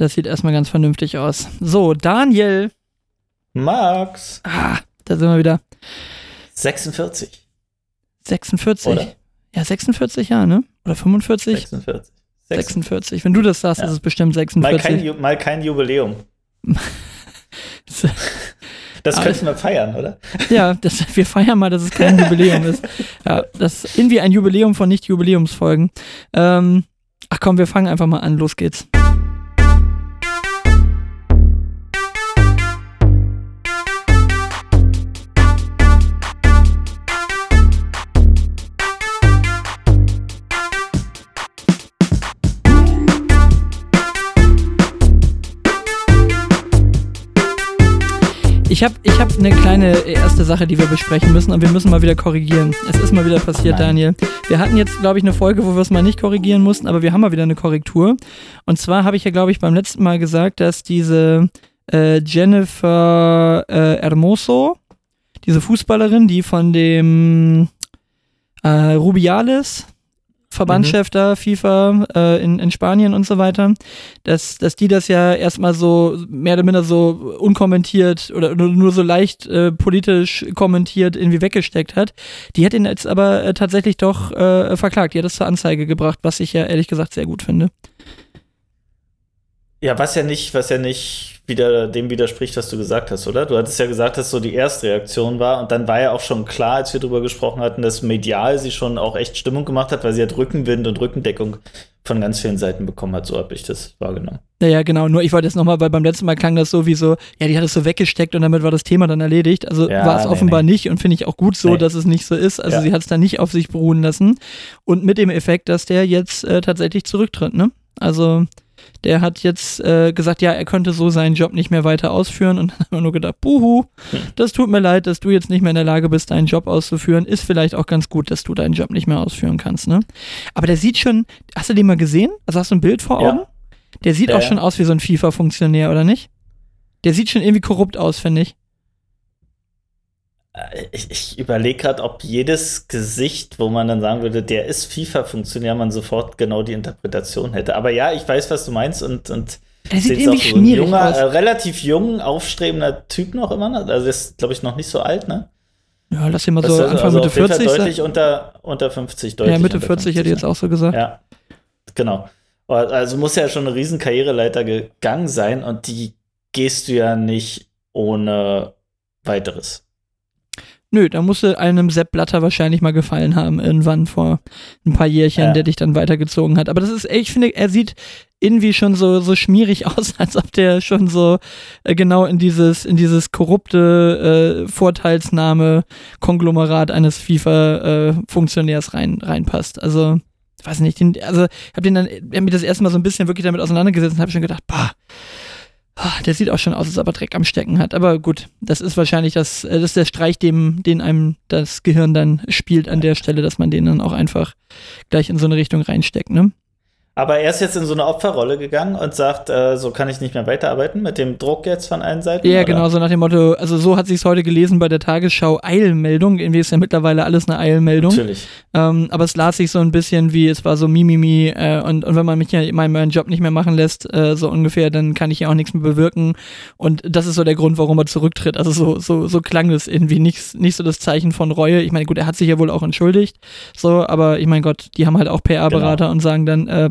Das sieht erstmal ganz vernünftig aus. So, Daniel. Max. Ah, da sind wir wieder. 46. 46. Oder? Ja, 46, ja, ne? Oder 45? 46. 46. Wenn du das sagst, Ja. ist es bestimmt Mal 46. kein, Ju- mal kein Jubiläum. Das Aber- könnten wir feiern, oder? ja, das, wir feiern mal, dass es kein Jubiläum ist. Ja, das ist irgendwie ein Jubiläum von Nicht-Jubiläumsfolgen. Ähm, ach komm, wir fangen einfach mal an. Los geht's. Ich habe ich hab eine kleine erste Sache, die wir besprechen müssen und wir müssen mal wieder korrigieren. Es ist mal wieder passiert, Nein. Daniel. Wir hatten jetzt, glaube ich, eine Folge, wo wir es mal nicht korrigieren mussten, aber wir haben mal wieder eine Korrektur. Und zwar habe ich ja, glaube ich, beim letzten Mal gesagt, dass diese äh, Jennifer äh, Hermoso, diese Fußballerin, die von dem äh, Rubiales, Verbandschef da, FIFA äh, in, in Spanien und so weiter, dass, dass die das ja erstmal so mehr oder minder so unkommentiert oder nur, nur so leicht äh, politisch kommentiert irgendwie weggesteckt hat. Die hat ihn jetzt aber äh, tatsächlich doch äh, verklagt. Die hat das zur Anzeige gebracht, was ich ja ehrlich gesagt sehr gut finde. Ja, was ja nicht, was ja nicht wieder dem widerspricht, was du gesagt hast, oder? Du hattest ja gesagt, dass so die Erstreaktion war und dann war ja auch schon klar, als wir drüber gesprochen hatten, dass medial sie schon auch echt Stimmung gemacht hat, weil sie hat Rückenwind und Rückendeckung von ganz vielen Seiten bekommen hat. So habe ich das wahrgenommen. Naja, genau. Nur ich wollte jetzt nochmal, weil beim letzten Mal klang das so wie so, ja, die hat es so weggesteckt und damit war das Thema dann erledigt. Also Ja, war es nee, offenbar nee. nicht und finde ich auch gut so, Nee. dass es nicht so ist. Also Ja. sie hat es dann nicht auf sich beruhen lassen. Und mit dem Effekt, dass der jetzt äh, tatsächlich zurücktritt, ne? Also der hat jetzt äh, gesagt, ja, er könnte so seinen Job nicht mehr weiter ausführen und dann haben wir nur gedacht, buhu, Hm. das tut mir leid, dass du jetzt nicht mehr in der Lage bist, deinen Job auszuführen. Ist vielleicht auch ganz gut, dass du deinen Job nicht mehr ausführen kannst, ne? Aber der sieht schon, hast du den mal gesehen? Also hast du ein Bild vor Ja. Augen? Der sieht Ja, auch ja. schon aus wie so ein FIFA-Funktionär, oder nicht? Der sieht schon irgendwie korrupt aus, finde ich. Äh, Ich, ich überlege gerade, ob jedes Gesicht, wo man dann sagen würde, der ist FIFA-Funktionär, man sofort genau die Interpretation hätte. Aber ja, ich weiß, was du meinst und, und Der sieht irgendwie so ein junger, aus. äh, relativ jung, aufstrebender Typ noch immer. Ne? Also ist, glaube ich, noch nicht so alt, ne? ja, lass ihn mal so ist Anfang also Mitte auf jeden Fall 40 sein. deutlich unter, unter 50, deutlich Ja, Mitte unter 40 hätte ich jetzt auch so gesagt. Ja, genau. Also muss ja schon eine riesen Karriereleiter gegangen sein und die gehst du ja nicht ohne weiteres. Nö, da musste einem Sepp Blatter wahrscheinlich mal gefallen haben, irgendwann vor ein paar Jährchen, Ja. der dich dann weitergezogen hat. Aber das ist, ich finde, er sieht irgendwie schon so, so schmierig aus, als ob der schon so äh, genau in dieses, in dieses korrupte äh, Vorteilsnahme-Konglomerat eines FIFA-Funktionärs rein, reinpasst. Also, weiß nicht, den, also, ich habe den dann, ich hab mich das erste Mal so ein bisschen wirklich damit auseinandergesetzt und habe schon gedacht, bah, Ah, Der sieht auch schon aus, als ob er Dreck am Stecken hat. Aber gut, das ist wahrscheinlich das, äh, das ist der Streich, dem, den einem das Gehirn dann spielt an der Stelle, dass man den dann auch einfach gleich in so eine Richtung reinsteckt, ne? Aber er ist jetzt in so eine Opferrolle gegangen und sagt, äh, so kann ich nicht mehr weiterarbeiten mit dem Druck jetzt von allen Seiten. Ja, oder? genau, so nach dem Motto, also so hat sich's heute gelesen bei der Tagesschau Eilmeldung. Irgendwie ist ja mittlerweile alles eine Eilmeldung. Natürlich. Ähm, aber es las sich so ein bisschen wie, es war so Mimimi äh, und, und wenn man mich ja meinen, meinen Job nicht mehr machen lässt, äh, so ungefähr, dann kann ich ja auch nichts mehr bewirken. Und das ist so der Grund, warum er zurücktritt. Also so, so, so klang das irgendwie nicht, nicht so das Zeichen von Reue. Ich meine, gut, er hat sich ja wohl auch entschuldigt. So, aber ich meine Gott, die haben halt auch PR-Berater und sagen dann, äh,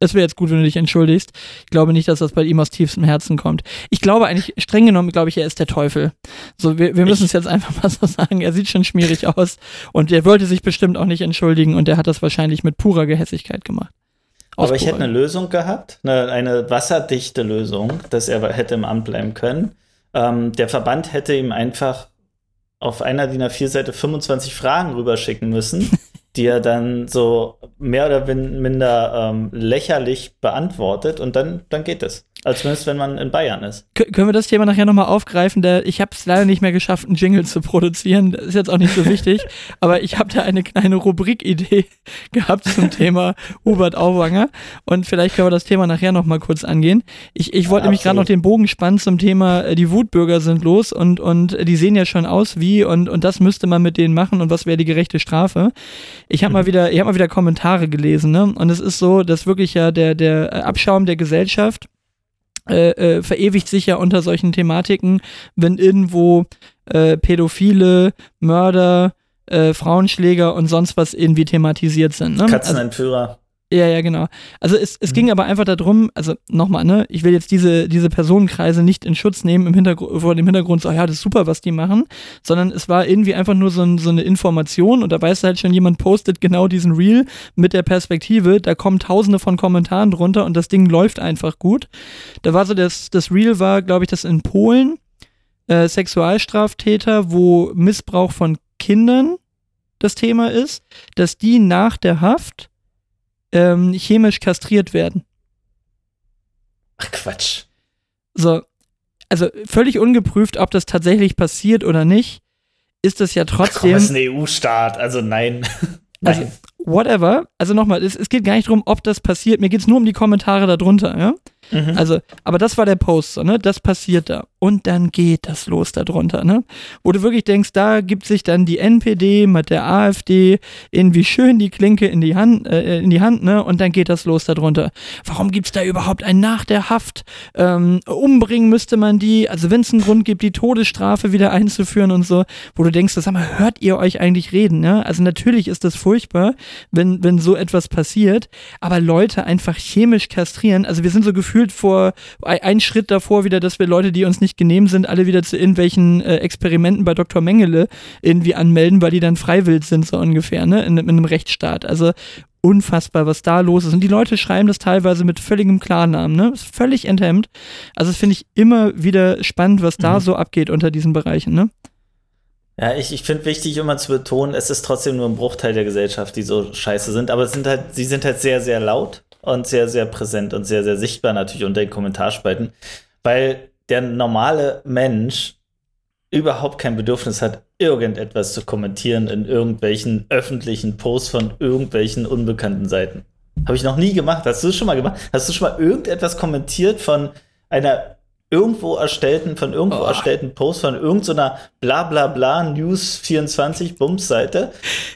es wäre jetzt gut, wenn du dich entschuldigst. Ich glaube nicht, dass das bei ihm aus tiefstem Herzen kommt. Ich glaube eigentlich, streng genommen, glaube ich, er ist der Teufel. So, wir, wir müssen es jetzt einfach mal so sagen. Er sieht schon schmierig aus und er wollte sich bestimmt auch nicht entschuldigen und er hat das wahrscheinlich mit purer Gehässigkeit gemacht. Aus Aber ich hätte eine Lösung gehabt, eine, eine wasserdichte Lösung, dass er hätte im Amt bleiben können. Ähm, der Verband hätte ihm einfach auf einer DIN A4-Seite 25 Fragen rüberschicken müssen, die er dann so mehr oder min- minder ähm, lächerlich beantwortet und dann, dann geht es. Also zumindest, wenn man in Bayern ist. Kö- Können wir das Thema nachher nochmal aufgreifen? Da, ich habe es leider nicht mehr geschafft, einen Jingle zu produzieren. Das ist jetzt auch nicht so wichtig. aber ich habe da eine kleine Rubrikidee gehabt zum Thema Hubert Auwanger. Und vielleicht können wir das Thema nachher nochmal kurz angehen. Ich, ich wollte Ja, nämlich gerade noch den Bogen spannen zum Thema, äh, die Wutbürger sind los und, und die sehen ja schon aus wie und, und das müsste man mit denen machen und was wäre die gerechte Strafe. Ich habe mal wieder, ich habe mal wieder Kommentare gelesen, ne? Und es ist so, dass wirklich ja der, der Abschaum der Gesellschaft äh, äh, verewigt sich ja unter solchen Thematiken, wenn irgendwo äh, Pädophile, Mörder, äh, Frauenschläger und sonst was irgendwie thematisiert sind. Ne? Katzenentführer. Ja, ja, genau. Also es, es Mhm. ging aber einfach darum, also nochmal, ne, ich will jetzt diese, diese Personenkreise nicht in Schutz nehmen im Hintergrund, vor dem Hintergrund, so, ja, das ist super, was die machen, sondern es war irgendwie einfach nur so, ein, so eine Information und da weiß halt schon, jemand postet genau diesen Reel mit der Perspektive, da kommen tausende von Kommentaren drunter und das Ding läuft einfach gut. Da war so, das, das Reel war, glaube ich, das in Polen, äh, Sexualstraftäter, wo Missbrauch von Kindern das Thema ist, dass die nach der Haft ähm, chemisch kastriert werden. Ach Quatsch. So, also völlig ungeprüft, ob das tatsächlich passiert oder nicht, ist das ja trotzdem, das ist ein EU-Staat, also nein. Also- nein. whatever. Also nochmal, es, es geht gar nicht darum, ob das passiert. Mir geht es nur um die Kommentare darunter, ja. Mhm. Also, aber das war der Post, so, ne? Das passiert da. Und dann geht das los darunter, ne? Wo du wirklich denkst, da gibt sich dann die NPD mit der AfD irgendwie schön die Klinke in die Hand, äh, in die Hand, ne? Und dann geht das los darunter. Warum gibt's da überhaupt ein Nach der Haft? Ähm, umbringen müsste man die, also wenn es einen Grund gibt, die Todesstrafe wieder einzuführen und so, wo du denkst, sag mal, hört ihr euch eigentlich reden, ne? Also natürlich ist das furchtbar, wenn, wenn so etwas passiert, aber Leute einfach chemisch kastrieren, also wir sind so gefühlt vor ein, einen Schritt davor wieder, dass wir Leute, die uns nicht genehm sind, alle wieder zu irgendwelchen äh, Experimenten bei Dr. Mengele irgendwie anmelden, weil die dann freiwillig sind, so ungefähr, ne, in, in einem Rechtsstaat. Also unfassbar, was da los ist. Und die Leute schreiben das teilweise mit völligem Klarnamen, ne? Ist völlig enthemmt. Also das finde ich immer wieder spannend, was da Mhm. so abgeht unter diesen Bereichen, ne? Ja, ich, ich finde wichtig, immer zu betonen, es ist trotzdem nur ein Bruchteil der Gesellschaft, die so scheiße sind, aber es sind halt, sie sind halt sehr, sehr laut und sehr, sehr präsent und sehr, sehr sichtbar natürlich unter den Kommentarspalten, weil der normale Mensch überhaupt kein Bedürfnis hat, irgendetwas zu kommentieren in irgendwelchen öffentlichen Posts von irgendwelchen unbekannten Seiten. Habe ich noch nie gemacht. Hast du das schon mal gemacht? Hast du schon mal irgendetwas kommentiert von einer irgendwo erstellten, von irgendwo Oh. erstellten Post von irgendeiner bla bla bla News 24 Bums-Seite?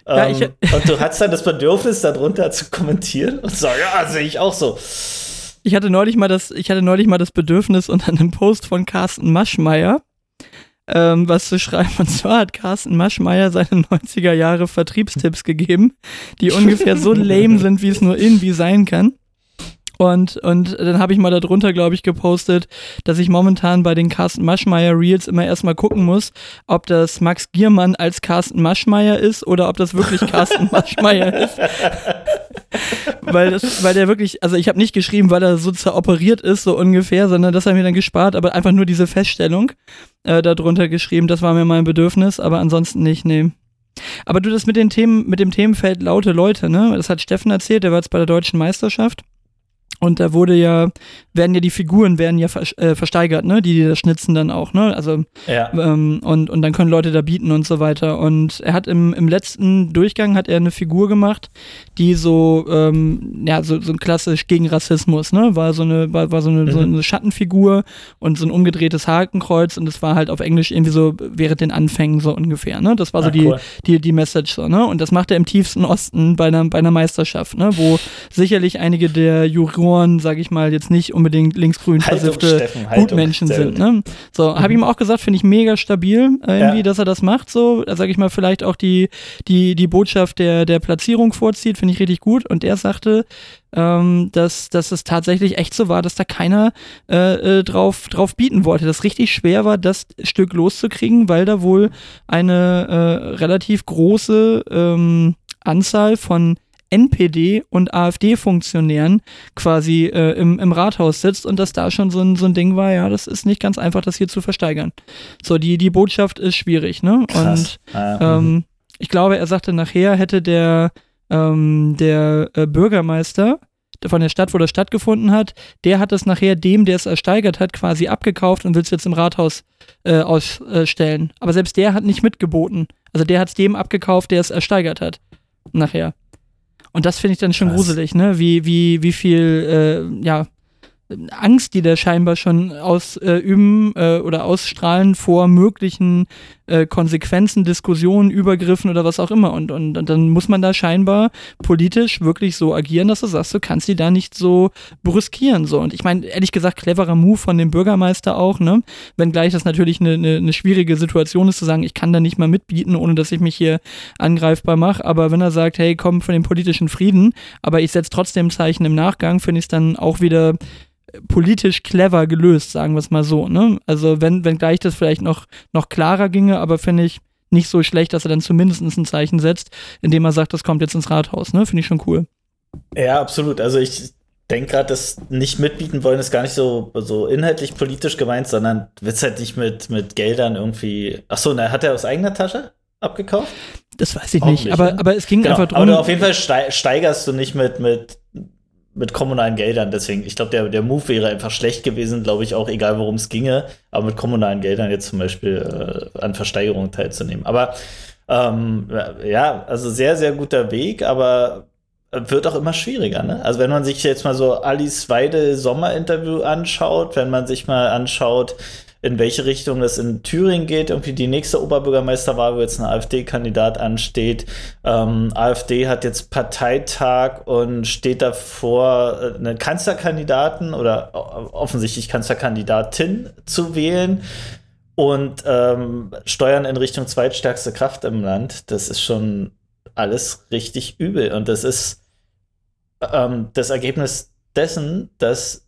Ja, ähm, und du hast dann das Bedürfnis, darunter zu kommentieren und so, ja, sehe ich auch so. Ich hatte neulich mal das, ich hatte neulich mal das Bedürfnis unter einem Post von Carsten Maschmeyer ähm, was zu schreiben. Und zwar hat Carsten Maschmeyer seine 90er Jahre Vertriebstipps gegeben, die ungefähr so lame sind, wie es nur irgendwie sein kann. Und, und dann habe ich mal darunter, glaube ich, gepostet, dass ich momentan bei den Carsten Maschmeyer Reels immer erstmal gucken muss, ob das Max Giermann als Carsten Maschmeyer ist oder ob das wirklich Carsten Maschmeyer ist. weil, das, weil der wirklich, also ich habe nicht geschrieben, weil er so zeroperiert ist, so ungefähr, sondern das haben wir dann gespart, aber einfach nur diese Feststellung äh, darunter geschrieben, das war mir mein Bedürfnis, aber ansonsten nicht, nee. Aber du das mit den Themen, mit dem Themenfeld laute Leute, ne? Das hat Steffen erzählt, der war jetzt bei der deutschen Meisterschaft. Und da wurde ja, werden ja die Figuren werden ja ver äh, versteigert, ne? Die, die das schnitzen dann auch, ne? Also Ja. ähm, und, und dann können Leute da bieten und so weiter. Und er hat im, im letzten Durchgang hat er eine Figur gemacht, die so, ähm, ja, so, so klassisch gegen Rassismus, ne? War so eine, war, war so eine, so Mhm. eine Schattenfigur und so ein umgedrehtes Hakenkreuz und das war halt auf Englisch irgendwie so während den Anfängen so ungefähr, ne? Das war so Ah, die, cool. die, die Message so, ne? Und das macht er im tiefsten Osten bei einer, bei einer Meisterschaft, ne? Wo sicherlich einige der Juroren, sag ich mal, jetzt nicht unbedingt linksgrün versiffte. Gutmenschen sind, ne? So, habe ich ihm auch gesagt, finde ich mega stabil, äh, irgendwie, Ja. dass er das macht, so, da sage ich mal, vielleicht auch die, die, die Botschaft der, der Platzierung vorzieht, finde ich richtig gut. Und er sagte, ähm, dass, dass es tatsächlich echt so war, dass da keiner äh, äh, drauf, drauf bieten wollte. Dass richtig schwer war, das Stück loszukriegen, weil da wohl eine äh, relativ große ähm, Anzahl von NPD und AfD-Funktionären quasi äh, im, im Rathaus sitzt und dass da schon so ein, so ein Ding war, ja, das ist nicht ganz einfach, das hier zu versteigern. So, die, die Botschaft ist schwierig, ne? Krass. Ah, Und ähm, ich glaube, er sagte nachher, hätte der, ähm, der äh, Bürgermeister von der Stadt, wo das stattgefunden hat, der hat es nachher dem, der es ersteigert hat, quasi abgekauft und will es jetzt im Rathaus äh, ausstellen. Aber selbst der hat nicht mitgeboten. Also der hat es dem abgekauft, der es ersteigert hat. Nachher. Und das finde ich dann schon gruselig, ne? Wie, wie, wie viel, äh, ja, Angst, die da scheinbar schon ausüben äh, oder ausstrahlen vor möglichen äh, Konsequenzen, Diskussionen, Übergriffen oder was auch immer. Und, und, und, dann muss man da scheinbar politisch wirklich so agieren, dass du sagst, du kannst die da nicht so brüskieren. So. Und ich meine, ehrlich gesagt, cleverer Move von dem Bürgermeister auch, ne? Wenngleich das natürlich eine, eine, eine schwierige Situation ist, zu sagen, ich kann da nicht mal mitbieten, ohne dass ich mich hier angreifbar mache. Aber wenn er sagt, hey, komm von dem politischen Frieden, aber ich setze trotzdem Zeichen im Nachgang, finde ich es dann auch wieder politisch clever gelöst, sagen wir es mal so. Ne? Also wenn, wenn gleich das vielleicht noch, noch klarer ginge, aber finde ich nicht so schlecht, dass er dann zumindest ein Zeichen setzt, indem er sagt, das kommt jetzt ins Rathaus. Ne? Finde ich schon cool. Ja, absolut. Also ich denke gerade, das nicht mitbieten wollen ist gar nicht so, so inhaltlich politisch gemeint, sondern wird es halt nicht mit, mit Geldern irgendwie. Achso, na, hat er aus eigener Tasche abgekauft? Das weiß ich nicht, aber, ne? aber es ging genau, einfach darum. Aber auf jeden Fall steigerst du nicht mit, mit mit kommunalen Geldern. Deswegen, ich glaube, der, der Move wäre einfach schlecht gewesen, glaube ich, auch egal worum es ginge, aber mit kommunalen Geldern jetzt zum Beispiel äh, an Versteigerungen teilzunehmen. Aber ähm, ja, also sehr, sehr guter Weg, aber wird auch immer schwieriger. Ne? Also wenn man sich jetzt mal so Alice Weide Sommerinterview anschaut, wenn man sich mal anschaut, in welche Richtung es in Thüringen geht. Irgendwie die nächste Oberbürgermeisterwahl, wo jetzt ein AfD-Kandidat ansteht. Ähm, AfD hat jetzt Parteitag und steht davor, äh, einen Kanzlerkandidaten oder offensichtlich Kanzlerkandidatin zu wählen und ähm, steuern in Richtung zweitstärkste Kraft im Land. Das ist schon alles richtig übel. Und das ist ähm, das Ergebnis dessen, dass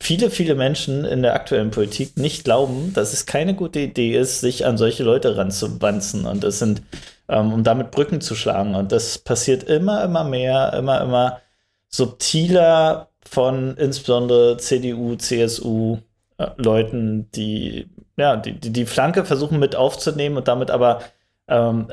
viele, viele Menschen in der aktuellen Politik nicht glauben, dass es keine gute Idee ist, sich an solche Leute ranzuwanzen und das sind, ähm, um damit Brücken zu schlagen. Und das passiert immer, immer mehr, immer, immer subtiler von insbesondere CDU, CSU, äh, Leuten, die ja, die, die, die Flanke versuchen mit aufzunehmen und damit aber ähm,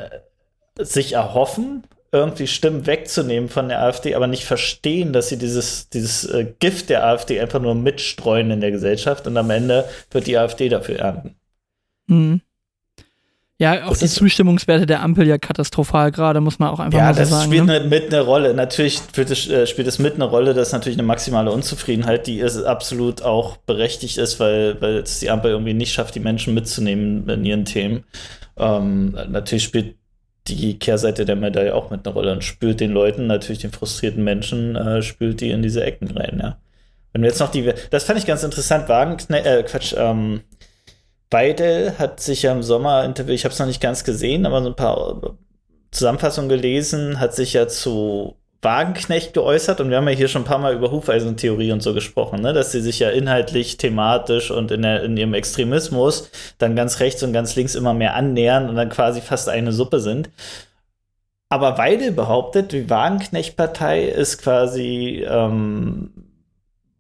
sich erhoffen, irgendwie Stimmen wegzunehmen von der AfD, aber nicht verstehen, dass sie dieses, dieses äh, Gift der AfD einfach nur mitstreuen in der Gesellschaft und am Ende wird die AfD dafür ernten. Mhm. Ja, auch das die Zustimmungswerte der Ampel ja katastrophal gerade, muss man auch einfach ja, mal so sagen. Ja, das spielt ne? mit eine Rolle. Natürlich es, äh, spielt es mit eine Rolle, dass natürlich eine maximale Unzufriedenheit, die ist absolut auch berechtigt ist, weil, weil es die Ampel irgendwie nicht schafft, die Menschen mitzunehmen in ihren Themen. Ähm, natürlich spielt die Kehrseite der Medaille auch mit einer Rolle und spült den Leuten, natürlich den frustrierten Menschen, äh, spült die in diese Ecken rein, ja. Wenn wir jetzt noch die, das fand ich ganz interessant, Wagenknecht, äh, Quatsch, ähm, Weidel hat sich ja im Sommer ich habe es noch nicht ganz gesehen, aber so ein paar Zusammenfassungen gelesen, hat sich ja zu Wagenknecht geäußert und wir haben ja hier schon ein paar Mal über Hufeisentheorie und so gesprochen, ne? dass sie sich ja inhaltlich, thematisch und in, der, in ihrem Extremismus dann ganz rechts und ganz links immer mehr annähern und dann quasi fast eine Suppe sind. Aber Weidel behauptet, die Wagenknecht-Partei ist quasi ähm,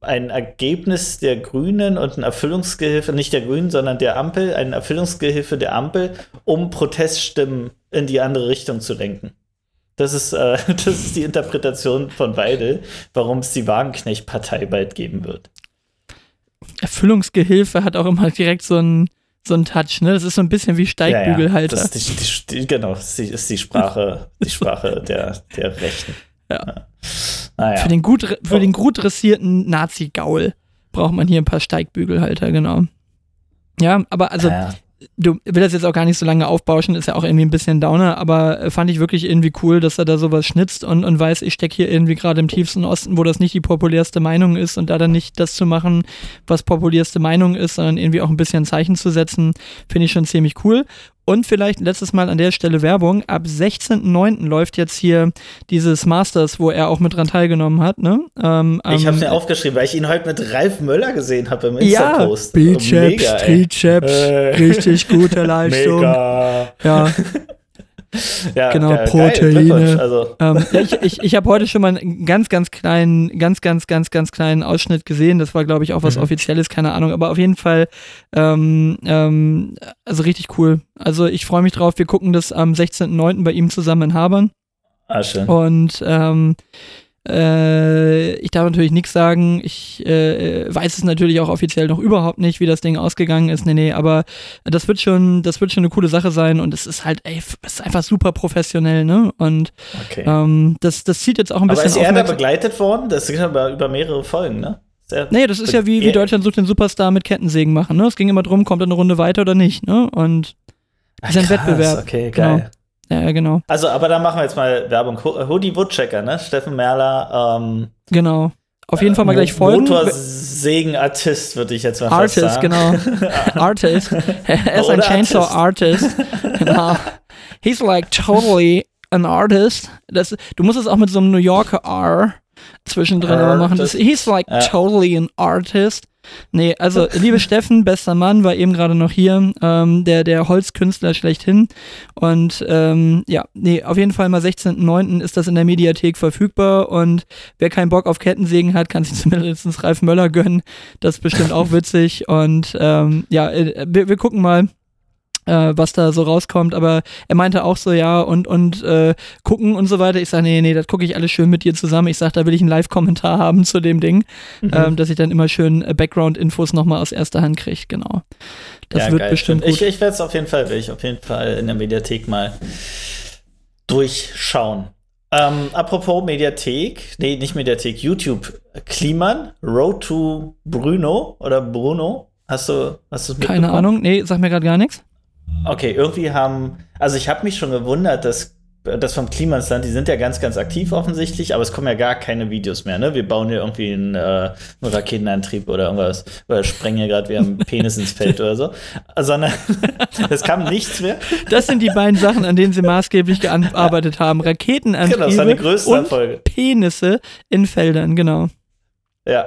ein Ergebnis der Grünen und ein Erfüllungsgehilfe, nicht der Grünen, sondern der Ampel, ein Erfüllungsgehilfe der Ampel, um Proteststimmen in die andere Richtung zu lenken. Das ist, äh, das ist die Interpretation von Weidel, warum es die Wagenknecht-Partei bald geben wird. Erfüllungsgehilfe hat auch immer direkt so einen so Touch, ne? Das ist so ein bisschen wie Steigbügelhalter. Ja, ja. Das die, die, genau, das ist die Sprache, die Sprache der, der Rechten. Ja. ja. Naja. Für den gut, für oh. den gut dressierten Nazi-Gaul braucht man hier ein paar Steigbügelhalter, genau. Ja, aber also ja du will das jetzt auch gar nicht so lange aufbauschen, ist ja auch irgendwie ein bisschen Downer, aber äh, fand ich wirklich irgendwie cool, dass er da sowas schnitzt und, und weiß, ich stecke hier irgendwie gerade im tiefsten Osten, wo das nicht die populärste Meinung ist und da dann nicht das zu machen, was populärste Meinung ist, sondern irgendwie auch ein bisschen Zeichen zu setzen, finde ich schon ziemlich cool. Und vielleicht letztes Mal an der Stelle Werbung. Ab 16.09. läuft jetzt hier dieses Masters, wo er auch mit dran teilgenommen hat. Ne? Ähm, ich habe es mir aufgeschrieben, weil ich ihn heute mit Ralf Möller gesehen habe im Insta-Post. Ja, Beatchaps, äh. richtig gute Leistung. Mega. Ja. ja, genau, ja, Proteine. Also. Ähm, ja, ich ich, ich habe heute schon mal einen ganz, ganz kleinen, ganz, ganz, ganz, ganz kleinen Ausschnitt gesehen. Das war, glaube ich, auch was mhm. Offizielles, keine Ahnung. Aber auf jeden Fall, ähm, ähm, also richtig cool. Also ich freue mich drauf. Wir gucken das am 16.09. bei ihm zusammen in Habern. Ah, schön. Und ähm, äh, ich darf natürlich nichts sagen. Ich äh, weiß es natürlich auch offiziell noch überhaupt nicht, wie das Ding ausgegangen ist. Nee, nee, aber das wird schon, das wird schon eine coole Sache sein und es ist halt, ey, es ist einfach super professionell, ne? Und okay. ähm, das, das zieht jetzt auch ein bisschen. Aber ist er da begleitet worden? Das ging aber über mehrere Folgen, ne? Nee, das ist ja wie, wie Deutschland sucht den Superstar mit Kettensägen machen, ne? Es ging immer drum, kommt er eine Runde weiter oder nicht, ne? Und das ist ein Wettbewerb. Okay, geil. Genau. Ja, genau. Also, aber da machen wir jetzt mal Werbung. Hoodie Woodchecker, ne? Steffen Merler. Ähm, genau. Auf jeden Fall mal gleich folgen. Motorsägen-Artist, würde ich jetzt mal Artist, sagen. genau. Artist. Er ist ein Chainsaw-Artist. genau. He's like totally an artist. Das, du musst es auch mit so einem New Yorker R zwischendrin Artist. machen. Das, he's like ja. totally an artist. Nee, also liebe Steffen, bester Mann, war eben gerade noch hier, ähm, der, der Holzkünstler schlechthin. Und ähm, ja, nee, auf jeden Fall mal 16.09. ist das in der Mediathek verfügbar und wer keinen Bock auf Kettensägen hat, kann sich zumindest Ralf Möller gönnen. Das ist bestimmt auch witzig. Und ähm, ja, äh, wir, wir gucken mal äh, was da so rauskommt, aber er meinte auch so, ja, und, und äh, gucken und so weiter. Ich sage, nee, nee, das gucke ich alles schön mit dir zusammen. Ich sage, da will ich einen Live-Kommentar haben zu dem Ding, mhm. ähm, dass ich dann immer schön äh, Background-Infos nochmal aus erster Hand kriege, genau. Das ja, wird geil. bestimmt. Gut. Ich, ich werde es auf jeden Fall, will ich auf jeden Fall in der Mediathek mal durchschauen. Ähm, apropos Mediathek, nee, nicht Mediathek, YouTube. Kliman, Road to Bruno oder Bruno. Hast du, hast du Keine Ahnung, nee, sag mir gerade gar nichts. Okay, irgendwie haben, also ich habe mich schon gewundert, dass das vom Klimasland, die sind ja ganz, ganz aktiv offensichtlich, aber es kommen ja gar keine Videos mehr, ne? Wir bauen hier irgendwie einen, äh, einen Raketenantrieb oder irgendwas, oder sprengen hier gerade, wir haben einen Penis ins Feld oder so. Sondern es kam nichts mehr. Das sind die beiden Sachen, an denen sie maßgeblich gearbeitet haben. Raketenantriebe genau, das war die größte und Erfolge. Penisse in Feldern, genau. Ja.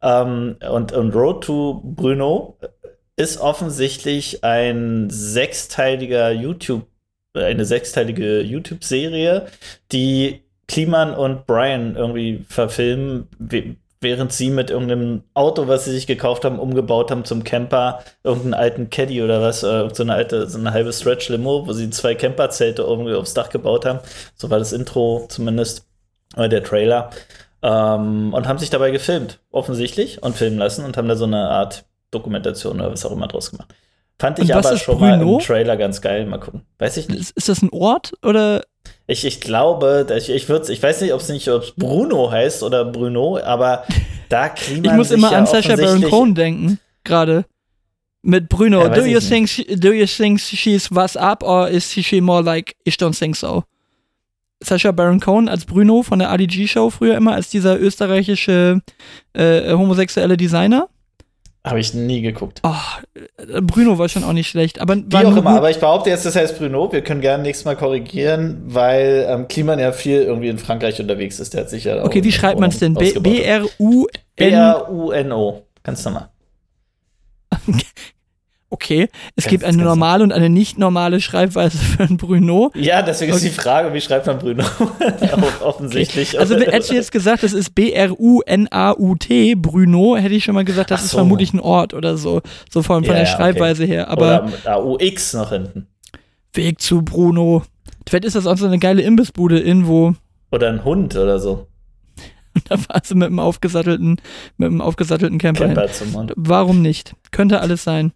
Ähm, und, und Road to Bruno ist offensichtlich ein sechsteiliger YouTube, eine sechsteilige YouTube-Serie, die Kliman und Brian irgendwie verfilmen, während sie mit irgendeinem Auto, was sie sich gekauft haben, umgebaut haben zum Camper, irgendeinen alten Caddy oder was, äh, so eine alte, so eine halbe Stretch-Limo, wo sie zwei Camperzelte irgendwie aufs Dach gebaut haben. So war das Intro zumindest, oder der Trailer. Ähm, und haben sich dabei gefilmt, offensichtlich, und filmen lassen und haben da so eine Art Dokumentation oder was auch immer draus gemacht. Fand ich aber schon Bruno? mal im Trailer ganz geil. Mal gucken. Weiß ich nicht. Ist, ist das ein Ort oder? Ich, ich glaube, ich, ich, würd's, ich weiß nicht, ob es nicht ob's Bruno heißt oder Bruno, aber da kriegt Ich muss immer ja an Sasha Baron Cohen denken, gerade. Mit Bruno. Ja, do, you think she, do you think she's was up or is she more like, ich don't think so? Sasha Baron Cohen als Bruno von der ADG-Show früher immer, als dieser österreichische äh, homosexuelle Designer. Habe ich nie geguckt. Oh, Bruno war schon auch nicht schlecht. Aber Wie auch immer, aber ich behaupte jetzt, das heißt Bruno. Wir können gerne nächstes Mal korrigieren, weil ähm, Kliman ja viel irgendwie in Frankreich unterwegs ist. Der hat sicher. Okay, wie schreibt man es denn? B-R-U-N-O. B-R-U-N-O. Ganz normal. Okay, es ganz, gibt eine normale und eine nicht normale Schreibweise für ein Bruno. Ja, deswegen ist die Frage, wie schreibt man Bruno? Offensichtlich. Okay. Also hättest du jetzt gesagt, das ist B-R-U-N-A-U-T, Bruno, hätte ich schon mal gesagt, das so. ist vermutlich ein Ort oder so, so von, von ja, der Schreibweise okay. her. Aber oder A-U-X noch hinten. Weg zu Bruno. Vielleicht ist das auch so eine geile Imbissbude irgendwo. Oder ein Hund oder so. da war sie mit einem aufgesattelten, mit einem aufgesattelten Camper, Camper hin. Warum nicht? Könnte alles sein.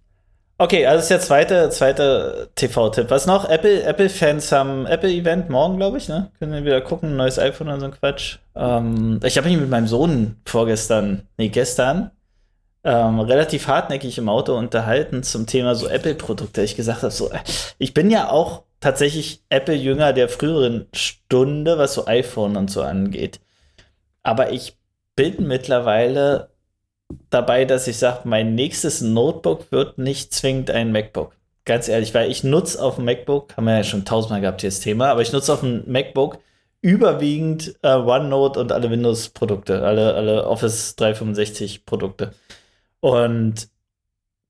Okay, also ist der zweite, zweite TV-Tipp. Was noch? Apple, Apple-Fans haben Apple-Event morgen, glaube ich, ne? Können wir wieder gucken, neues iPhone und so ein Quatsch. Ähm, ich habe mich mit meinem Sohn vorgestern, nee, gestern, ähm, relativ hartnäckig im Auto unterhalten zum Thema so Apple-Produkte. Ich gesagt habe, so, ich bin ja auch tatsächlich Apple-Jünger der früheren Stunde, was so iPhone und so angeht. Aber ich bin mittlerweile dabei, dass ich sage, mein nächstes Notebook wird nicht zwingend ein MacBook. Ganz ehrlich, weil ich nutze auf dem MacBook, haben wir ja schon tausendmal gehabt hier das Thema, aber ich nutze auf dem MacBook überwiegend äh, OneNote und alle Windows-Produkte, alle, alle Office 365-Produkte. Und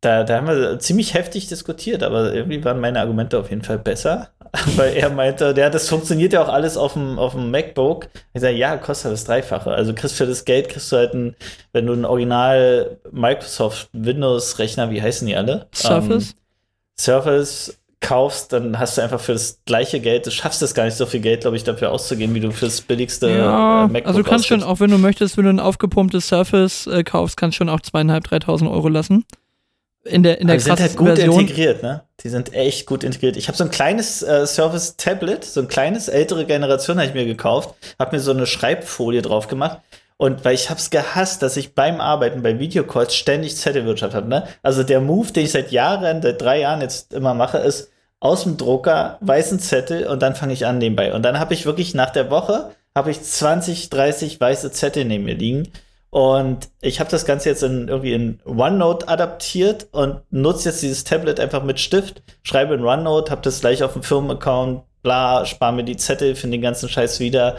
da, da haben wir ziemlich heftig diskutiert, aber irgendwie waren meine Argumente auf jeden Fall besser. Weil er meinte, ja, das funktioniert ja auch alles auf dem, auf dem MacBook. Ich sage, ja, kostet das Dreifache. Also kriegst für das Geld, kriegst du halt ein, wenn du ein Original Microsoft Windows-Rechner, wie heißen die alle? Surface. Ähm, Surface kaufst, dann hast du einfach für das gleiche Geld, du schaffst es gar nicht so viel Geld, glaube ich, dafür auszugeben, wie du fürs billigste ja, äh, MacBook Also du kannst ausgibst. schon, auch wenn du möchtest, wenn du ein aufgepumptes Surface äh, kaufst, kannst du schon auch zweieinhalb, dreitausend Euro lassen in der in der die sind halt gut Version. integriert, ne? Die sind echt gut integriert. Ich habe so ein kleines äh, Surface Tablet, so ein kleines ältere Generation habe ich mir gekauft, habe mir so eine Schreibfolie drauf gemacht Und weil ich hab's gehasst, dass ich beim Arbeiten bei Videocalls ständig Zettelwirtschaft habe. Ne? Also der Move, den ich seit Jahren, seit drei Jahren jetzt immer mache, ist aus dem Drucker weißen Zettel und dann fange ich an nebenbei. Und dann habe ich wirklich nach der Woche habe ich 20, 30 weiße Zettel neben mir liegen. Und ich habe das Ganze jetzt in, irgendwie in OneNote adaptiert und nutze jetzt dieses Tablet einfach mit Stift, schreibe in OneNote, habe das gleich auf dem Firmenaccount, bla, spare mir die Zettel, finde den ganzen Scheiß wieder.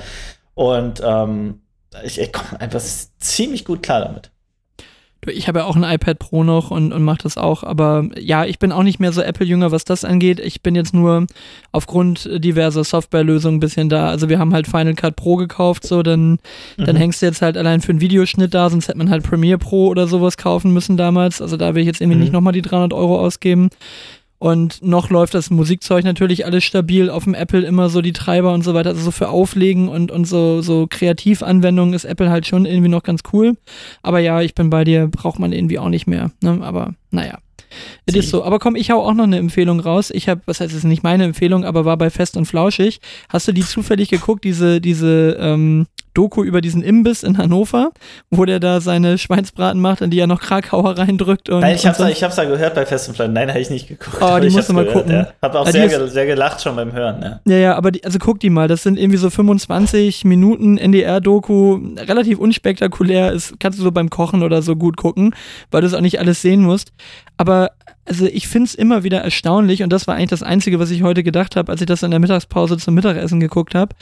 Und ähm, ich, ich komme einfach ziemlich gut klar damit. Ich habe ja auch ein iPad Pro noch und, und mache das auch, aber ja, ich bin auch nicht mehr so Apple-Jünger, was das angeht. Ich bin jetzt nur aufgrund diverser Softwarelösungen ein bisschen da. Also wir haben halt Final Cut Pro gekauft, so, dann, mhm. dann hängst du jetzt halt allein für einen Videoschnitt da, sonst hätte man halt Premiere Pro oder sowas kaufen müssen damals. Also da will ich jetzt irgendwie mhm. nicht nochmal die 300 Euro ausgeben. Und noch läuft das Musikzeug natürlich alles stabil auf dem Apple immer so die Treiber und so weiter. Also so für Auflegen und, und so, so Kreativanwendungen ist Apple halt schon irgendwie noch ganz cool. Aber ja, ich bin bei dir, braucht man irgendwie auch nicht mehr. Ne? Aber naja. Es ist so. Aber komm, ich hau auch noch eine Empfehlung raus. Ich habe, was heißt, es ist nicht meine Empfehlung, aber war bei Fest und Flauschig. Hast du die zufällig geguckt, diese, diese ähm, Doku über diesen Imbiss in Hannover, wo der da seine Schweinsbraten macht, in die er noch Krakauer reindrückt. Und, Nein, ich hab's, so. da, ich hab's da gehört bei Fest und. Nein, habe ich nicht geguckt. Oh, die musst du mal gehört, gucken. Ja. Hab auch sehr, ist, sehr gelacht schon beim Hören. Ja, ja, ja aber die, also guck die mal. Das sind irgendwie so 25 Minuten NDR-Doku. Relativ unspektakulär. Ist, kannst du so beim Kochen oder so gut gucken, weil du es auch nicht alles sehen musst. Aber also ich finde es immer wieder erstaunlich und das war eigentlich das Einzige, was ich heute gedacht habe, als ich das in der Mittagspause zum Mittagessen geguckt habe.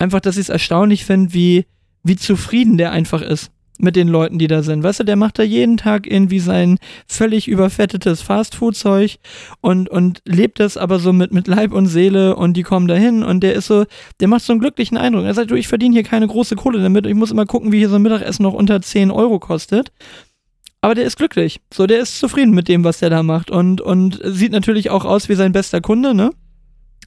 Einfach, dass ich es erstaunlich finde, wie, wie zufrieden der einfach ist mit den Leuten, die da sind. Weißt du, der macht da jeden Tag irgendwie sein völlig überfettetes Fastfood-Zeug und, und lebt das aber so mit, mit Leib und Seele und die kommen dahin und der ist so, der macht so einen glücklichen Eindruck. Er sagt, du, ich verdiene hier keine große Kohle damit, ich muss immer gucken, wie hier so ein Mittagessen noch unter 10 Euro kostet. Aber der ist glücklich. So, der ist zufrieden mit dem, was der da macht. Und, und sieht natürlich auch aus wie sein bester Kunde, ne?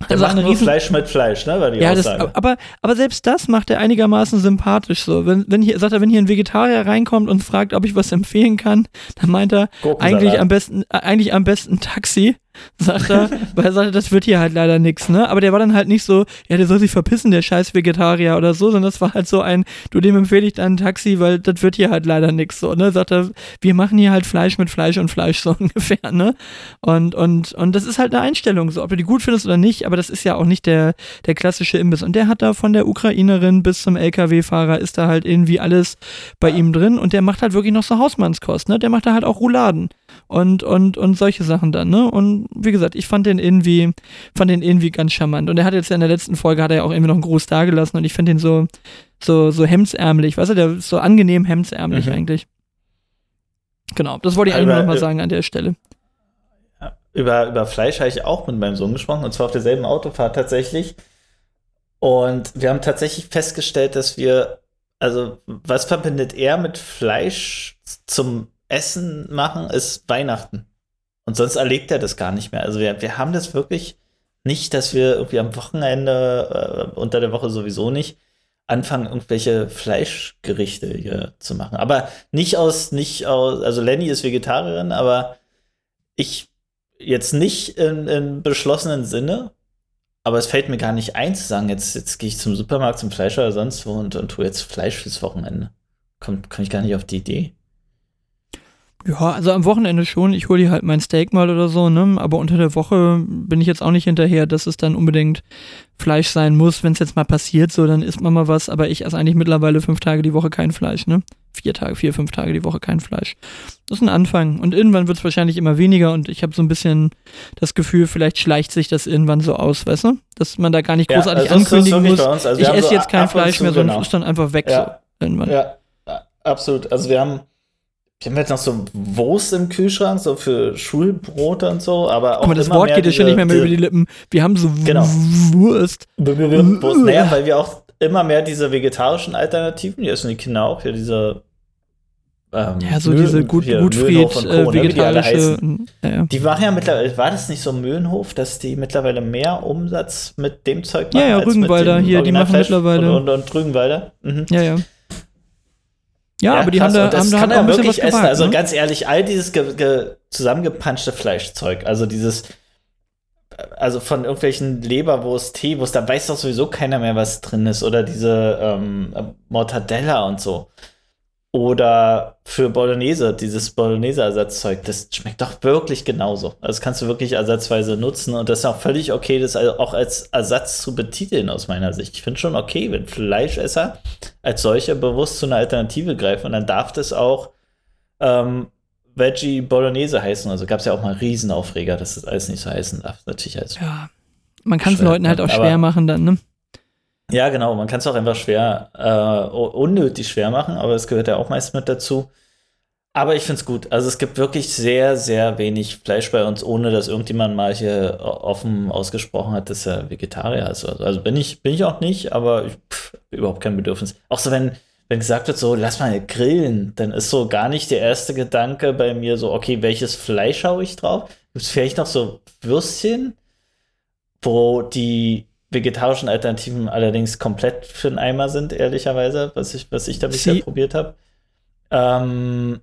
Der also macht nur Riesen Fleisch mit Fleisch, ne? War die ja, das, aber, aber selbst das macht er einigermaßen sympathisch so. Wenn, wenn hier, sagt er, wenn hier ein Vegetarier reinkommt und fragt, ob ich was empfehlen kann, dann meint er eigentlich am besten, eigentlich am besten Taxi sagt er, weil er sagte, das wird hier halt leider nichts, ne? Aber der war dann halt nicht so, ja, der soll sich verpissen, der scheiß Vegetarier oder so, sondern das war halt so ein, du, dem empfehle ich dann ein Taxi, weil das wird hier halt leider nichts, so, ne? Sagt er, wir machen hier halt Fleisch mit Fleisch und Fleisch, so ungefähr, ne? Und, und, und das ist halt eine Einstellung, so, ob du die gut findest oder nicht, aber das ist ja auch nicht der, der klassische Imbiss. Und der hat da von der Ukrainerin bis zum LKW-Fahrer ist da halt irgendwie alles bei ihm drin und der macht halt wirklich noch so Hausmannskost, ne? Der macht da halt auch Rouladen und, und, und solche Sachen dann, ne? Und wie gesagt, ich fand den irgendwie, fand den irgendwie ganz charmant. Und er hat jetzt ja in der letzten Folge hat er ja auch irgendwie noch einen Gruß dagelassen und ich finde den so, so, so hemdsärmlich, weißt du, der ist so angenehm hemdsärmlich mhm. eigentlich. Genau, das wollte ich eigentlich noch mal sagen an der Stelle. Über, über Fleisch habe ich auch mit meinem Sohn gesprochen, und zwar auf derselben Autofahrt tatsächlich. Und wir haben tatsächlich festgestellt, dass wir, also, was verbindet er mit Fleisch zum Essen machen, ist Weihnachten. Und sonst erlebt er das gar nicht mehr. Also wir, wir haben das wirklich nicht, dass wir irgendwie am Wochenende, äh, unter der Woche sowieso nicht, anfangen, irgendwelche Fleischgerichte hier zu machen. Aber nicht aus, nicht aus, also Lenny ist Vegetarierin, aber ich jetzt nicht in, in beschlossenen Sinne. Aber es fällt mir gar nicht ein zu sagen, jetzt, jetzt gehe ich zum Supermarkt zum Fleisch oder sonst wo und, und tue jetzt Fleisch fürs Wochenende. Kommt, komme ich gar nicht auf die Idee. Ja, also am Wochenende schon. Ich hole dir halt mein Steak mal oder so, ne? Aber unter der Woche bin ich jetzt auch nicht hinterher, dass es dann unbedingt Fleisch sein muss. Wenn es jetzt mal passiert, so, dann isst man mal was. Aber ich esse eigentlich mittlerweile fünf Tage die Woche kein Fleisch, ne? Vier Tage, vier, fünf Tage die Woche kein Fleisch. Das ist ein Anfang. Und irgendwann wird es wahrscheinlich immer weniger. Und ich habe so ein bisschen das Gefühl, vielleicht schleicht sich das irgendwann so aus, weißt du? Dass man da gar nicht großartig ja, also ankündigen muss. Also ich esse so jetzt kein Fleisch mehr, sondern genau. ist dann einfach weg. Ja. So, irgendwann. Ja, absolut. Also wir haben ich habe jetzt noch so Wurst im Kühlschrank, so für Schulbrote und so, aber auch. Guck mal, das Wort geht ja schon nicht mehr, mehr über die Lippen. Wir haben so genau. Wurst. Wurst. Naja, weil wir auch immer mehr diese vegetarischen Alternativen, die essen die Kinder auch, hier diese. Ähm, ja, so Mühlen, diese gut, Gutfried, äh, vegetarische. Die, ja. die machen ja mittlerweile, war das nicht so Mühlenhof, dass die mittlerweile mehr Umsatz mit dem Zeug machen? Ja, ja, Rügenwalder hier, die machen mittlerweile. Und, und, und Rügenwalder. Mhm. Ja, ja. Ja, ja, aber die krass. haben da, das haben kann da er wirklich essen. also ne? ganz ehrlich, all dieses zusammengepanschte Fleischzeug, also dieses also von irgendwelchen Leberwurst, Teewurst, da weiß doch sowieso keiner mehr, was drin ist. Oder diese ähm, Mortadella und so. Oder für Bolognese, dieses Bolognese-Ersatzzeug, das schmeckt doch wirklich genauso. Also das kannst du wirklich ersatzweise nutzen und das ist auch völlig okay, das auch als Ersatz zu betiteln aus meiner Sicht. Ich finde schon okay, wenn Fleischesser als solche bewusst zu einer Alternative greifen und dann darf das auch ähm, Veggie Bolognese heißen. Also gab es ja auch mal Riesenaufreger, dass das alles nicht so heißen darf. Natürlich als Ja, man kann es Leuten halt auch schwer machen dann, ne? Ja, genau. Man kann es auch einfach schwer, äh, unnötig schwer machen, aber es gehört ja auch meist mit dazu. Aber ich finde es gut. Also es gibt wirklich sehr, sehr wenig Fleisch bei uns, ohne dass irgendjemand mal hier offen ausgesprochen hat, dass er Vegetarier ist. Also, also bin ich, bin ich auch nicht, aber ich, pff, überhaupt kein Bedürfnis. Auch so, wenn, wenn gesagt wird, so, lass mal grillen, dann ist so gar nicht der erste Gedanke bei mir so, okay, welches Fleisch haue ich drauf? Gibt es vielleicht noch so Würstchen, wo die vegetarischen Alternativen allerdings komplett für den Eimer sind, ehrlicherweise, was ich, was ich da bisher probiert habe. Ähm,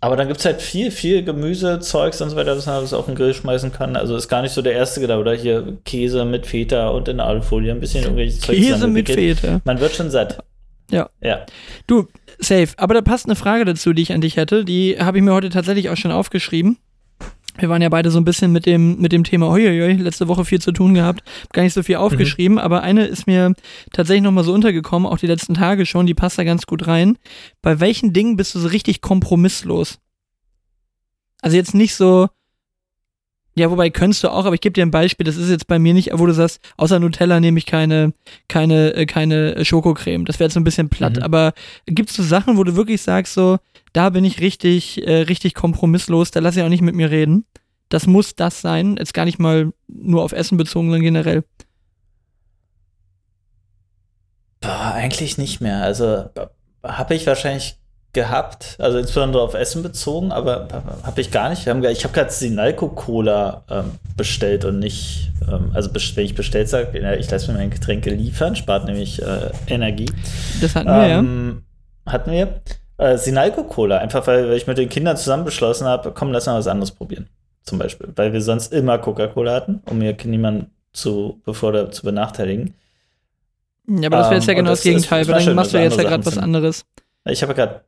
aber dann gibt es halt viel, viel Gemüse, Zeugs und so weiter, was man alles auf den Grill schmeißen kann. Also ist gar nicht so der erste Gedanke. Oder hier Käse mit Feta und in Alufolie, ein bisschen irgendwelche Zeugs. Käse mit Feta. Man wird schon satt. Ja. Ja. Du, safe. Aber da passt eine Frage dazu, die ich an dich hätte. Die habe ich mir heute tatsächlich auch schon aufgeschrieben wir waren ja beide so ein bisschen mit dem, mit dem Thema Heuiui, letzte Woche viel zu tun gehabt, gar nicht so viel aufgeschrieben, mhm. aber eine ist mir tatsächlich nochmal so untergekommen, auch die letzten Tage schon, die passt da ganz gut rein. Bei welchen Dingen bist du so richtig kompromisslos? Also jetzt nicht so, ja, wobei könntest du auch, aber ich gebe dir ein Beispiel, das ist jetzt bei mir nicht, wo du sagst, außer Nutella nehme ich keine, keine, äh, keine Schokocreme. Das wäre jetzt so ein bisschen platt. Mhm. Aber gibt es so Sachen, wo du wirklich sagst, so, da bin ich richtig, äh, richtig kompromisslos, da lasse ich auch nicht mit mir reden. Das muss das sein. Jetzt gar nicht mal nur auf Essen bezogen, sondern generell. Boah, eigentlich nicht mehr. Also habe ich wahrscheinlich gehabt, also insbesondere auf Essen bezogen, aber habe ich gar nicht. Haben, ich habe gerade Sinalco Cola ähm, bestellt und nicht, ähm, also wenn ich bestellt sage, ich lasse mir mein Getränke liefern, spart nämlich äh, Energie. Das hatten wir, ähm, ja. Hatten wir. Äh, Sinalco Cola, einfach weil, weil ich mit den Kindern zusammen beschlossen habe, komm, lass mal was anderes probieren. Zum Beispiel. Weil wir sonst immer Coca-Cola hatten, um mir niemanden zu, bevor zu benachteiligen. Ja, aber das wäre jetzt ja ähm, genau das, das Gegenteil, weil dann machst du jetzt ja gerade was anderes. Ich habe gerade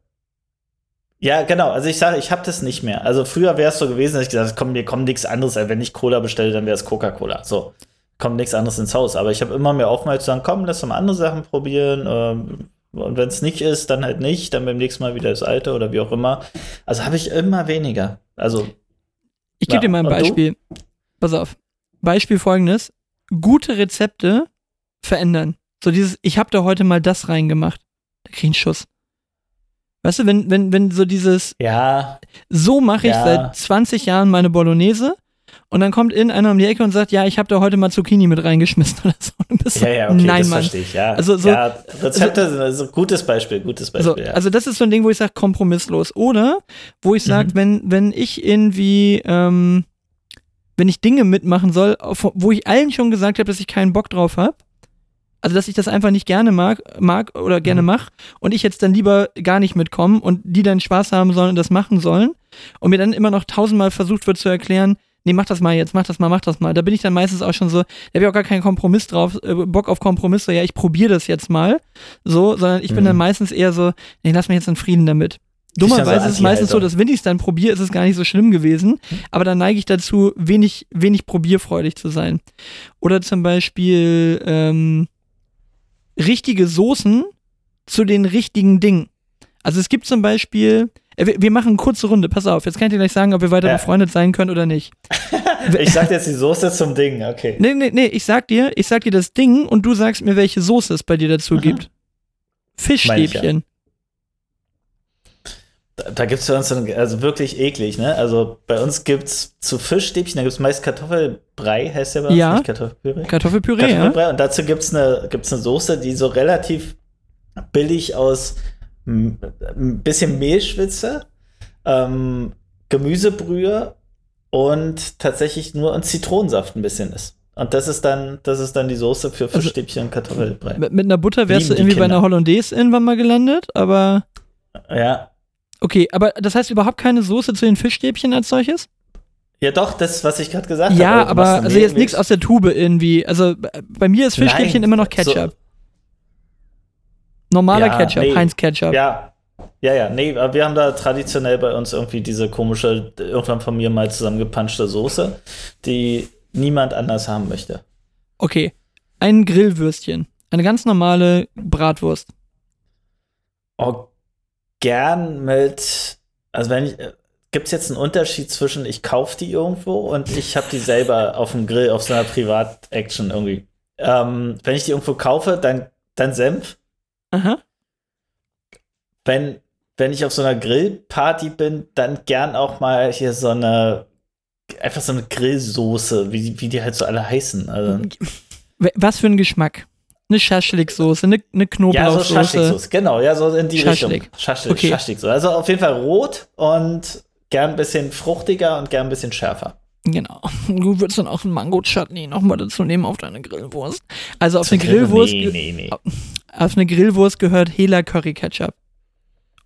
ja, genau. Also ich sage, ich habe das nicht mehr. Also früher wäre es so gewesen, dass ich gesagt habe, komm, mir kommt nichts anderes. Also wenn ich Cola bestelle, dann wäre es Coca-Cola. So, kommt nichts anderes ins Haus. Aber ich habe immer mehr aufmerksam zu sagen, komm, lass mal andere Sachen probieren. Ähm, und wenn es nicht ist, dann halt nicht. Dann beim nächsten Mal wieder das alte oder wie auch immer. Also habe ich immer weniger. Also. Ich gebe ja. dir mal ein Beispiel. Pass auf. Beispiel folgendes. Gute Rezepte verändern. So dieses, ich habe da heute mal das reingemacht. Da krieg ich einen Schuss. Weißt du, wenn, wenn, wenn so dieses, ja, so mache ich ja. seit 20 Jahren meine Bolognese und dann kommt in einer um die Ecke und sagt, ja, ich habe da heute mal Zucchini mit reingeschmissen oder so. ja, ja, okay, Nein, das Mann. verstehe ich, ja. Also so, ja, Rezepte also, sind also gutes Beispiel, gutes Beispiel, so, ja. Also das ist so ein Ding, wo ich sage, kompromisslos. Oder wo ich sage, mhm. wenn, wenn ich irgendwie, ähm, wenn ich Dinge mitmachen soll, wo ich allen schon gesagt habe, dass ich keinen Bock drauf habe, also, dass ich das einfach nicht gerne mag, mag oder gerne mhm. mache und ich jetzt dann lieber gar nicht mitkomme und die dann Spaß haben sollen und das machen sollen und mir dann immer noch tausendmal versucht wird zu erklären, nee, mach das mal jetzt, mach das mal, mach das mal. Da bin ich dann meistens auch schon so, da habe ich auch gar keinen Kompromiss drauf, äh, Bock auf Kompromiss, so, ja, ich probiere das jetzt mal, so, sondern ich mhm. bin dann meistens eher so, nee, lass mich jetzt in Frieden damit. Dummerweise so ist es meistens so, dass wenn ich es dann probiere, ist es gar nicht so schlimm gewesen. Mhm. Aber dann neige ich dazu, wenig, wenig probierfreudig zu sein. Oder zum Beispiel, ähm, richtige Soßen zu den richtigen Dingen. Also es gibt zum Beispiel, äh, wir machen eine kurze Runde, pass auf, jetzt kann ich dir gleich sagen, ob wir weiter ja. befreundet sein können oder nicht. ich sag jetzt die Soße zum Ding, okay. Nee, nee, nee, ich sag dir, ich sag dir das Ding und du sagst mir, welche Soße es bei dir dazu mhm. gibt. Fischstäbchen. Da, da gibt es für uns dann, also wirklich eklig, ne? Also bei uns gibt es zu Fischstäbchen, da gibt es meist Kartoffelbrei, heißt der was? Ja. Nicht Kartoffelpüree. Kartoffelpüree, Kartoffelbrei. Ja. Und dazu gibt es eine, gibt's eine Soße, die so relativ billig aus ein bisschen Mehlschwitze, ähm, Gemüsebrühe und tatsächlich nur ein Zitronensaft ein bisschen ist. Und das ist dann, das ist dann die Soße für also Fischstäbchen also, und Kartoffelbrei. Mit, mit einer Butter wärst Lieben du irgendwie bei einer Hollandaise irgendwann mal gelandet, aber. Ja, Okay, aber das heißt überhaupt keine Soße zu den Fischstäbchen als solches? Ja, doch, das, was ich gerade gesagt habe. Ja, aber also jetzt nichts aus der Tube irgendwie. Also bei mir ist Fischstäbchen immer noch Ketchup. So. Normaler ja, Ketchup, nee. Heinz Ketchup. Ja. Ja, ja, nee, wir haben da traditionell bei uns irgendwie diese komische, irgendwann von mir mal zusammengepanschte Soße, die niemand anders haben möchte. Okay, ein Grillwürstchen. Eine ganz normale Bratwurst. Oh, gern mit, also wenn ich, gibt es jetzt einen Unterschied zwischen ich kaufe die irgendwo und ich habe die selber auf dem Grill, auf so einer Privat-Action irgendwie. Ähm, wenn ich die irgendwo kaufe, dann, dann Senf. Aha. Wenn, wenn ich auf so einer Grillparty bin, dann gern auch mal hier so eine, einfach so eine Grillsoße, wie, wie die halt so alle heißen. Also. Was für ein Geschmack? Eine Schaschlik-Soße, eine, eine Knoblauchsoße. Ja, so Schaschlik-Soße, genau, ja, so in die Schaschlik. Richtung. Schaschlik, okay. Schaschlik-Soße. Also auf jeden Fall rot und gern ein bisschen fruchtiger und gern ein bisschen schärfer. Genau. Du würdest dann auch einen Mango-Chutney nochmal dazu nehmen auf deine Grillwurst. Also auf eine Grillwurst. Nee, nee, nee. Auf eine Grillwurst gehört Hela Curry Ketchup.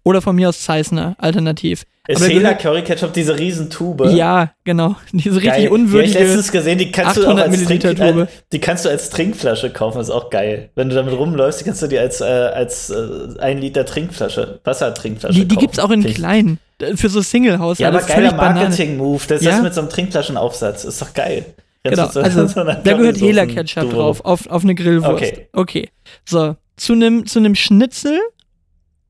Oder von mir aus Zeissner, alternativ. Ist Hela Curry Ketchup diese Riesentube? Ja, genau. Diese richtig geil. unwürdige. Die ich letztens gesehen, die kannst du auch als Trink, äh, die kannst du als Trinkflasche kaufen, das ist auch geil. Wenn du damit rumläufst, die kannst du dir als, äh, als äh, ein Liter Trinkflasche, Wassertrinkflasche die, die kaufen. Die gibt's auch in klein. Für so Single-Haus. Ja, aber geiler Marketing-Move. Das ja? ist mit so einem Trinkflaschenaufsatz. Ist doch geil. Jetzt genau, so, also so da gehört Hela Ketchup drauf, auf, auf eine Grillwurst. Okay. okay. So, zu einem zu Schnitzel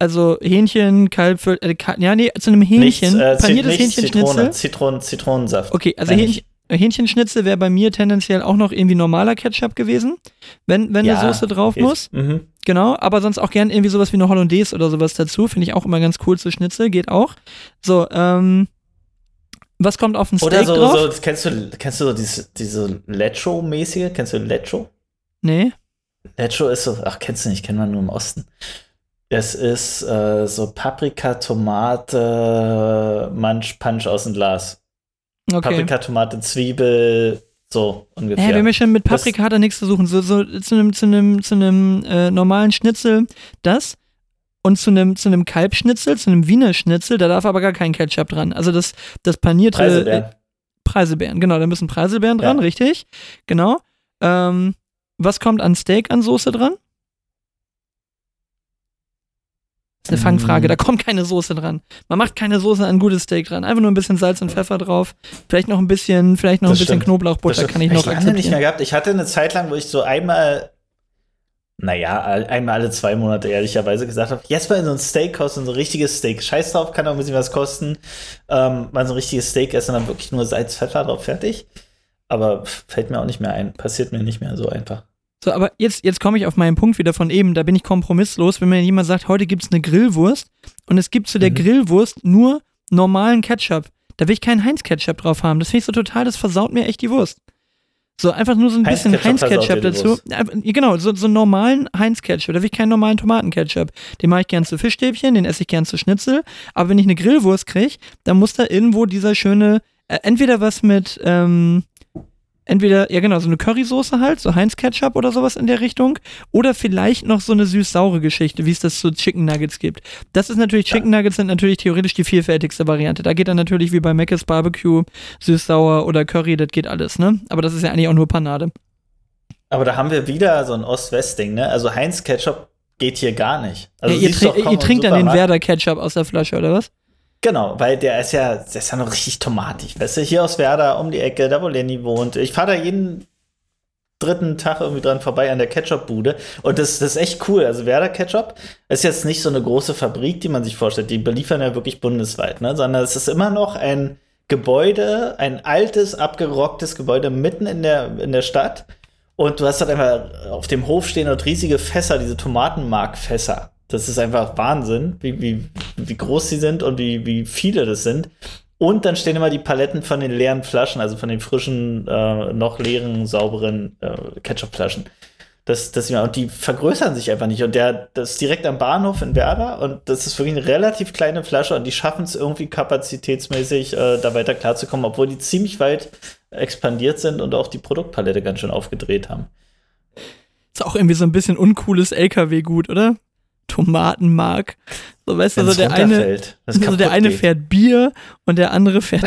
also Hähnchen, Kalb, äh, ja, nee, zu einem Hähnchen, nichts, äh, paniertes Hähnchenschnitzel. Zitronen, Zitronensaft. Okay, also Hähnchen, Hähnchenschnitzel wäre bei mir tendenziell auch noch irgendwie normaler Ketchup gewesen, wenn, wenn ja, eine Soße drauf geht. muss. Mhm. Genau, aber sonst auch gern irgendwie sowas wie eine Hollandaise oder sowas dazu. Finde ich auch immer ganz cool zu Schnitzel, geht auch. So, ähm, was kommt auf ein Steak Oder so, drauf? so kennst du, kennst du so diese, diese Lecho-mäßige? Kennst du Lecho? Nee. Lecho ist so, ach, kennst du nicht, kennt man nur im Osten. Es ist äh, so Paprika, Tomate, Munch, Punch aus dem Glas. Okay. Paprika, Tomate, Zwiebel, so ungefähr. Ja, wir möchten mit Paprika das, hat er nichts zu suchen. So, so zu einem zu einem zu einem äh, normalen Schnitzel das und zu einem zu einem Kalbschnitzel, zu einem Wiener Schnitzel, da darf aber gar kein Ketchup dran. Also das das panierte Preiselbeeren. Äh, Preiselbeeren, genau, da müssen Preiselbeeren dran, ja. richtig? Genau. Ähm, was kommt an Steak an Soße dran? Das ist eine Fangfrage, da kommt keine Soße dran. Man macht keine Soße an gutes Steak dran. Einfach nur ein bisschen Salz und Pfeffer drauf. Vielleicht noch ein bisschen, vielleicht noch das ein bisschen Knoblauchbutter kann ich noch ich akzeptieren. nicht mehr gehabt. Ich hatte eine Zeit lang, wo ich so einmal, naja, einmal alle zwei Monate ehrlicherweise gesagt habe, jetzt mal in so ein Steakhouse, in so ein richtiges Steak. Scheiß drauf, kann auch ein bisschen was kosten. Ähm, mal so ein richtiges Steak essen, dann wirklich nur Salz, Pfeffer drauf, fertig. Aber fällt mir auch nicht mehr ein. Passiert mir nicht mehr so einfach. So, aber jetzt, jetzt komme ich auf meinen Punkt wieder von eben, da bin ich kompromisslos, wenn mir jemand sagt, heute gibt es eine Grillwurst und es gibt zu der mhm. Grillwurst nur normalen Ketchup. Da will ich keinen Heinz-Ketchup drauf haben. Das finde ich so total, das versaut mir echt die Wurst. So, einfach nur so ein Heinz bisschen Heinz-Ketchup dazu. Ja, genau, so, so einen normalen Heinz-Ketchup. Da will ich keinen normalen Tomaten-Ketchup. Den mache ich gern zu Fischstäbchen, den esse ich gern zu Schnitzel. Aber wenn ich eine Grillwurst kriege, dann muss da irgendwo dieser schöne, äh, entweder was mit, ähm, entweder, ja genau, so eine Currysoße halt, so Heinz Ketchup oder sowas in der Richtung. Oder vielleicht noch so eine süß-saure Geschichte, wie es das zu Chicken Nuggets gibt. Das ist natürlich. Chicken Nuggets sind natürlich theoretisch die vielfältigste Variante. Da geht dann natürlich wie bei Mc's Barbecue, süß-sauer oder Curry, das geht alles, ne? Aber das ist ja eigentlich auch nur Panade. Aber da haben wir wieder so ein Ost-West-Ding, ne? Also Heinz Ketchup geht hier gar nicht. Also ja, ihr, tr ihr trinkt dann den Werder Ketchup aus der Flasche, oder was? Genau, weil der ist ja, der ist ja noch richtig tomatig. Weißt du, hier aus Werder um die Ecke, da wo Lenny wohnt. Ich fahre da jeden dritten Tag irgendwie dran vorbei an der Ketchup-Bude. Und das, das ist echt cool. Also Werder Ketchup ist jetzt nicht so eine große Fabrik, die man sich vorstellt. Die beliefern ja wirklich bundesweit, ne? Sondern es ist immer noch ein Gebäude, ein altes, abgerocktes Gebäude mitten in der, in der Stadt. Und du hast halt einfach auf dem Hof stehen und riesige Fässer, diese Tomatenmarkfässer. Das ist einfach Wahnsinn, wie, wie, wie groß sie sind und wie, wie viele das sind. Und dann stehen immer die Paletten von den leeren Flaschen, also von den frischen, äh, noch leeren, sauberen äh, Ketchupflaschen. Das, das, und die vergrößern sich einfach nicht. Und der, das ist direkt am Bahnhof in Werder und das ist wirklich eine relativ kleine Flasche und die schaffen es irgendwie kapazitätsmäßig, äh, da weiter klarzukommen, obwohl die ziemlich weit expandiert sind und auch die Produktpalette ganz schön aufgedreht haben. Ist auch irgendwie so ein bisschen uncooles LKW-Gut, oder? Tomatenmark. So, weißt du, so der eine, runterfällt, das so der eine geht. fährt Bier und der andere fährt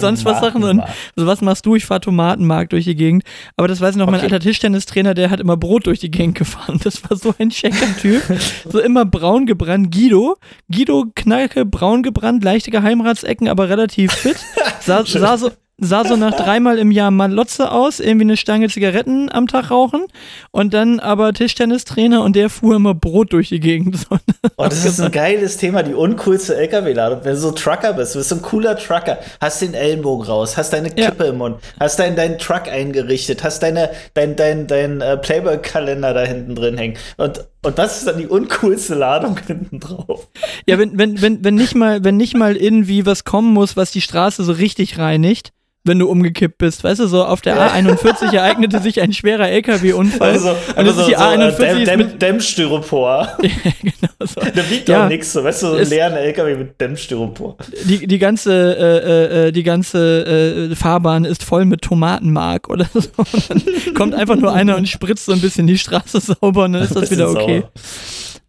sonst was Sachen. Und so, was machst du? Ich fahr Tomatenmark durch die Gegend. Aber das weiß ich noch, mein Okay. alter Tischtennistrainer, der hat immer Brot durch die Gegend gefahren. Das war so ein checker Typ. so immer braun gebrannt. Guido, Guido Knalke, braun gebrannt, leichte Geheimratsecken, aber relativ fit. Sah, sah so, sah so nach dreimal im Jahr Malotze aus, irgendwie eine Stange Zigaretten am Tag rauchen und dann aber Tischtennistrainer und der fuhr immer Brot durch die Gegend. So, Oh, das ist ein geiles Thema, die uncoolste LKW-Ladung. Wenn du so Trucker bist, du bist so ein cooler Trucker, hast den Ellenbogen raus, hast deine Ja. Kippe im Mund, hast deinen deinen Truck eingerichtet, hast deine, dein, dein, dein äh, Playboy-Kalender da hinten drin hängen. Und, und was ist dann die uncoolste Ladung hinten drauf? Ja, wenn, wenn, wenn, wenn nicht mal, wenn nicht mal irgendwie was kommen muss, was die Straße so richtig reinigt, wenn du umgekippt bist. Weißt du, so auf der A41 ereignete sich ein schwerer LKW-Unfall. Also, und das so, ist die so, äh, A41 Dämm, ist mit, Dämmstyropor. genau so. Da wiegt Ja. auch nichts, so, weißt du, so einen leeren LKW mit Dämmstyropor. Die, die ganze, äh, äh, die ganze äh, Fahrbahn ist voll mit Tomatenmark oder so. Und dann kommt einfach nur einer und spritzt so ein bisschen die Straße sauber und dann ist das wieder okay. sauber.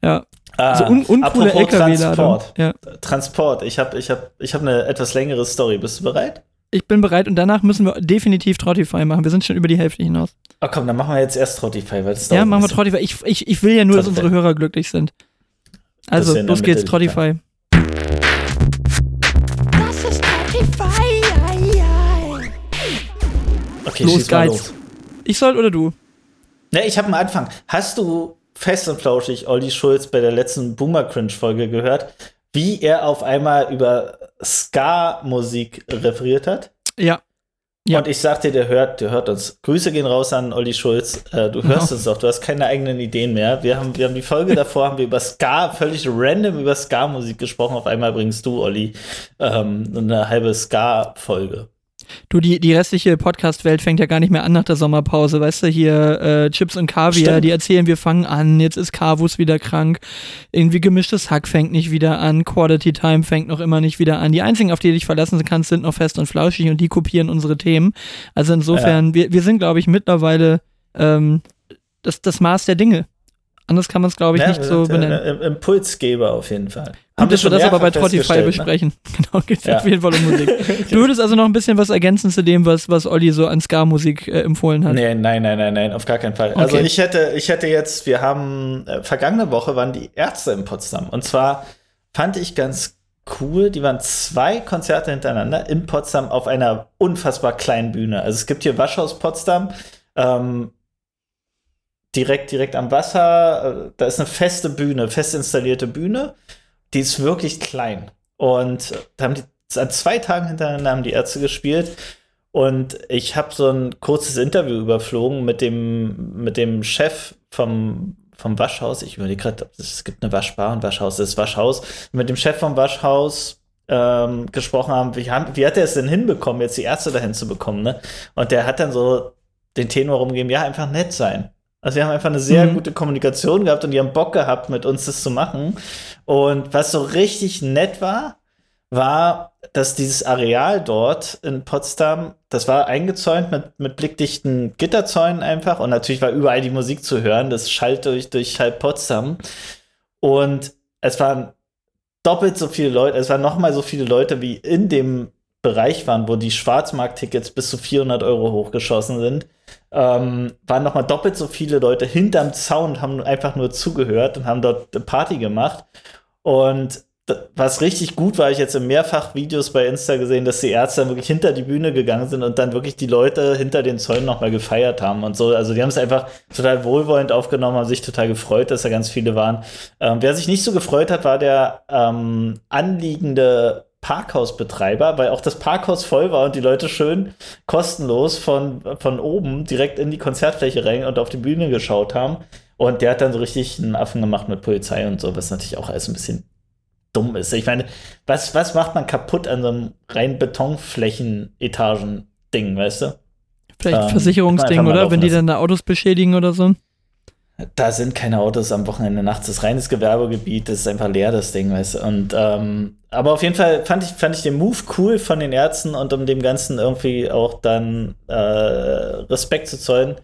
Ja. Ah, So un uncoole apropos LKW-Ladung. Transport. Ja. Transport. Ich habe ich hab, ich hab eine etwas längere Story. Bist du bereit? Ich bin bereit und danach müssen wir definitiv Trottify machen. Wir sind schon über die Hälfte hinaus. Oh komm, dann machen wir jetzt erst Trottify, weil das Ja, machen wir. Trottify. Ich, ich, ich will ja nur, dass Trottify. unsere Hörer glücklich sind. Also, los geht's, Mitte Trottify. Das ist ei. Okay, Los geht's. los. Ich soll oder du? Ne, ich habe einen Anfang. Hast du fest und flauschig Olli Schulz bei der letzten Boomer Cringe Folge gehört, wie er auf einmal über Ska-Musik referiert hat? Ja. Ja. Und ich sagte, der hört, der hört uns. Grüße gehen raus an Olli Schulz. Äh, du hörst Ja. uns doch, du hast keine eigenen Ideen mehr. Wir haben, wir haben die Folge davor, haben wir über Ska, völlig random über Ska-Musik gesprochen. Auf einmal bringst du, Olli, ähm, eine halbe Ska-Folge. Du, die, die restliche Podcast-Welt fängt ja gar nicht mehr an nach der Sommerpause. Weißt du, hier äh, Chips und Kaviar, Stimmt. die erzählen, wir fangen an, jetzt ist Kavus wieder krank. Irgendwie gemischtes Hack fängt nicht wieder an, Quality Time fängt noch immer nicht wieder an. Die einzigen, auf die du dich verlassen kannst, sind noch fest und flauschig und die kopieren unsere Themen. Also insofern, wir, wir sind, glaube ich, mittlerweile ähm, das, das Maß der Dinge. Anders kann man es, glaube ich, Ja, nicht wir so sind, benennen. äh, im- Impulsgeber auf jeden Fall. Gut, dass wir das aber bei Spotify ne? besprechen. Genau, geht Ja. auf jeden Fall um Musik. Du würdest also noch ein bisschen was ergänzen zu dem, was, was Olli so an Ska-Musik äh, empfohlen hat. Nee, nein, nein, nein, nein, auf gar keinen Fall. Also Okay. ich hätte, ich hätte jetzt, wir haben, äh, vergangene Woche waren die Ärzte in Potsdam. Und zwar fand ich ganz cool, die waren zwei Konzerte hintereinander in Potsdam auf einer unfassbar kleinen Bühne. Also es gibt hier Waschhaus Potsdam, ähm, direkt, direkt am Wasser. Äh, Da ist eine feste Bühne, fest installierte Bühne. Die ist wirklich klein. Und äh, da haben die an zwei Tagen hintereinander haben die Ärzte gespielt. Und ich habe so ein kurzes Interview überflogen mit dem, mit dem Chef vom, vom Waschhaus. Ich überlege gerade, es gibt eine Waschbar und Waschhaus, das ist Waschhaus. Mit dem Chef vom Waschhaus ähm, gesprochen haben wie, haben, wie hat er es denn hinbekommen, jetzt die Ärzte dahin zu bekommen, ne? Und der hat dann so den Tenor rumgegeben, ja, einfach nett sein. Also wir haben einfach eine sehr Mhm. gute Kommunikation gehabt und die haben Bock gehabt, mit uns das zu machen. Und was so richtig nett war, war, dass dieses Areal dort in Potsdam, das war eingezäunt mit, mit blickdichten Gitterzäunen einfach und natürlich war überall die Musik zu hören, das schallt durch, durch halb Potsdam und es waren doppelt so viele Leute, es waren noch mal so viele Leute, wie in dem Bereich waren, wo die Schwarzmarkttickets bis zu 400 Euro hochgeschossen sind, ähm, waren noch mal doppelt so viele Leute hinterm Zaun und haben einfach nur zugehört und haben dort eine Party gemacht und was richtig gut war, ich jetzt in mehrfach Videos bei Insta gesehen, dass die Ärzte dann wirklich hinter die Bühne gegangen sind und dann wirklich die Leute hinter den Zäunen nochmal gefeiert haben und so. Also die haben es einfach total wohlwollend aufgenommen, haben sich total gefreut, dass da ganz viele waren. Ähm, wer sich nicht so gefreut hat, war der ähm, anliegende Parkhausbetreiber, weil auch das Parkhaus voll war und die Leute schön kostenlos von, von oben direkt in die Konzertfläche rein und auf die Bühne geschaut haben. Und der hat dann so richtig einen Affen gemacht mit Polizei und so, was natürlich auch alles ein bisschen dumm ist. Ich meine, was, was macht man kaputt an so einem rein Betonflächen-Etagen-Ding, weißt du? Vielleicht Ähm, Versicherungsding, oder? Wenn die dann da Autos beschädigen oder so. Da sind keine Autos am Wochenende nachts. Das ist reines Gewerbegebiet, das ist einfach leer, das Ding, weißt du. Und, ähm, aber auf jeden Fall fand ich, fand ich den Move cool von den Ärzten und um dem Ganzen irgendwie auch dann äh, Respekt zu zollen,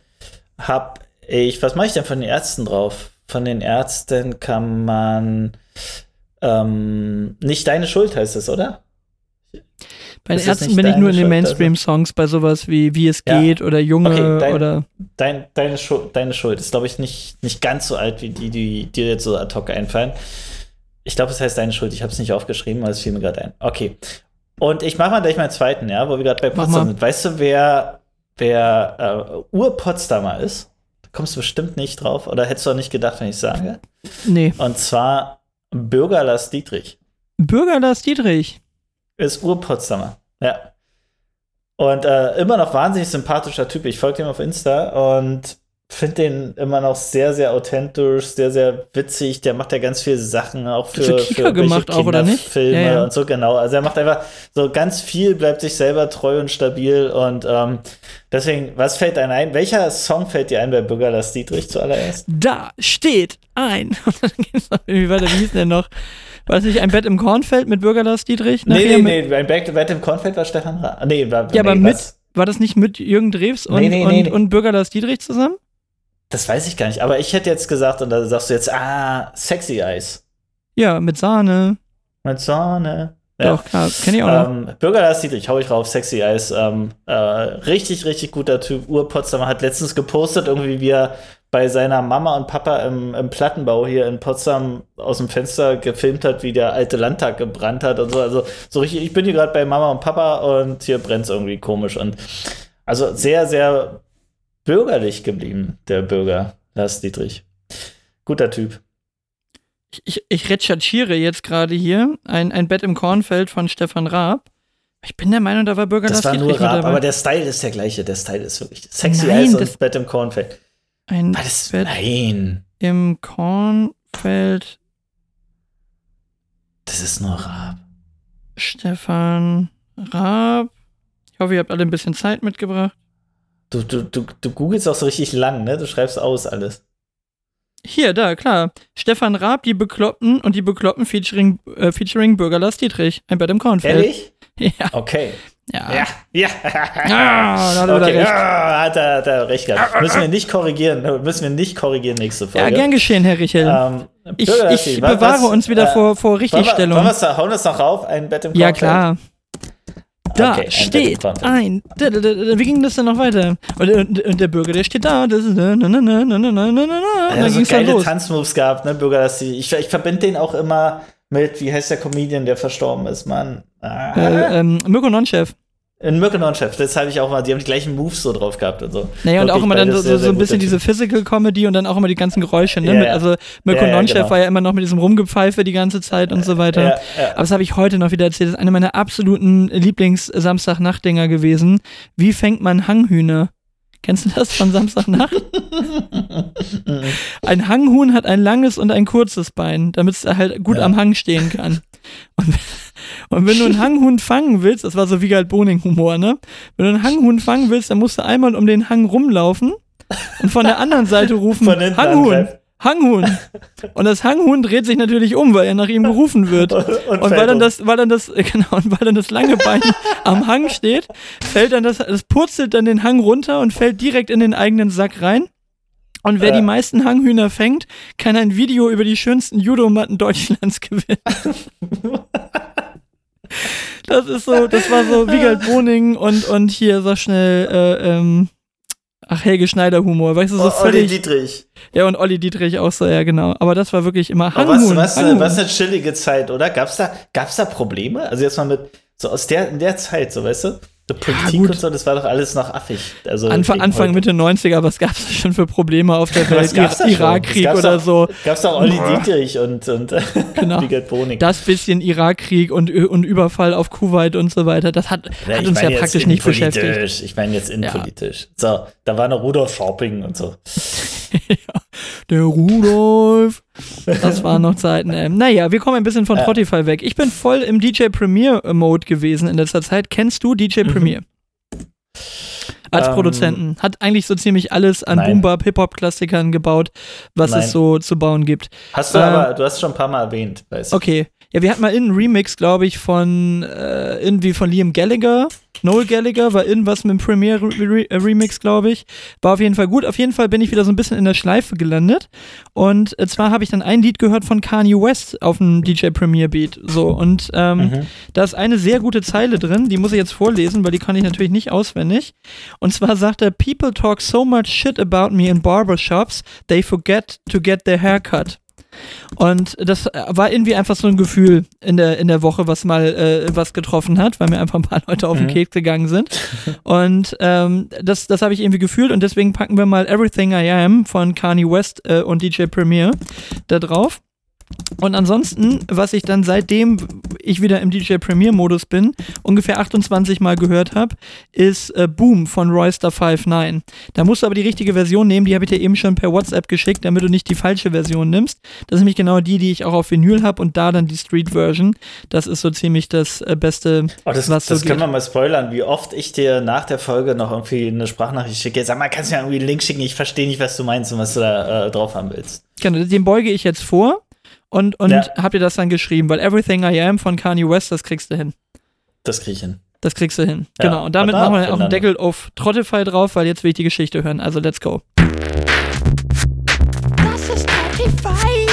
hab ich, was mache ich denn von den Ärzten drauf? von den Ärzten kann man ähm, nicht deine Schuld heißt es, oder? Bei den Ärzten bin ich nur in den also? Mainstream-Songs, bei sowas wie Wie es Ja. geht oder Junge Okay, dein- oder. Dein, deine, Schuld, deine Schuld ist, glaube ich, nicht, nicht ganz so alt, wie die, die dir jetzt so ad hoc einfallen. Ich glaube, es heißt deine Schuld. Ich habe es nicht aufgeschrieben, aber es fiel mir gerade ein. Okay. Und ich mache mal gleich meinen zweiten, ja, wo wir gerade bei Potsdam sind. Weißt du, wer, wer äh, Ur-Potsdamer ist? Da kommst du bestimmt nicht drauf. Oder hättest du auch nicht gedacht, wenn ich sage? Nee. Und zwar Bürger Lars Dietrich. Bürger Lars Dietrich. Ist Ur-Potsdamer. Ja. Und äh, immer noch wahnsinnig sympathischer Typ. Ich folge dem auf Insta und finde den immer noch sehr, sehr authentisch, sehr, sehr witzig. Der macht ja ganz viele Sachen auch für, für Kika gemacht auch, oder nicht? Kinderfilme Ja, ja. und so, genau. Also er macht einfach so ganz viel, bleibt sich selber treu und stabil. Und ähm, deswegen, was fällt einem ein? Welcher Song fällt dir ein bei Bürger Lars Dietrich zuallererst? Da steht ein. Und dann geht's noch irgendwie weiter. Wie hieß denn noch? Weiß nicht, ein Bett im Kornfeld mit Bürger Lars Dietrich? Nee, nee, mit- nee, Back to Back im Kornfeld war Stefan Ra. Nee, war, Ja, aber nee, mit, was? war das nicht mit Jürgen Drews und, Nee, nee, und, nee, und Bürger Lars Dietrich zusammen? Das weiß ich gar nicht. Aber ich hätte jetzt gesagt, und da sagst du jetzt, ah, Sexy Eyes. Ja, mit Sahne. Mit Sonne. Ja. Doch, klar, kenne ich auch noch. Ähm, Bürger Lars Dietrich, hau ich rauf, Sexy Eyes. Ähm, äh, richtig, richtig guter Typ. Ur-Potsdamer hat letztens gepostet, irgendwie wie er bei seiner Mama und Papa im, im Plattenbau hier in Potsdam aus dem Fenster gefilmt hat, wie der alte Landtag gebrannt hat und so. Also so richtig, ich bin hier gerade bei Mama und Papa und hier brennt es irgendwie komisch. Und also sehr, sehr bürgerlich geblieben, der Bürger Lars Dietrich. Guter Typ. Ich, ich recherchiere jetzt gerade hier ein, ein Bett im Kornfeld von Stefan Raab. Ich bin der Meinung, da war Bürger Das Lars war Dietrich nur dabei. aber der Style ist der gleiche. Der Style ist wirklich sexy Nein, Eyes das- und Bett im Kornfeld. ein War das, Bett nein, im Kornfeld das ist nur Rap. Stefan Raab. Ich hoffe, ihr habt alle ein bisschen Zeit mitgebracht. Du, du, du, du googelst auch so richtig lang, ne? Du schreibst aus alles. Hier, da, klar. Stefan Raab, die Bekloppten und die Bekloppten featuring, äh, featuring Bürger Lars Dietrich. Ein Bett im Kornfeld. Ehrlich? Ja. Okay. Ja. Ja. Ja. Ah, da er okay. recht. Ah, hat er, hat er recht gehabt. Müssen wir nicht korrigieren. Müssen wir nicht korrigieren nächste Ja, Folge. gern geschehen, Herr Richel. Ähm, ich ich bewahre was- uns wieder äh, vor, vor Wollen wir, Richtigstellung. wollen wir's da, hauen wir es noch rauf? Ein Bett im Ja, Kornfeld? klar. Da Okay, steht ein. Wie ging das denn noch weiter? Und, und, und der Bürger, der steht da. Das ist. Na, na, na, na, na, na, na, na, hat so ging's dann geile los. Tanzmoves gehabt, ne, Bürger, dass die, ich, ich verbinde den auch immer mit, wie heißt der Comedian, der verstorben ist, Mann? Ah. Äh, ähm, Mirko Nonchef. In Mirko Chef, das habe ich auch mal, die haben die gleichen Moves so drauf gehabt und so. Naja, und Wirklich auch immer dann so, sehr, so ein bisschen diese Physical Comedy und dann auch immer die ganzen Geräusche. Ne? Ja, mit, also Mirko Ja, ja, Nonchef genau. war ja immer noch mit diesem Rumgepfeife die ganze Zeit und so weiter. Aber das habe ich heute noch wieder erzählt. Das ist eine meiner absoluten Lieblings-Samstagnacht-Dinger gewesen. Wie fängt man Hanghühner? Kennst du das von Samstagnacht? ein Hanghuhn hat ein langes und ein kurzes Bein, damit es halt gut am Hang stehen kann. Und, und wenn du einen Hanghuhn fangen willst, das war so Wiegald Boning-Humor, ne? Wenn du einen Hanghuhn fangen willst, dann musst du einmal um den Hang rumlaufen und von der anderen Seite rufen, Hanghuhn, angreifen. Hanghuhn. Und das Hanghuhn dreht sich natürlich um, weil er nach ihm gerufen wird. Und, Und weil fällt dann um. das, weil dann das, genau, und weil dann das lange Bein am Hang steht, fällt dann das, das purzelt dann den Hang runter und fällt direkt in den eigenen Sack rein. Und wer Ja. die meisten Hanghühner fängt, kann ein Video über die schönsten Judomatten Deutschlands gewinnen. Das ist so, das war so Wiegald Boning und, und hier, sag schnell, äh, ähm, ach, Helge Schneider Humor, weißt du, so Olli völlig, Dietrich. ja, und Olli Dietrich auch so, ja, genau. Aber das war wirklich immer Aber was, was, Hanghuhn. was eine chillige Zeit, oder? Gab's da, gab's da Probleme? Also jetzt mal mit, so aus der, in der Zeit, so weißt du? Die Politik so, das war doch alles noch affig. Also Anfang, Anfang. Mitte 90er, was gab es schon für Probleme auf der Welt? Irakkrieg oder doch- so. Gab's da Olli Boah. Dietrich und, und Genau. Boning. Das bisschen Irakkrieg und, und Überfall auf Kuwait und so weiter, das hat, Ja, hat uns ja praktisch nicht beschäftigt. Ich meine jetzt innenpolitisch. So, da war noch Rudolf Shopping und so. Der Rudolf. Das waren noch Zeiten. Ähm, naja, wir kommen ein bisschen von Ja. Spotify weg. Ich bin voll im DJ Premiere Mode gewesen in letzter Zeit. Kennst du DJ Premiere? Als Mhm. Ähm, Produzenten. Hat eigentlich so ziemlich alles an. Boom-Bap, Hip-Hop-Klassikern gebaut, was Nein. es so zu bauen gibt. Hast du Ähm, aber, du hast schon ein paar Mal erwähnt, weißt du. Okay. Ja, wir hatten mal einen Remix, glaube ich, von äh, irgendwie von Liam Gallagher Noel Gallagher war irgendwas mit dem Premiere Re Re Remix, glaube ich. War auf jeden Fall gut. Auf jeden Fall bin ich wieder so ein bisschen in der Schleife gelandet. Und äh, zwar habe ich dann ein Lied gehört von Kanye West auf dem DJ Premiere Beat. So, und ähm, Mhm. da ist eine sehr gute Zeile drin, die muss ich jetzt vorlesen, weil die kann ich natürlich nicht auswendig. Und zwar sagt er: People talk so much shit about me in barbershops, they forget to get their haircut. Und das äh, war irgendwie einfach so ein Gefühl in der, in der Woche, was mal äh, was getroffen hat, weil mir einfach ein paar Leute auf den Mhm. Keks gegangen sind. Und ähm, das, das habe ich irgendwie gefühlt und deswegen packen wir mal Everything I Am von Kanye West äh, und DJ Premier da drauf. Und ansonsten, was ich dann seitdem ich wieder im DJ Premier Modus bin, ungefähr 28 Mal gehört habe, ist äh, Boom von Royster 59. Da musst du aber die richtige Version nehmen, die habe ich dir eben schon per WhatsApp geschickt, damit du nicht die falsche Version nimmst. Das ist nämlich genau die, die ich auch auf Vinyl habe und da dann die Street Version. Das ist so ziemlich das äh, Beste, Oh, das was so das können wir mal spoilern, wie oft ich dir nach der Folge noch irgendwie eine Sprachnachricht schicke. Sag mal, kannst du mir irgendwie einen Link schicken? Ich verstehe nicht, was du meinst und was du da äh, drauf haben willst. Genau, den beuge ich jetzt vor und, und Ja. hab dir das dann geschrieben, weil Everything I Am von Kanye West, das kriegst du hin. Das kriege ich hin. Das kriegst du hin. Ja, genau. Und damit warte machen wir auch einen Deckel auf Trottify drauf, weil jetzt will ich die Geschichte hören. Also let's go. Das ist Spotify.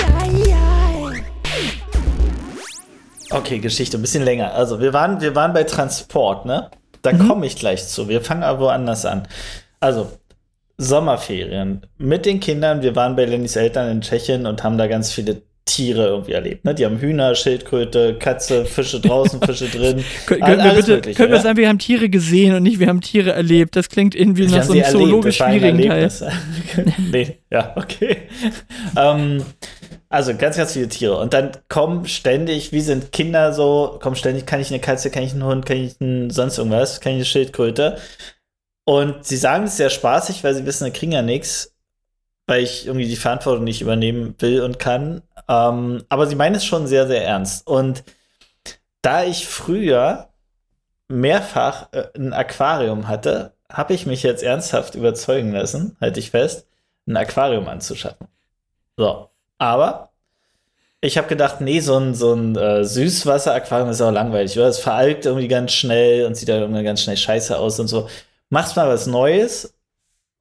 Okay, Geschichte, ein bisschen länger. Also, wir waren, wir waren bei Transport, ne? Da Mhm. komme ich gleich zu. Wir fangen aber woanders an. Also, Sommerferien mit den Kindern. Wir waren bei Lennys Eltern in Tschechien und haben da ganz viele Tiere irgendwie erlebt. Ne? Die haben Hühner, Schildkröte, Katze, Fische draußen, Fische drin. Kön können wir bitte, Mögliche, können wir ja? sagen, wir haben Tiere gesehen und nicht, wir haben Tiere erlebt. Das klingt irgendwie nach so einem zoologisch schwierigen Teil. Nee, ja, okay. ähm, also ganz, ganz viele Tiere. Und dann kommen ständig, wie sind Kinder so, kommen ständig, kann ich eine Katze, kann ich einen Hund, kann ich einen, sonst irgendwas, kann ich eine Schildkröte. Und sie sagen es sehr spaßig, weil sie wissen, wir kriegen ja nichts, weil ich irgendwie die Verantwortung nicht übernehmen will und kann. Ähm, aber sie meinen es schon sehr, sehr ernst. Und da ich früher mehrfach äh, ein Aquarium hatte, habe ich mich jetzt ernsthaft überzeugen lassen, halte ich fest, ein Aquarium anzuschaffen. So, aber ich habe gedacht, nee, so ein, so ein äh, Süßwasser-Aquarium ist auch langweilig? Es veralgt irgendwie ganz schnell und sieht da irgendwie ganz schnell scheiße aus und so. Machst mal was Neues,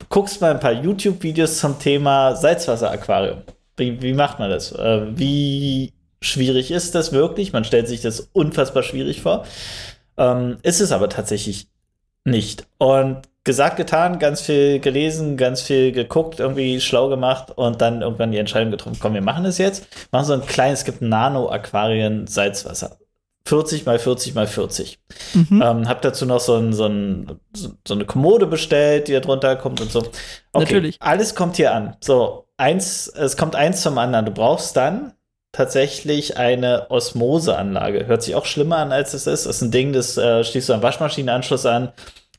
guckst mal ein paar YouTube-Videos zum Thema Salzwasser-Aquarium. Wie, wie macht man das? Äh, wie schwierig ist das wirklich? Man stellt sich das unfassbar schwierig vor. Ähm, ist es aber tatsächlich nicht. Und gesagt, getan, ganz viel gelesen, ganz viel geguckt, irgendwie schlau gemacht und dann irgendwann die Entscheidung getroffen, komm, wir machen es jetzt. Machen so ein kleines, es gibt Nano-Aquarien Salzwasser. 40 mal 40 mal 40. Mhm. Ähm, hab dazu noch so, ein, so, ein, so, eine Kommode bestellt, die da drunter kommt und so. Okay, Natürlich. Alles kommt hier an. So, eins, es kommt eins zum anderen. Du brauchst dann tatsächlich eine Osmoseanlage. Hört sich auch schlimmer an, als es ist. Das ist ein Ding, das äh, schließt du am Waschmaschinenanschluss an,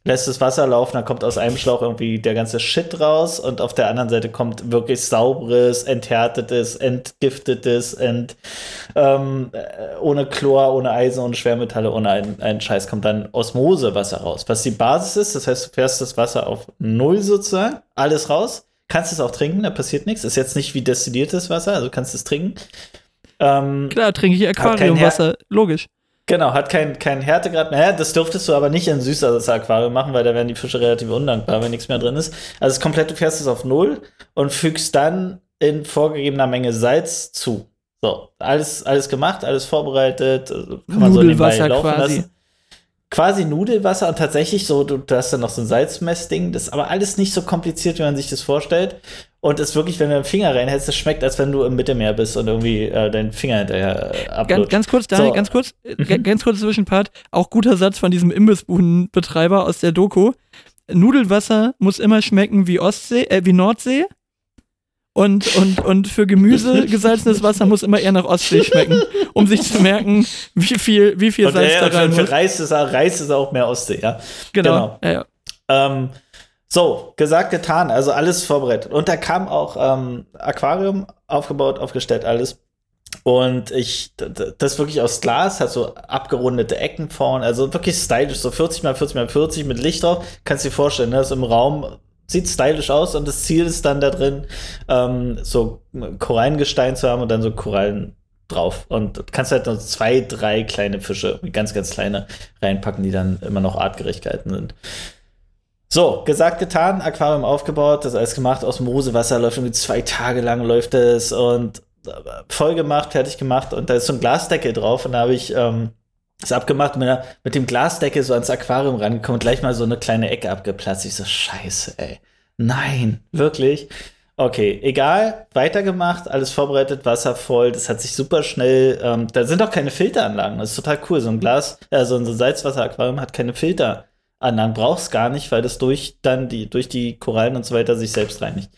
lässt das Wasser laufen, dann kommt aus einem Schlauch irgendwie der ganze Shit raus und auf der anderen Seite kommt wirklich sauberes, enthärtetes, entgiftetes, ent, ähm, äh, ohne Chlor, ohne Eisen, ohne Schwermetalle, ohne einen, einen Scheiß kommt dann Osmosewasser raus. Was die Basis ist, das heißt, du fährst das Wasser auf Null sozusagen, alles raus, kannst es auch trinken, da passiert nichts. Ist jetzt nicht wie destilliertes Wasser, also kannst es trinken. Ähm, Klar, trinke ich Aquariumwasser. Logisch. Genau, hat keinen kein Härtegrad mehr. Das dürftest du aber nicht in Süßwasser-Aquarium machen, weil da werden die Fische relativ undankbar, wenn nichts mehr drin ist. Also es ist komplett, du fährst es auf Null und fügst dann in vorgegebener Menge Salz zu. So, alles, alles gemacht, alles vorbereitet, also kann man so nebenbei laufen quasi. lassen. Quasi Nudelwasser und tatsächlich so, du, du hast dann noch so ein Salzmessding, das ist aber alles nicht so kompliziert, wie man sich das vorstellt. Und ist wirklich, wenn du den Finger reinhältst, das schmeckt, als wenn du im Mittelmeer bist und irgendwie äh, deinen Finger hinterher äh, Ganz, ablutscht. ganz kurz, Daniel, So. ganz kurz, äh, Mhm. ga- ganz kurz Zwischenpart. Auch guter Satz von diesem Imbissbudenbetreiber aus der Doku. Nudelwasser muss immer schmecken wie Ostsee, äh, wie Nordsee. Und, und, und für Gemüse gesalzenes Wasser muss immer eher nach Ostsee schmecken, um sich zu merken, wie viel, wie viel Und Salz ja, da rein für, muss. für Reis ist, auch- Reis ist auch mehr Ostsee, ja. Genau. Ja, ja. Ähm, so, gesagt, getan, also alles vorbereitet. Und da kam auch ähm, Aquarium aufgebaut, aufgestellt, alles. Und ich, das wirklich aus Glas, hat so abgerundete Ecken vorne, also wirklich stylisch, so 40 mal 40 mal 40 mit Licht drauf. Kannst dir vorstellen, ne, das im Raum sieht stylisch aus und das Ziel ist dann da drin, ähm, so Korallengestein zu haben und dann so Korallen drauf. Und kannst halt nur zwei, drei kleine Fische, ganz, ganz kleine, reinpacken, die dann immer noch artgerecht gehalten sind. So, gesagt, getan, Aquarium aufgebaut, das alles gemacht, aus dem Mosewasser läuft irgendwie zwei Tage lang läuft es und äh, voll gemacht, fertig gemacht und da ist so ein Glasdeckel drauf und da habe ich ähm, abgemacht und bin mit dem Glasdeckel so ans Aquarium rangekommen und gleich mal so eine kleine Ecke abgeplatzt. Ich so, scheiße, ey. Nein, wirklich. Okay, egal, weitergemacht, alles vorbereitet, Wasser voll, das hat sich super schnell, ähm, da sind auch keine Filteranlagen, das ist total cool. So ein Glas, äh, so ein Salzwasseraquarium hat keine Filteranlagen, brauchst gar nicht, weil das durch dann die, durch die Korallen und so weiter sich selbst reinigt.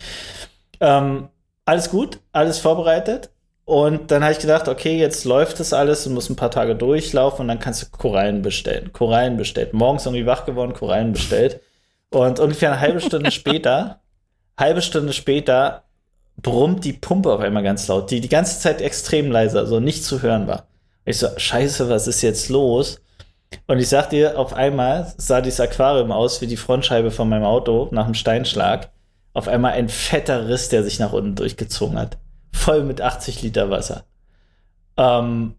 Ähm, alles gut, alles vorbereitet. Und dann habe ich gedacht, okay, jetzt läuft das alles, du musst ein paar Tage durchlaufen und dann kannst du Korallen bestellen. Korallen bestellt. Morgens irgendwie wach geworden, Korallen bestellt. Und ungefähr eine halbe Stunde später halbe Stunde später brummt die Pumpe auf einmal ganz laut, die die ganze Zeit extrem leise, also nicht zu hören war. Ich so, scheiße, was ist jetzt los? Und ich sag dir, auf einmal sah dieses Aquarium aus wie die Frontscheibe von meinem Auto nach einem Steinschlag. Auf einmal ein fetter Riss, der sich nach unten durchgezogen hat. Voll mit 80 Liter Wasser. Ähm,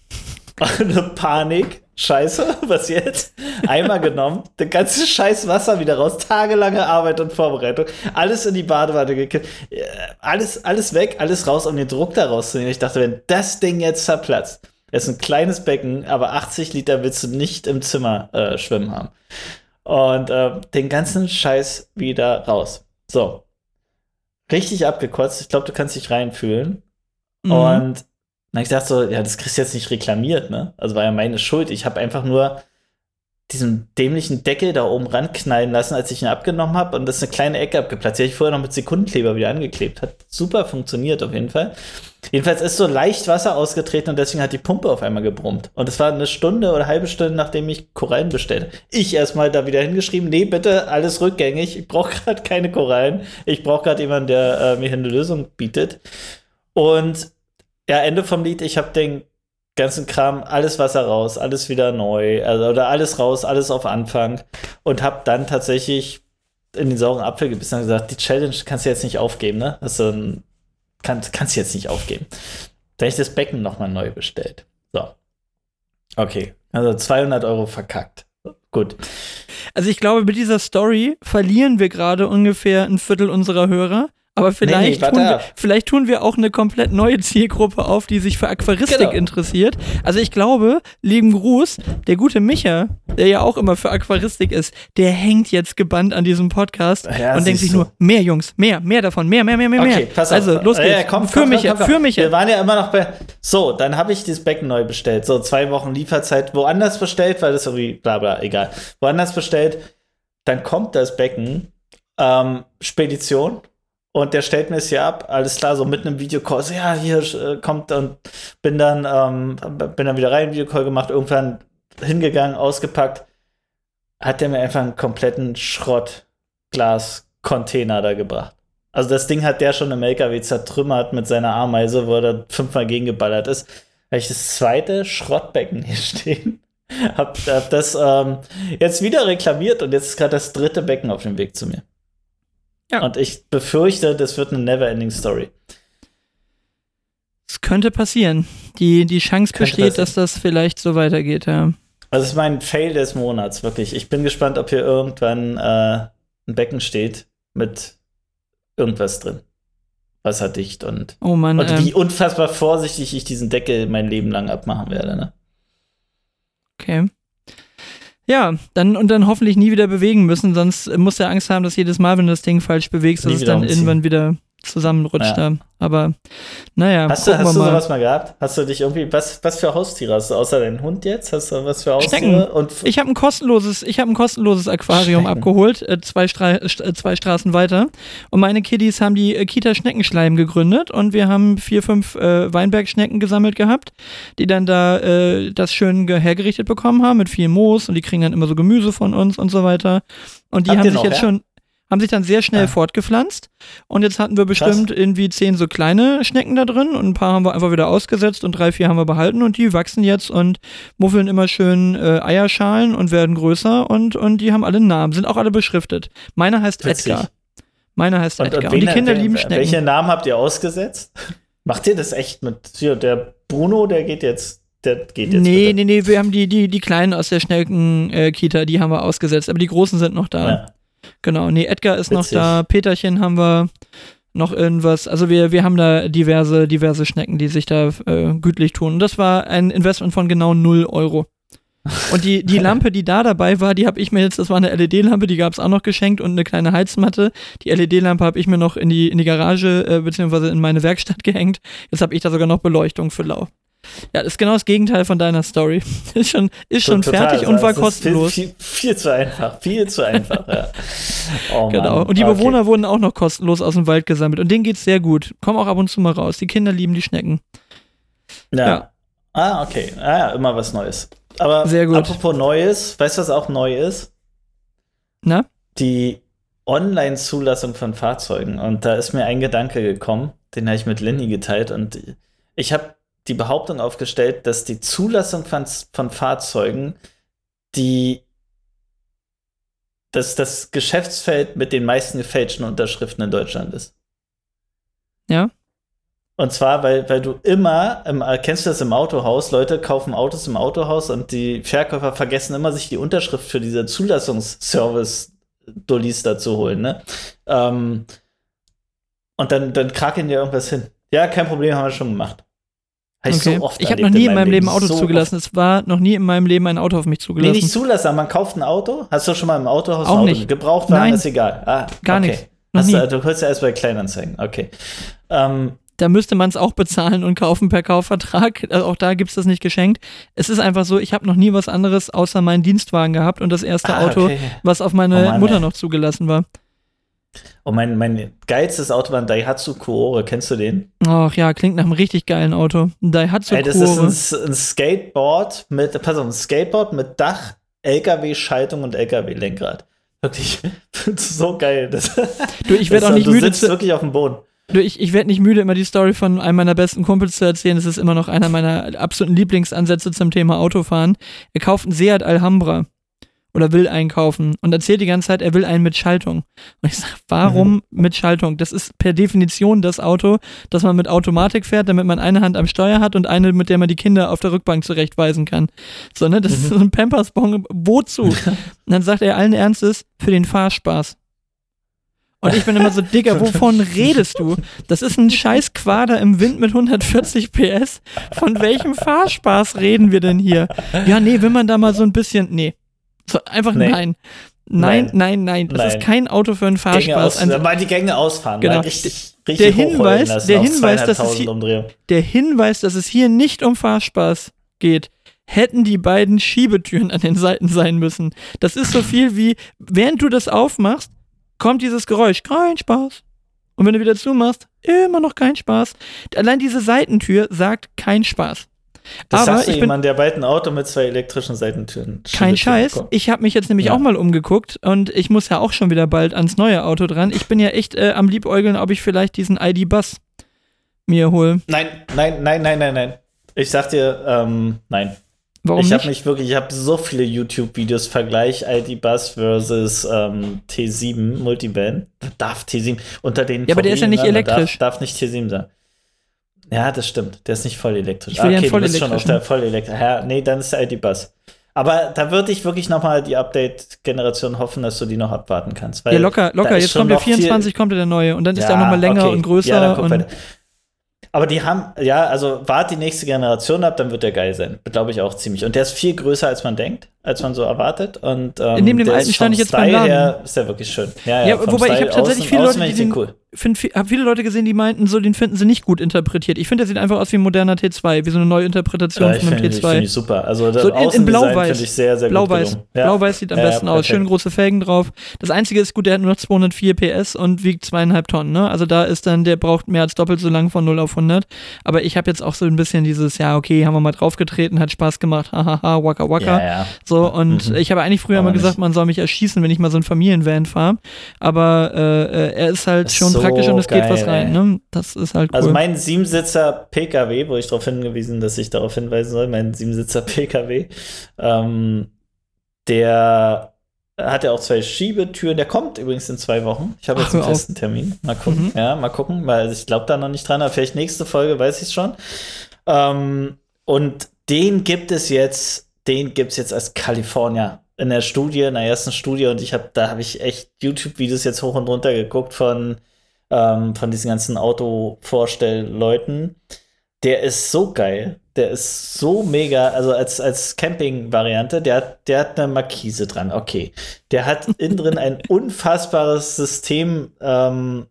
eine Panik. Scheiße, was jetzt? Einmal genommen, der ganze scheiß Wasser wieder raus, tagelange Arbeit und Vorbereitung, alles in die Badewanne gekippt, äh, alles, alles weg, alles raus, um den Druck da rauszunehmen. Ich dachte, wenn das Ding jetzt zerplatzt, ist ein kleines Becken, aber 80 Liter willst du nicht im Zimmer äh, schwimmen haben. Und äh, den ganzen Scheiß wieder raus. So. Richtig abgekotzt. Ich glaube, du kannst dich reinfühlen. Mhm. Und dann ich dachte so, ja, das kriegst du jetzt nicht reklamiert, ne? Also war ja meine Schuld. Ich habe einfach nur diesen dämlichen Deckel da oben ranknallen lassen, als ich ihn abgenommen habe und das ist eine kleine Ecke abgeplatzt. Die habe ich vorher noch mit Sekundenkleber wieder angeklebt. Hat super funktioniert auf jeden Fall. Jedenfalls ist so leicht Wasser ausgetreten und deswegen hat die Pumpe auf einmal gebrummt. Und es war eine Stunde oder halbe Stunde, nachdem ich Korallen bestellte. Ich erstmal da wieder hingeschrieben, nee, bitte alles rückgängig. Ich brauche gerade keine Korallen. Ich brauche gerade jemanden, der äh, mir eine Lösung bietet. Und ja, Ende vom Lied, ich habe den ganzen Kram, alles Wasser raus, alles wieder neu, also, oder alles raus, alles auf Anfang und habe dann tatsächlich in den sauren Apfel gebissen und gesagt, die Challenge kannst du jetzt nicht aufgeben, ne? Das ein, kann, kannst du jetzt nicht aufgeben. Habe ich das Becken nochmal neu bestellt. So. Okay, also 200 Euro verkackt. Gut. Also ich glaube, mit dieser Story verlieren wir gerade ungefähr ein Viertel unserer Hörer. Aber vielleicht, nee, nee, tun wir, vielleicht tun wir auch eine komplett neue Zielgruppe auf, die sich für Aquaristik genau. interessiert. Also ich glaube, lieben Gruß, der gute Micha, der ja auch immer für Aquaristik ist, der hängt jetzt gebannt an diesem Podcast ja, und denkt sich nur, mehr Jungs, mehr, mehr davon, mehr, mehr, mehr, mehr, okay, mehr. Pass auf. Also los geht's. Ja, komm, für komm, Micha, komm, komm, für Micha. Wir waren ja immer noch bei. So, dann habe ich dieses Becken neu bestellt. So zwei Wochen Lieferzeit woanders bestellt, weil das irgendwie, bla bla, egal. Woanders bestellt. Dann kommt das Becken, ähm, Spedition und der stellt mir es hier ab, alles klar, so mit einem Videocall, so, ja, hier äh, kommt und bin dann, ähm, bin dann wieder rein, Videocall gemacht, irgendwann hingegangen, ausgepackt, hat der mir einfach einen kompletten Schrottglas-Container da gebracht. Also das Ding hat der schon im LKW zertrümmert mit seiner Ameise, wo er da fünfmal gegengeballert ist. Habe ich das zweite Schrottbecken hier stehen. Hab, hab das ähm, jetzt wieder reklamiert und jetzt ist gerade das dritte Becken auf dem Weg zu mir. Ja. Und ich befürchte, das wird eine Never-Ending Story. Es könnte passieren. Die, die Chance könnte besteht, passieren. dass das vielleicht so weitergeht, ja. Also, es ist mein Fail des Monats, wirklich. Ich bin gespannt, ob hier irgendwann äh, ein Becken steht mit irgendwas drin. Wasserdicht und, oh Mann, und wie ähm, unfassbar vorsichtig ich diesen Deckel mein Leben lang abmachen werde. Ne? Okay. Ja, dann und dann hoffentlich nie wieder bewegen müssen, sonst muss er Angst haben, dass jedes Mal, wenn du das Ding falsch bewegst, dass es dann irgendwann wieder zusammenrutscht ja. da. Aber naja. Hast du, hast du sowas mal gehabt? Hast du dich irgendwie, was, was für Haustiere hast du außer deinem Hund jetzt? Hast du was für Haustiere? Und ich habe ein kostenloses, ich habe ein kostenloses Aquarium Schnecken. abgeholt, äh, zwei, Stra äh, zwei Straßen weiter. Und meine Kiddies haben die äh, Kita Schneckenschleim gegründet und wir haben vier, fünf äh, Weinbergschnecken gesammelt gehabt, die dann da äh, das schön hergerichtet bekommen haben mit viel Moos und die kriegen dann immer so Gemüse von uns und so weiter. Und die Habt haben sich noch, jetzt ja? schon haben sich dann sehr schnell ah. fortgepflanzt. Und jetzt hatten wir bestimmt Krass. irgendwie zehn so kleine Schnecken da drin und ein paar haben wir einfach wieder ausgesetzt und drei, vier haben wir behalten und die wachsen jetzt und muffeln immer schön äh, Eierschalen und werden größer und, und die haben alle Namen, sind auch alle beschriftet. Meiner heißt Witzig. Edgar. Meiner heißt und, Edgar. Und, und, und die Kinder wen, lieben Schnecken. Welche Namen habt ihr ausgesetzt? Macht ihr das echt mit hier, der Bruno, der geht jetzt, der geht jetzt. Nee, bitte. nee, nee, wir haben die, die, die Kleinen aus der Schnelken-Kita, die haben wir ausgesetzt, aber die Großen sind noch da. Ja. Genau, nee, Edgar ist noch Witzig. da, Peterchen haben wir noch irgendwas. Also wir, wir haben da diverse, diverse Schnecken, die sich da äh, gütlich tun. Und das war ein Investment von genau 0 Euro. Und die, die Lampe, die da dabei war, die habe ich mir jetzt, das war eine LED-Lampe, die gab es auch noch geschenkt und eine kleine Heizmatte. Die LED-Lampe habe ich mir noch in die, in die Garage äh, beziehungsweise in meine Werkstatt gehängt. Jetzt habe ich da sogar noch Beleuchtung für Lau. Ja, das ist genau das Gegenteil von deiner Story. Ist schon, ist schon Total, fertig und war viel- kostenlos. Viel, viel zu einfach, viel zu einfach, ja. Oh, Genau. Und die Okay. Bewohner wurden auch noch kostenlos aus dem Wald gesammelt. Und denen geht's sehr gut. Kommen auch ab und zu mal raus. Die Kinder lieben die Schnecken. Ja. Ja. Ah, okay. Ah, ja, immer was Neues. Aber Sehr gut. apropos Neues, weißt du, was auch neu ist? Na? Die Online-Zulassung von Fahrzeugen. Und da ist mir ein Gedanke gekommen, den habe ich mit Lenny geteilt. Und ich habe die Behauptung aufgestellt, dass die Zulassung von, von Fahrzeugen die dass das Geschäftsfeld mit den meisten gefälschten Unterschriften in Deutschland ist. Ja. Und zwar, weil, weil du immer, im, kennst du das im Autohaus, Leute kaufen Autos im Autohaus und die Verkäufer vergessen immer, sich die Unterschrift für diese Zulassungsservice-Dullis da zu holen, ne? Ähm, und dann, dann krakeln die irgendwas hin. Ja, kein Problem, haben wir schon gemacht. Hab Okay. so oft ich habe noch nie in meinem Leben Leben, Autos so zugelassen. Es war noch nie in meinem Leben ein Auto auf mich Nee, zugelassen. nicht zulassen, man kauft ein Auto. Hast du schon mal im Autohaus Auch ein Auto? nicht. Gebrauchtwagen Nein. ist egal. Ah, Gar okay. nichts. Hast du, du hörst ja erst bei Kleinanzeigen. Okay. Ähm, da müsste man es auch bezahlen und kaufen per Kaufvertrag. Also auch da gibt's das nicht geschenkt. Es ist einfach so, ich habe noch nie was anderes außer meinen Dienstwagen gehabt und das erste ah, Auto, okay. was auf meine Oh Mann, Mutter ey. noch zugelassen war. Und mein, mein geilstes Auto war ein Daihatsu Kuore. Kennst du den? Ach ja, klingt nach einem richtig geilen Auto. Ein Daihatsu Ey, das ist Kuore. ein, ein Skateboard mit, pass auf, ein Skateboard mit Dach, LKW-Schaltung und LKW-Lenkrad. Wirklich, so geil. Das, Du, ich werd das- auch nicht du müde sitzt zu- wirklich auf dem Boden. Du, ich, ich werde nicht müde, immer die Story von einem meiner besten Kumpels zu erzählen. Es ist immer noch einer meiner absoluten Lieblingsansätze zum Thema Autofahren. Er kauft einen Seat Alhambra oder will einen kaufen und erzählt die ganze Zeit, er will einen mit Schaltung. Und ich sage, warum Mhm. mit Schaltung? Das ist per Definition das Auto, das man mit Automatik fährt, damit man eine Hand am Steuer hat und eine, mit der man die Kinder auf der Rückbank zurechtweisen kann. So, ne? Das ist so ein Pampersbon. Wozu? Und dann sagt er allen Ernstes, für den Fahrspaß. Und ich bin immer so, Digga, wovon redest du? Das ist ein scheiß Quader im Wind mit 140 PS. Von welchem Fahrspaß reden wir denn hier? Ja, nee, wenn man da mal so ein bisschen, nee. So, einfach Nee. nein. Nein, Nein. nein. Das Nein. ist kein Auto für einen Gänge aus, Fahrspaß. Ein, mal die Gänge ausfahren. Genau. Richtig, richtig Der Hinweis- der Hinweis, dass es 2500 hier- der Hinweis, dass es hier nicht um Fahrspaß geht, hätten die beiden Schiebetüren an den Seiten sein müssen. Das ist so viel wie, während du das aufmachst, kommt dieses Geräusch, kein Spaß. Und wenn du wieder zumachst, immer noch kein Spaß. Allein diese Seitentür sagt kein Spaß. Das Aber sagst du ich jemand, der bald ein Auto mit zwei elektrischen Seitentüren kein Scheiß. bekommt. Ich habe mich jetzt nämlich Ja. auch mal umgeguckt und ich muss ja auch schon wieder bald ans neue Auto dran. Ich bin ja echt äh, am Liebäugeln, ob ich vielleicht diesen ID-Bus mir hole. Nein, nein, nein, nein, nein, nein. Ich sag dir, ähm, nein. Warum ich nicht? habe mich wirklich, ich habe so viele YouTube-Videos, Vergleich ID Bus versus ähm, T7 Multiband. Darf T7 unter den Ja, aber der ist ja nicht ne? elektrisch. Darf, darf nicht T7 sein. Ja, das stimmt. Der ist nicht voll elektrisch. Ich will ja einen okay, du bist schon auf der voll elektrisch. Ja, nee, dann ist der ID Bus. Aber da würde ich wirklich noch mal die Update-Generation hoffen, dass du die noch abwarten kannst. Ja, locker, locker. Jetzt kommt der noch viel- 24, kommt der neue. Und dann ist Ja, der nochmal länger okay. und größer. Ja, dann kommt und. Aber die haben, ja, also wart die nächste Generation ab, dann wird der geil sein. Glaube ich auch ziemlich. Und der ist viel größer, als man denkt, als man so erwartet. Und ähm, Neben dem alten stand ich jetzt beim Laden. her ist der wirklich schön. Ja, ja, Ja, wobei ich Style habe tatsächlich viele Leute, die ich den, cool. Habe viele Leute gesehen, die meinten, so den finden sie nicht gut interpretiert. Ich finde, der sieht einfach aus wie ein moderner T2, wie so eine neue Interpretation Ja, von einem finde find T2. ich super. Also das So in- in Blau-Weiß. finde sehr, sehr Blau-Weiß. Ja. Blau-Weiß sieht am Ja, besten aus. Schön große Felgen drauf. Das einzige ist gut, der hat nur noch 204 PS und wiegt zweieinhalb Tonnen. Ne? Also da ist dann, der braucht mehr als doppelt so lang von 0 auf 100. Aber ich habe jetzt auch so ein bisschen dieses, ja, okay, haben wir mal draufgetreten, hat Spaß gemacht, hahaha, waka waka. So, und Mhm. ich habe eigentlich früher Aber mal gesagt, nicht. man soll mich erschießen, wenn ich mal so ein Familienvan fahre. Aber äh, äh, er ist halt Ist schon so praktisch und es geht geil, was rein. Ne? Das ist halt cool. Also mein Siebensitzer PKW, wo ich darauf hingewiesen, dass ich darauf hinweisen soll, mein Siebensitzer PKW, ähm, der hat er auch zwei Schiebetüren. Der kommt übrigens in zwei Wochen. Ich habe Ach, jetzt einen hör auf. festen Termin. Mal gucken. Ja, mal gucken, weil ich glaube da noch nicht dran. Aber vielleicht nächste Folge weiß ich schon. Ähm, und den gibt es jetzt, den gibt es jetzt als California in der Studie, in der ersten Studie. Und ich habe, da habe ich echt YouTube-Videos jetzt hoch und runter geguckt von, ähm, von diesen ganzen Autovorstellleuten. Der ist so geil. Der ist so mega, also als, als Camping-Variante, der, hat- der hat eine Markise dran, okay. Der hat innen drin ein unfassbares System, ähm,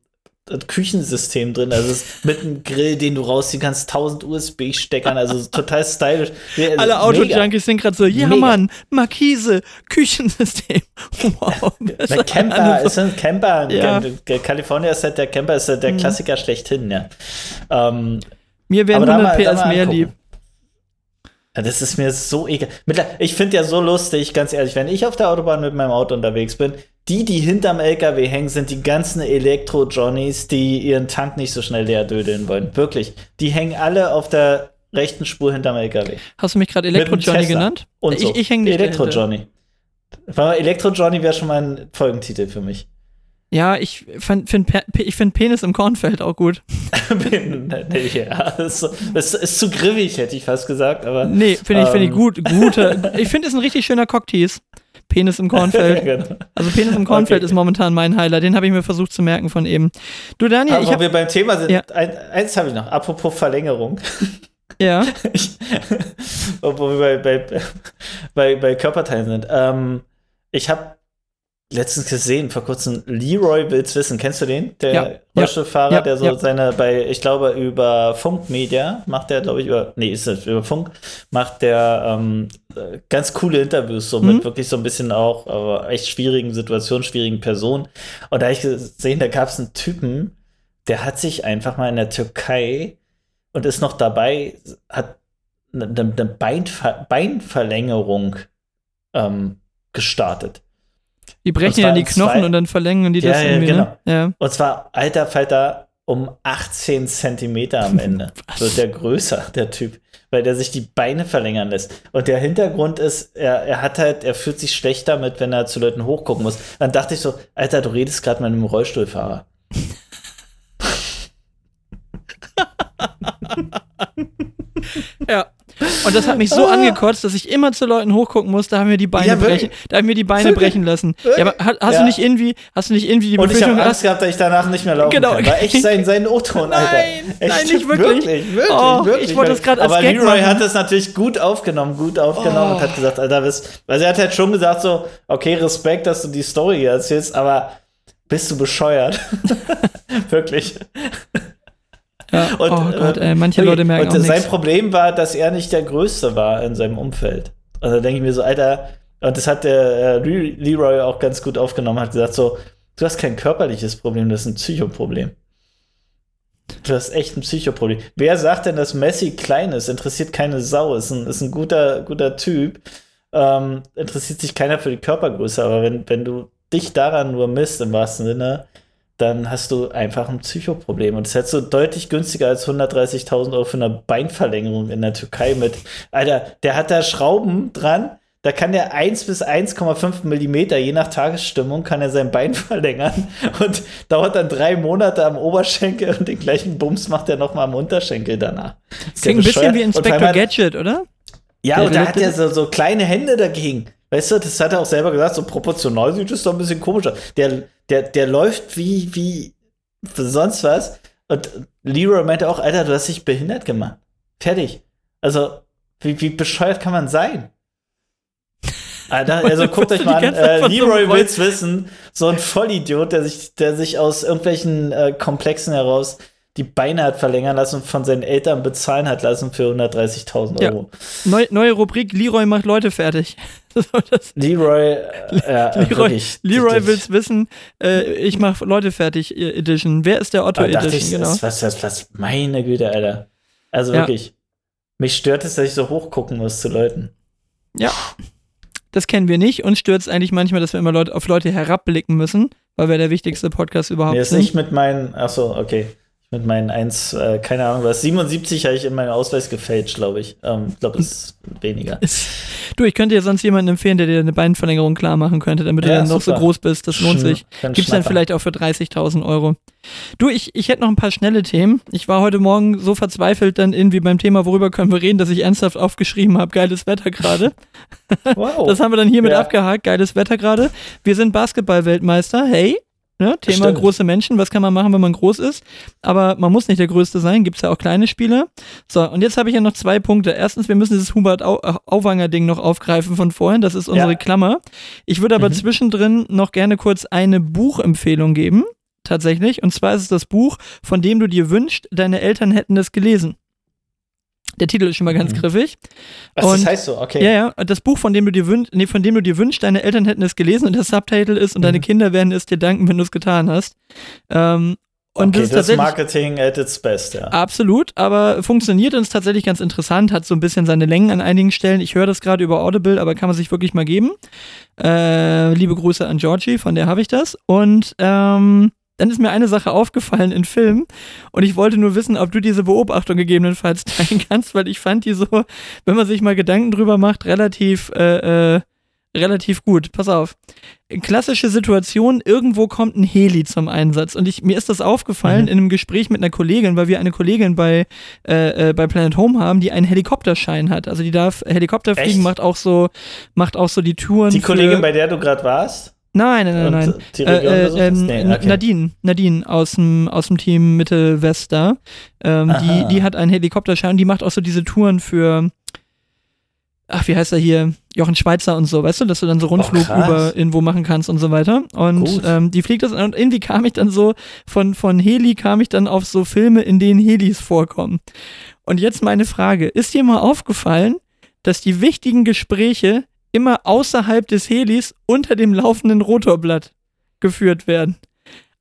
Küchensystem drin, also mit einem Grill, den du rausziehen kannst, 1000 USB-Steckern, also total stylisch. Also Alle. Auto-Junkies sind gerade so, ja Mega. Mann, Markise, Küchensystem. Wow. Der ist Camper ist ein Camper. Ja. Der California ist halt der Camper, ist halt der Mhm. Klassiker schlechthin, ja. Ähm, Mir wären Aber da 100 mal- da PS mehr lieb. Ja, das ist mir so egal. Ich finde ja so lustig, ganz ehrlich, wenn ich auf der Autobahn mit meinem Auto unterwegs bin, die, die hinterm LKW hängen, sind die ganzen Elektro-Johnnies, die ihren Tank nicht so schnell leer dödeln wollen. Wirklich. Die hängen alle auf der rechten Spur hinterm LKW. Hast du mich gerade Elektro-Johnny genannt? Und ich so. ich hänge nicht. Elektro-Johnny. Elektro-Johnny wäre schon mal ein Folgentitel für mich. Ja, ich find, find, Pe- ich find Penis im Kornfeld auch gut. ja, das ist, das ist zu griffig, hätte ich fast gesagt, aber. Nee, finde ich, find ich Ähm. gut. Gute. Ich finde, es ist ein richtig schöner Cocktease. Penis im Kornfeld. Genau. Also Penis im Kornfeld Okay. ist momentan mein Highlight. Den habe ich mir versucht zu merken von eben. Du, Daniel, Aber ich wo habe wir beim Thema sind, Ja. ein, eins habe ich noch, apropos Verlängerung. ja, Ich, obwohl wir bei, bei, bei, bei Körperteilen sind. Ähm, ich habe letztens gesehen, vor kurzem, Leroy will's wissen. Kennst du den? Der Ja. Rollstuhlfahrer, Ja. der so Ja. seine, bei, ich glaube, über Funkmedia macht der, glaube ich, über, nee, ist das über Funk, macht der ähm, äh, ganz coole Interviews, so Mhm. mit wirklich so ein bisschen auch aber echt schwierigen Situationen, schwierigen Personen. Und da habe ich gesehen, da gab es einen Typen, der hat sich einfach mal in der Türkei und ist noch dabei, hat eine, eine Beinver Beinverlängerung ähm, gestartet. Die brechen ja die Knochen zwei- und dann verlängern die Ja, das ja, irgendwie, genau. ne? Ja. Und zwar, alter Falter, um 18 Zentimeter am Ende. Wird der größer, der Typ. Weil der sich die Beine verlängern lässt. Und der Hintergrund ist, er, er hat halt, er fühlt sich schlecht damit, wenn er zu Leuten hochgucken muss. Dann dachte ich so, Alter, du redest gerade mit einem Rollstuhlfahrer. Ja. Und das hat mich so angekotzt, dass ich immer zu Leuten hochgucken muss, da haben wir die Beine Ja, brechen, da haben wir die Beine brechen lassen. Ja, aber hast, Ja. du nicht irgendwie, hast du nicht irgendwie die Und ich habe Angst gehabt, dass ich danach nicht mehr laufen Genau. kann. War echt sein, sein O-Ton, Alter. Nein, echt, nein, nicht wirklich. Wirklich, wirklich, Oh, wirklich. ich wollte das gerade als Aber Gag Leroy machen. hat es natürlich gut aufgenommen, gut aufgenommen Oh. und hat gesagt, Alter, was, also er hat halt schon gesagt so, okay, Respekt, dass du die Story erzählst, aber bist du bescheuert? wirklich. Ja. Und, oh Gott, äh, manche. Leute merken Und auch sein. Problem war, dass er nicht der Größte war in seinem Umfeld. Und da denke ich mir so, Alter, und das hat der äh, Le- Leroy auch ganz gut aufgenommen, hat gesagt so, du hast kein körperliches Problem, das ist ein Psychoproblem. Du hast echt ein Psychoproblem. Wer sagt denn, dass Messi klein ist? Interessiert keine Sau. Ist ein, ist ein guter, guter Typ. Ähm, interessiert sich keiner für die Körpergröße. Aber wenn, wenn du dich daran nur misst, im wahrsten Sinne, dann hast du einfach ein Psychoproblem. Und das hättest du deutlich günstiger als 130.000 Euro für eine Beinverlängerung in der Türkei mit. Alter, der hat da Schrauben dran. Da kann der 1 bis 1,5 Millimeter, je nach Tagesstimmung, kann er sein Bein verlängern und dauert dann drei Monate am Oberschenkel und den gleichen Bums macht er nochmal am Unterschenkel danach. Der Klingt ein bisschen wie Inspector Gadget, oder? ja, Der- und da hat er so, so kleine Hände dagegen. Weißt du, das hat er auch selber gesagt, so proportional sieht es doch ein bisschen komisch aus. Der, der, der läuft wie, wie sonst was. Und Leroy meinte auch, Alter, du hast dich behindert gemacht. Fertig. Also, wie, wie bescheuert kann man sein? Alter, also guckt euch mal an, äh, Leroy will's wissen, so ein Vollidiot, der sich, der sich aus irgendwelchen äh, Komplexen heraus die Beine hat verlängern lassen und von seinen Eltern bezahlen hat lassen für 130.000 Ja. Euro. Neu, neue Rubrik, Leroy macht Leute fertig. Leroy, äh, Leroy, wirklich, Leroy will's wissen, äh, ich mach Leute fertig Edition. Wer ist der Otto Aber dachte Edition? ich, Genau. was, was, was, meine Güte, Alter. Also Ja. wirklich. Mich stört es, dass ich so hochgucken muss zu Leuten. Ja. Das kennen wir nicht. Uns stört es eigentlich manchmal, dass wir immer Leute, auf Leute herabblicken müssen, weil wir der wichtigste Podcast überhaupt Mir ist sind. nicht mit meinen, ach so, okay. Mit meinen 1, äh, keine Ahnung was, 77 habe ich in meinen Ausweis gefälscht, glaube ich. Ähm, ich glaube, es ist weniger. Du, ich könnte dir sonst jemanden empfehlen, der dir eine Beinverlängerung klar machen könnte, damit du Ja, dann noch so super. groß bist. Das lohnt sich. dann Gibt's dann vielleicht auch für 30.000 Euro. Du, ich, ich hätte noch ein paar schnelle Themen. Ich war heute Morgen so verzweifelt dann irgendwie beim Thema, worüber können wir reden, dass ich ernsthaft aufgeschrieben habe, geiles Wetter gerade. Wow. Das haben wir dann hiermit Ja. abgehakt, geiles Wetter gerade. Wir sind Basketball-Weltmeister, hey. Ne, Thema Stimmt. große Menschen, was kann man machen, wenn man groß ist? Aber man muss nicht der Größte sein, gibt's ja auch kleine Spieler. So, und jetzt habe ich ja noch zwei Punkte. Erstens, wir müssen dieses Hubert Au äh, Auwanger-Ding noch aufgreifen von vorhin, das ist unsere Ja. Klammer. Ich würde aber Mhm. zwischendrin noch gerne kurz eine Buchempfehlung geben, tatsächlich. Und zwar ist es das Buch, von dem du dir wünschst, deine Eltern hätten es gelesen. Der Titel ist schon mal ganz Mhm. griffig. Das und- heißt so, okay. Ja, ja, das Buch, von dem du dir wünschst, nee, von dem du dir wünschst, deine Eltern hätten es gelesen und der Subtitle ist und deine Mhm. Kinder werden es dir danken, wenn du es getan hast. Ähm, und okay, das ist tatsächlich Marketing at its best, ja. absolut, aber funktioniert und ist tatsächlich ganz interessant, hat so ein bisschen seine Längen an einigen Stellen. Ich höre das gerade über Audible, aber kann man sich wirklich mal geben. Äh, liebe Grüße an Georgie, von der habe ich das. Und ähm, dann ist mir eine Sache aufgefallen in Filmen und ich wollte nur wissen, ob du diese Beobachtung gegebenenfalls teilen kannst, weil ich fand die so, wenn man sich mal Gedanken drüber macht, relativ, äh, äh, relativ gut. Pass auf. Klassische Situation, irgendwo kommt ein Heli zum Einsatz und ich, mir ist das aufgefallen Mhm. in einem Gespräch mit einer Kollegin, weil wir eine Kollegin bei, äh, äh, bei Planet Home haben, die einen Helikopterschein hat. Also die darf Helikopter fliegen, Echt? macht auch so, macht auch so die Touren. Die Kollegin, bei der du gerade warst? Nein, nein, nein, und nein. Die Region Äh, äh, ähm, Nee, okay. Nadine, Nadine aus dem, aus dem Team Mitte West da. Ähm, die, die hat einen Helikopterschein, die macht auch so diese Touren für, ach, wie heißt er hier? Jochen Schweizer und so, weißt du, dass du dann so Rundflug krass. über irgendwo machen kannst und so weiter. Und ähm, die fliegt das und irgendwie kam ich dann so, von, von Heli kam ich dann auf so Filme, in denen Helis vorkommen. Und jetzt meine Frage, ist dir mal aufgefallen, dass die wichtigen Gespräche immer außerhalb des Helis unter dem laufenden Rotorblatt geführt werden?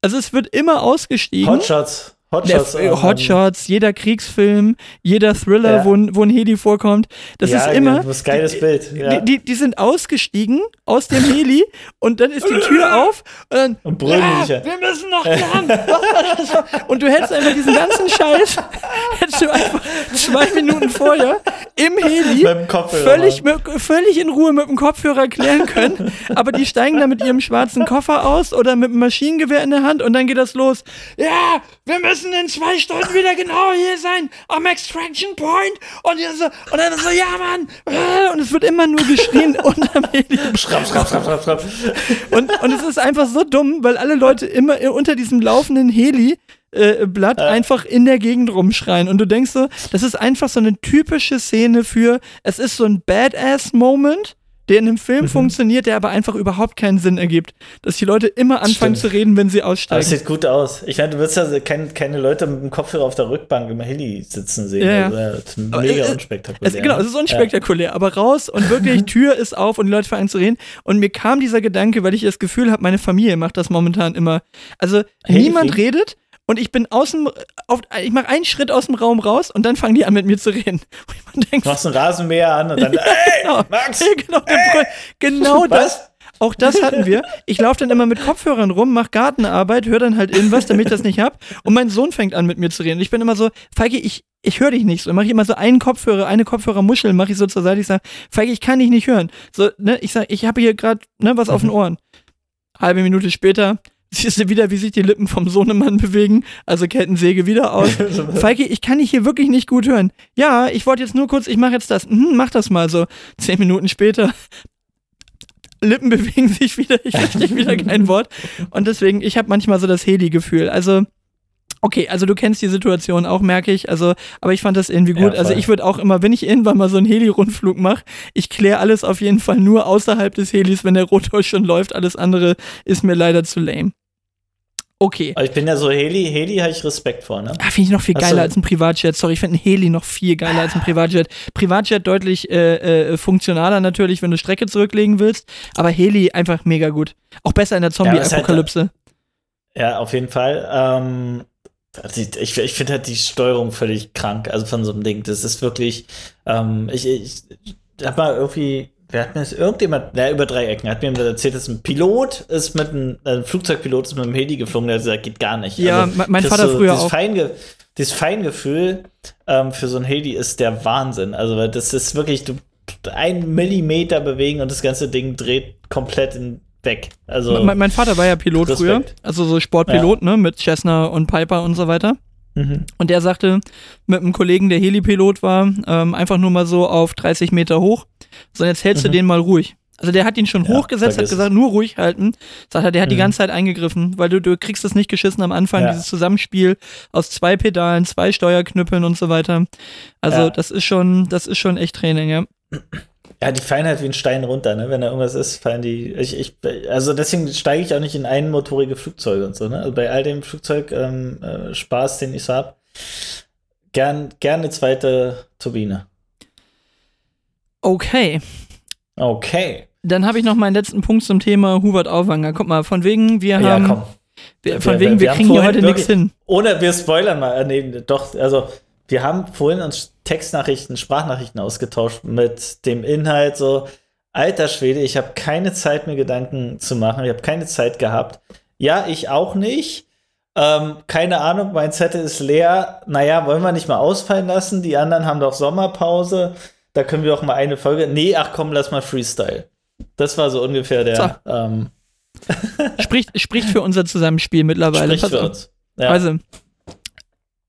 Also es wird immer ausgestiegen. Hotshots. Hotshots. Der, äh, Hotshots, jeder Kriegsfilm, jeder Thriller, Ja. wo, ein- wo ein Heli vorkommt. Das ja, ist immer. Das ist geiles die, Bild. Ja. Die, die, die sind ausgestiegen aus dem Heli und dann ist die Tür auf und dann. Und brüllen sich ja. wir müssen noch lang. und du hättest einfach diesen ganzen Scheiß, hättest du einfach zwei Minuten vorher im Heli Mit völlig, mit, völlig in Ruhe mit dem Kopfhörer klären können. Aber die steigen da mit ihrem schwarzen Koffer aus oder mit einem Maschinengewehr in der Hand und dann geht das los. Ja, wir müssen in zwei Stunden wieder genau hier sein, am Extraction Point. Und, so, und dann so, ja, Mann. äh, Und es wird immer nur geschrien unterm Heli. Schrapp, schrapp, schrapp, schrapp, schrapp. Und, und es ist einfach so dumm, weil alle Leute immer unter diesem laufenden Heli äh, Blatt einfach in der Gegend rumschreien. Und du denkst so, das ist einfach so eine typische Szene für, es ist so ein Badass-Moment, der in einem Film Mhm. funktioniert, der aber einfach überhaupt keinen Sinn ergibt. Dass die Leute immer anfangen Stimmt. zu reden, wenn sie es aussteigen. sieht gut aus. Ich meine, du wirst ja kein, keine Leute mit dem Kopfhörer auf der Rückbank im Heli sitzen sehen. Ja, ja. Also, das mega äh, unspektakulär. Es, genau, es ist unspektakulär, aber raus und wirklich Tür ist auf und die Leute fangen zu reden. Und mir kam dieser Gedanke, weil ich das Gefühl habe, meine Familie macht das momentan immer. Also Hey, niemand wie? redet und ich bin außen, auf, ich mache einen Schritt aus dem Raum raus und dann fangen die an mit mir zu reden. Und ich Du machst einen Rasenmäher an und dann, ey, genau, Max! genau, der Brüll- genau das. Auch das hatten wir. Ich laufe dann immer mit Kopfhörern rum, mache Gartenarbeit, höre dann halt irgendwas, damit ich das nicht hab. Und mein Sohn fängt an mit mir zu reden. Und ich bin immer so, Feige, ich, ich höre dich nicht so. Mache ich immer so einen Kopfhörer, eine Kopfhörermuschel, mache ich so zur Seite. Ich sage, Feige, ich kann dich nicht hören. So, ne, ich sage, ich habe hier gerade ne, was auf den Ohren. Halbe Minute später siehst du wieder, wie sich die Lippen vom Sohnemann bewegen. Also Kettensäge wieder aus. Feige, ich kann dich hier wirklich nicht gut hören. Ja, ich wollte jetzt nur kurz, ich mache jetzt das. Mhm, mach das mal so. Zehn Minuten später. Lippen bewegen sich wieder, ich verstehe wieder kein Wort. Und deswegen, ich habe manchmal so das Heli-Gefühl. Also, okay, also du kennst die Situation auch, merke ich. Also, aber ich fand das irgendwie gut. Ja, also ich würde auch immer, wenn ich irgendwann mal so einen Heli-Rundflug mache, ich kläre alles auf jeden Fall nur außerhalb des Helis, wenn der Rotor schon läuft. Alles andere ist mir leider zu lame. Okay. Aber ich bin ja so Heli, Heli habe ich Respekt vor, ne? Ah, finde ich noch viel geiler als ein Privatjet. Sorry, ich finde ein Heli noch viel geiler als ein Privatjet. Privatjet deutlich äh, äh, funktionaler natürlich, wenn du Strecke zurücklegen willst. Aber Heli einfach mega gut. Auch besser in der aber es ist halt- Zombie-Apokalypse. Ja, auf jeden Fall. Ähm, ich ich finde halt die Steuerung völlig krank, also von so einem Ding. Das ist wirklich, ähm, ich, ich habe mal irgendwie wer hat mir das? Irgendjemand, na, über drei Ecken, hat mir erzählt, dass ein Pilot ist mit einem, ein Flugzeugpilot ist mit einem Heli geflogen, der hat gesagt, geht gar nicht. Ja, Also, me- mein Vater du früher dieses auch. Feinge dieses Feingefühl ähm, für so ein Heli ist der Wahnsinn. Also, weil das ist wirklich, du ein Millimeter bewegen und das ganze Ding dreht komplett in, weg. Also, mein, mein Vater war ja Pilot Respekt. früher, also so Sportpilot, ne, mit Cessna und Piper und so weiter. mhm. Und der sagte, mit einem Kollegen, der Helipilot war, ähm, einfach nur mal so auf 30 Meter hoch, so jetzt hältst du Mhm. den mal ruhig. Also der hat ihn schon Ja, hochgesetzt, hat gesagt, nur ruhig halten. Sagt er, der hat die Mhm. ganze Zeit eingegriffen, weil du, du kriegst es nicht geschissen am Anfang, Ja. dieses Zusammenspiel aus zwei Pedalen, zwei Steuerknüppeln und so weiter. Also Ja. das ist schon, das ist schon echt Training, ja. Ja, die fallen halt wie ein Stein runter, ne? Wenn da irgendwas ist, fallen die. Ich, ich, also deswegen steige ich auch nicht in einmotorige Flugzeuge und so, ne? Also bei all dem Flugzeug ähm, äh, Spaß, den ich so hab, gern, gern eine zweite Turbine. Okay. Okay. Dann habe ich noch meinen letzten Punkt zum Thema Hubert Auwanger. Guck mal, von wegen, wir Ja, haben, komm. wir, von Wir- wegen, wir- wir, kriegen hier heute nichts hin. Ohne, wir spoilern mal, äh, nee, doch, also wir haben vorhin uns Textnachrichten, Sprachnachrichten ausgetauscht mit dem Inhalt so, alter Schwede, ich habe keine Zeit, mir Gedanken zu machen, ich habe keine Zeit gehabt. Ja, ich auch nicht. Ähm, keine Ahnung, mein Zettel ist leer. Naja, wollen wir nicht mal ausfallen lassen? Die anderen haben doch Sommerpause. Da können wir auch mal eine Folge. Nee, ach komm, lass mal Freestyle. Das war so ungefähr der ähm, Spricht, spricht für unser Zusammenspiel mittlerweile. Sprich Pass für uns. Ja. Also,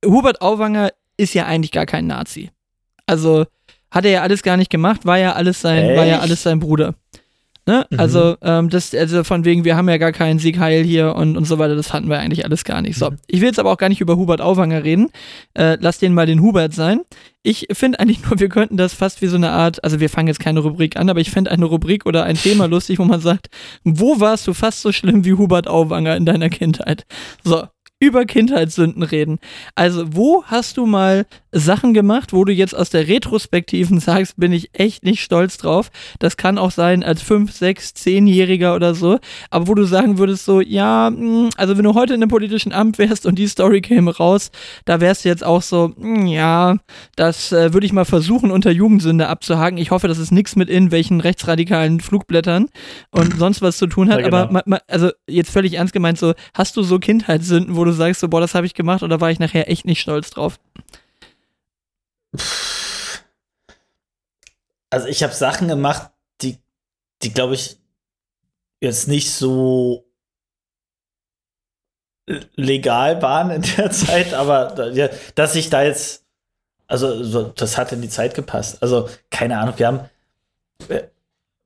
Hubert Auwanger ist ja eigentlich gar kein Nazi. Also, hat er ja alles gar nicht gemacht, war ja alles sein, war ja Echt? alles sein Bruder. Ne? Mhm. Also, ähm, das, also von wegen, wir haben ja gar keinen Sieg Heil hier und, und so weiter, das hatten wir eigentlich alles gar nicht. So, Mhm. ich will jetzt aber auch gar nicht über Hubert Auwanger reden. Äh, lass den mal den Hubert sein. Ich finde eigentlich nur, wir könnten das fast wie so eine Art, also wir fangen jetzt keine Rubrik an, aber ich fände eine Rubrik oder ein Thema lustig, wo man sagt, wo warst du fast so schlimm wie Hubert Auwanger in deiner Kindheit? So, über Kindheitssünden reden. Also, wo hast du mal Sachen gemacht, wo du jetzt aus der Retrospektiven sagst, bin ich echt nicht stolz drauf. Das kann auch sein als 5, 6, 10-Jähriger oder so. Aber wo du sagen würdest so, ja, mh, also wenn du heute in einem politischen Amt wärst und die Story käme raus, da wärst du jetzt auch so, mh, ja, das äh, würde ich mal versuchen unter Jugendsünde abzuhaken. Ich hoffe, dass es nichts mit irgendwelchen rechtsradikalen Flugblättern und sonst was zu tun hat. Ja, genau. Aber ma, ma, also jetzt völlig ernst gemeint so, hast du so Kindheitssünden, wo du sagst so, boah, das habe ich gemacht oder war ich nachher echt nicht stolz drauf? Also ich habe Sachen gemacht, die, die glaube ich jetzt nicht so legal waren in der Zeit, aber ja, dass ich da jetzt, also so, das hat in die Zeit gepasst. Also keine Ahnung, wir haben äh,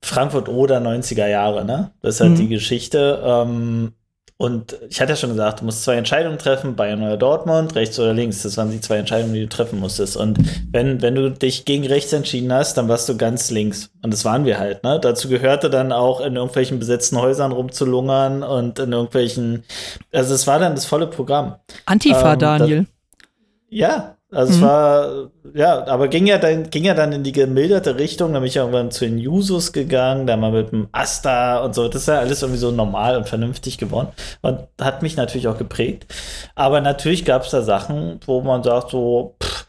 Frankfurt oder 90er Jahre, ne? Das ist halt Mhm. die Geschichte. Ähm, und ich hatte ja schon gesagt, du musst zwei Entscheidungen treffen, Bayern oder Dortmund, rechts oder links. Das waren die zwei Entscheidungen, die du treffen musstest. Und wenn, wenn du dich gegen rechts entschieden hast, dann warst du ganz links. Und das waren wir halt, ne? Dazu gehörte dann auch in irgendwelchen besetzten Häusern rumzulungern und in irgendwelchen, also es war dann das volle Programm. Antifa, Ähm, da- Daniel. Ja, also es Mhm. war, ja, aber ging ja dann, ging ja dann in die gemilderte Richtung, da bin ich irgendwann zu den Jusos gegangen, da mal mit dem Asta und so, das ist ja alles irgendwie so normal und vernünftig geworden und hat mich natürlich auch geprägt. Aber natürlich gab es da Sachen, wo man sagt so, pff,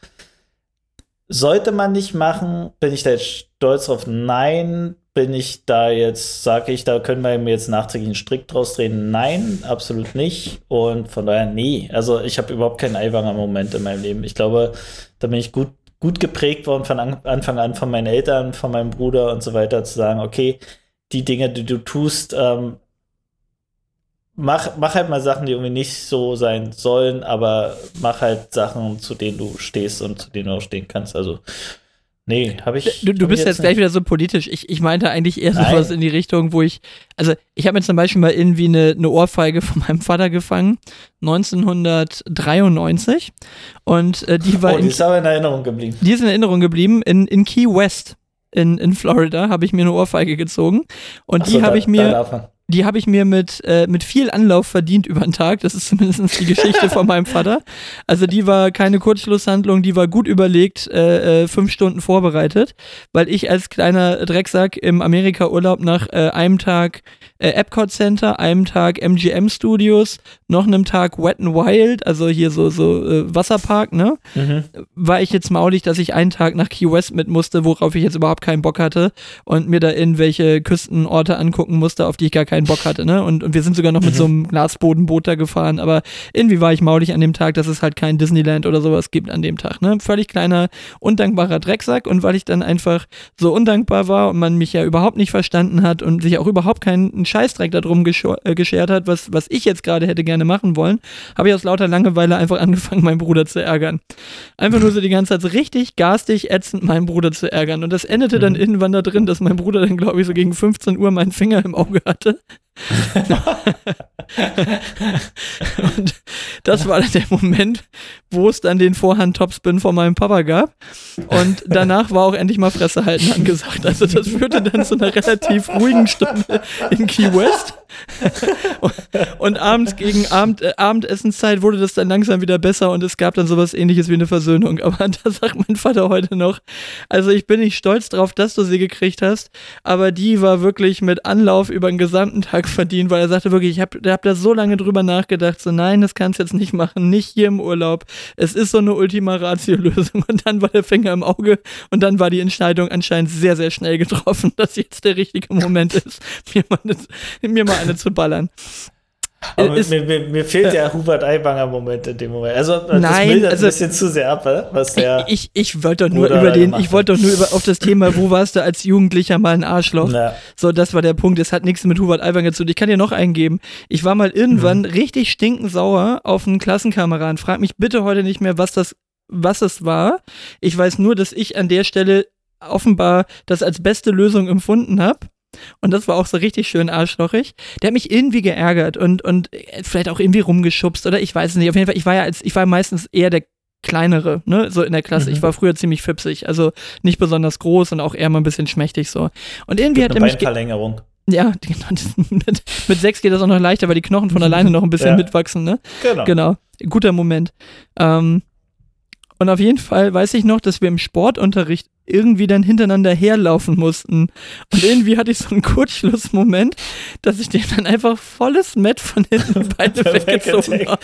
sollte man nicht machen, bin ich da jetzt stolz drauf? Nein. Bin ich da jetzt, sage ich, da können wir jetzt nachträglich einen Strick draus drehen? Nein, absolut nicht. Und von daher, nee. Also ich habe überhaupt keinen Eiwanger Moment in meinem Leben. Ich glaube, da bin ich gut, gut geprägt worden von an, Anfang an von meinen Eltern, von meinem Bruder und so weiter, zu sagen, okay, die Dinge, die du tust, ähm, mach, mach halt mal Sachen, die irgendwie nicht so sein sollen, aber mach halt Sachen, zu denen du stehst und zu denen du auch stehen kannst. Also, nee, habe ich. Du, du hab bist ich jetzt gleich wieder so politisch. Ich, ich meinte eigentlich eher Nein. sowas in die Richtung, wo ich, also ich habe mir zum Beispiel mal irgendwie eine, eine Ohrfeige von meinem Vater gefangen, 1993. Und äh, die war Oh, die in, ist aber in Erinnerung geblieben. die ist in Erinnerung geblieben. In, in Key West in, in Florida habe ich mir eine Ohrfeige gezogen. Und so, die habe ich mir. Die habe ich mir mit, äh, mit viel Anlauf verdient über den Tag. Das ist zumindest die Geschichte von meinem Vater. Also die war keine Kurzschlusshandlung, die war gut überlegt, äh, äh, fünf Stunden vorbereitet, weil ich als kleiner Drecksack im Amerika-Urlaub nach äh, einem Tag äh, Epcot Center, einem Tag MGM Studios, noch einem Tag Wet n Wild, also hier so, so äh, Wasserpark, ne? Mhm. War ich jetzt maulig, dass ich einen Tag nach Key West mit musste, worauf ich jetzt überhaupt keinen Bock hatte und mir da irgendwelche Küstenorte angucken musste, auf die ich gar keinen Bock hatte, ne? Und, und wir sind sogar noch mit Mhm. so einem Glasbodenboot da gefahren, aber irgendwie war ich maulig an dem Tag, dass es halt kein Disneyland oder sowas gibt an dem Tag, ne? Völlig kleiner, undankbarer Drecksack und weil ich dann einfach so undankbar war und man mich ja überhaupt nicht verstanden hat und sich auch überhaupt keinen Scheißdreck darum gescho- äh, geschert hat, was, was ich jetzt gerade hätte gerne machen wollen, habe ich aus lauter Langeweile einfach angefangen, meinen Bruder zu ärgern. Einfach nur so die ganze Zeit so richtig garstig, ätzend meinen Bruder zu ärgern. Und das endete dann Mhm. irgendwann da drin, dass mein Bruder dann, glaube ich, so gegen 15 Uhr meinen Finger im Auge hatte. und das war dann der Moment, wo es dann den Vorhand-Topspin von meinem Papa gab. Und danach war auch endlich mal Fresse halten angesagt. Also das führte dann zu einer relativ ruhigen Stunde in Key West. und, abends gegen Abend, äh, Abendessenszeit wurde das dann langsam wieder besser und es gab dann sowas ähnliches wie eine Versöhnung. Aber da sagt mein Vater heute noch, also ich bin nicht stolz drauf, dass du sie gekriegt hast, aber die war wirklich mit Anlauf über den gesamten Tag verdient, weil er sagte wirklich, ich habe hab da so lange drüber nachgedacht, so nein, das kannst du jetzt nicht machen, nicht hier im Urlaub. Es ist so eine Ultima Ratio-Lösung und dann war der Finger im Auge und dann war die Entscheidung anscheinend sehr, sehr schnell getroffen, dass jetzt der richtige Moment ist, mir mal eine, mir mal eine zu ballern. Aber Ist- mir, mir, mir fehlt der Hubert Aiwanger Moment in dem Moment. Also das Nein, mildert also- ein bisschen zu sehr ab, äh, was der. Ich, ich wollte doch nur Bruder über den, ich wollte doch nur über, auf das Thema, wo warst du als Jugendlicher mal ein Arschloch? Na, So, das war der Punkt. Es hat nichts mit Hubert Aiwanger zu tun. Ich kann dir noch eingeben. Ich war mal irgendwann Mhm. richtig stinkend sauer auf einen Klassenkameraden. Frag mich bitte heute nicht mehr, was das, was es war. Ich weiß nur, dass ich an der Stelle offenbar das als beste Lösung empfunden habe. Und das war auch so richtig schön arschlochig. Der hat mich irgendwie geärgert und, und äh, vielleicht auch irgendwie rumgeschubst oder ich weiß es nicht. Auf jeden Fall, ich war ja als, ich war meistens eher der kleinere, ne, so in der Klasse. Mhm. Ich war früher ziemlich fipsig, also nicht besonders groß und auch eher mal ein bisschen schmächtig so. Und irgendwie hat er mich, ge- Beinverlängerung. ja, genau, mit, mit sechs geht das auch noch leichter, weil die Knochen von alleine noch ein bisschen Ja. mitwachsen, ne? Genau. Genau, guter Moment. Ähm, und auf jeden Fall weiß ich noch, dass wir im Sportunterricht irgendwie dann hintereinander herlaufen mussten. Und irgendwie hatte ich so einen Kurzschlussmoment, dass ich dem dann einfach volles Met von hinten beide weggezogen habe.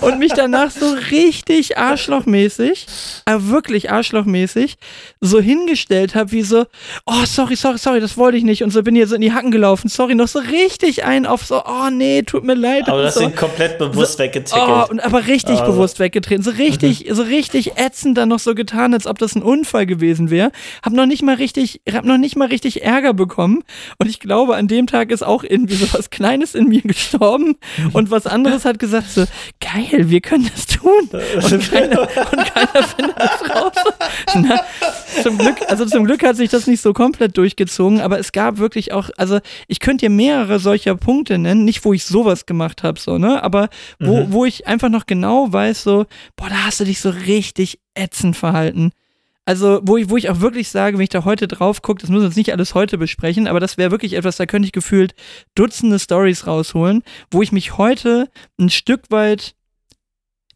Und mich danach so richtig arschlochmäßig, aber wirklich arschlochmäßig, so hingestellt habe, wie so, oh, sorry, sorry, sorry, das wollte ich nicht. Und so bin ich so in die Hacken gelaufen. Sorry, noch so richtig ein auf so, oh nee, tut mir leid. Aber das so. sind komplett bewusst Oh, weggetackelt. und aber richtig Also- bewusst weggetreten. So richtig, so richtig ätzend dann noch so getan, als ob das ein Unfall gewesen wäre. Hab noch nicht mal richtig, hab noch nicht mal richtig Ärger bekommen. Und ich glaube, an dem Tag ist auch irgendwie so was Kleines in mir gestorben. Und was anderes hat gesagt so, geil, wir können das tun. Und keiner, und keiner findet das raus. Na, zum Glück, also zum Glück hat sich das nicht so komplett durchgezogen, aber es gab wirklich auch, also ich könnte dir mehrere solcher Punkte nennen, nicht wo ich sowas gemacht habe, so, ne, aber wo, Mhm. wo ich einfach noch genau weiß, so, boah, da hast du dich so richtig ätzend verhalten. Also, wo ich, wo ich auch wirklich sage, wenn ich da heute drauf gucke, das müssen wir uns nicht alles heute besprechen, aber das wäre wirklich etwas, da könnte ich gefühlt Dutzende Stories rausholen, wo ich mich heute ein Stück weit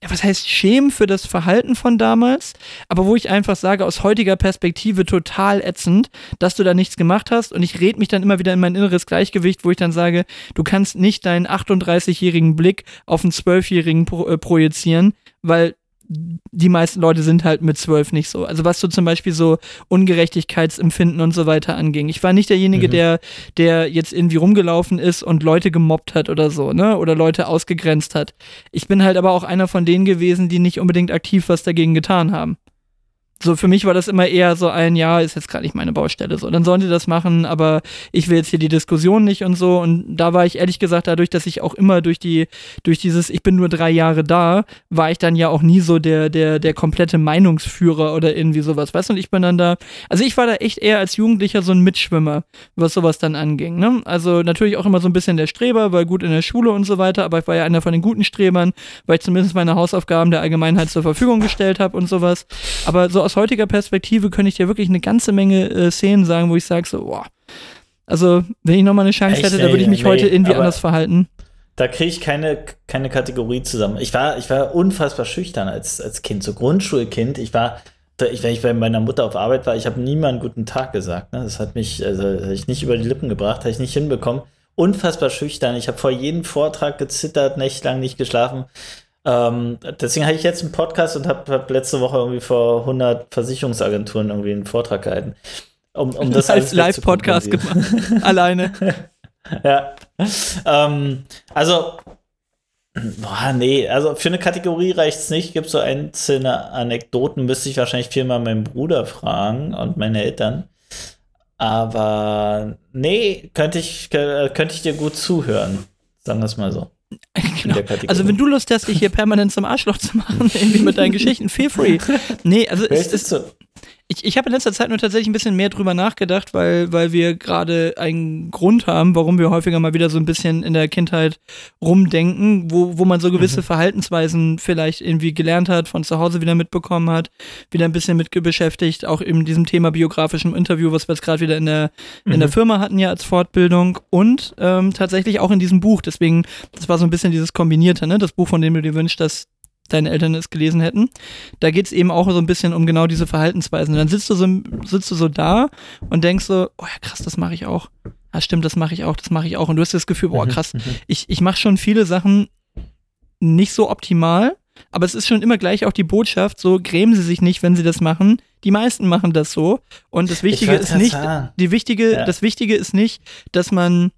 ja, was heißt schämen für das Verhalten von damals, aber wo ich einfach sage, aus heutiger Perspektive total ätzend, dass du da nichts gemacht hast und ich red mich dann immer wieder in mein inneres Gleichgewicht, wo ich dann sage, du kannst nicht deinen 38-jährigen Blick auf einen 12-jährigen pro, äh, projizieren, weil die meisten Leute sind halt mit zwölf nicht so. Also was so zum Beispiel so Ungerechtigkeitsempfinden und so weiter anging. Ich war nicht derjenige, Mhm. der, der jetzt irgendwie rumgelaufen ist und Leute gemobbt hat oder so, ne? Oder Leute ausgegrenzt hat. Ich bin halt aber auch einer von denen gewesen, die nicht unbedingt aktiv was dagegen getan haben. So, für mich war das immer eher so ein, ja, ist jetzt gerade nicht meine Baustelle. So, dann sollen sie das machen, aber ich will jetzt hier die Diskussion nicht und so. Und da war ich ehrlich gesagt, dadurch, dass ich auch immer durch die, durch dieses, ich bin nur drei Jahre da, war ich dann ja auch nie so der, der, der komplette Meinungsführer oder irgendwie sowas. Weißt du, und ich bin dann da, also ich war da echt eher als Jugendlicher so ein Mitschwimmer, was sowas dann anging. Ne? Also natürlich auch immer so ein bisschen der Streber, weil gut in der Schule und so weiter, aber ich war ja einer von den guten Strebern, weil ich zumindest meine Hausaufgaben der Allgemeinheit zur Verfügung gestellt habe und sowas. Aber so aus heutiger Perspektive könnte ich dir wirklich eine ganze Menge äh, Szenen sagen, wo ich sage so, boah, Also, wenn ich nochmal eine Chance Echt? hätte, da würde ich mich Nee, heute irgendwie anders verhalten. Da kriege ich keine, keine Kategorie zusammen. Ich war, ich war unfassbar schüchtern als, als Kind, so Grundschulkind. Ich war, ich, wenn ich bei meiner Mutter auf Arbeit war, ich habe niemandem guten Tag gesagt. Ne? Das hat mich, also hab ich nicht über die Lippen gebracht, habe ich nicht hinbekommen. Unfassbar schüchtern. Ich habe vor jedem Vortrag gezittert, nächtelang nicht geschlafen. Ähm, deswegen habe ich jetzt einen Podcast und habe hab letzte Woche irgendwie vor 100 Versicherungsagenturen irgendwie einen Vortrag gehalten. Um, um das als Live-Podcast gemacht. Alleine. Ja. Ähm, also, boah, nee, also für eine Kategorie reicht es nicht. Gibt so einzelne Anekdoten, müsste ich wahrscheinlich viermal meinen Bruder fragen und meine Eltern. Aber nee, könnte ich, könnte ich dir gut zuhören. Sagen wir es mal so. Genau. Also, wenn du Lust hast, dich hier permanent zum Arschloch zu machen, irgendwie mit deinen Geschichten, feel free. Nee, also es, ist das so? Ich, ich habe in letzter Zeit nur tatsächlich ein bisschen mehr drüber nachgedacht, weil, weil wir gerade einen Grund haben, warum wir häufiger mal wieder so ein bisschen in der Kindheit rumdenken, wo, wo man so gewisse Verhaltensweisen vielleicht irgendwie gelernt hat, von zu Hause wieder mitbekommen hat, wieder ein bisschen mit beschäftigt, auch in diesem Thema biografischem Interview, was wir jetzt gerade wieder in der, in der Firma hatten ja als Fortbildung und ähm, tatsächlich auch in diesem Buch. Deswegen, das war so ein bisschen dieses Kombinierte, ne? Das Buch, von dem du dir wünschst, dass deine Eltern es gelesen hätten. Da geht es eben auch so ein bisschen um genau diese Verhaltensweisen. Und dann sitzt du so, sitzt du so da und denkst so, oh ja, krass, das mache ich auch. Ja, stimmt, das mache ich auch, das mache ich auch. Und du hast das Gefühl, boah, krass, ich, ich mache schon viele Sachen nicht so optimal, aber es ist schon immer gleich auch die Botschaft, so grämen sie sich nicht, wenn sie das machen. Die meisten machen das so. Und das Wichtige ist nicht, die wichtige, Ja. das Wichtige ist nicht, dass man,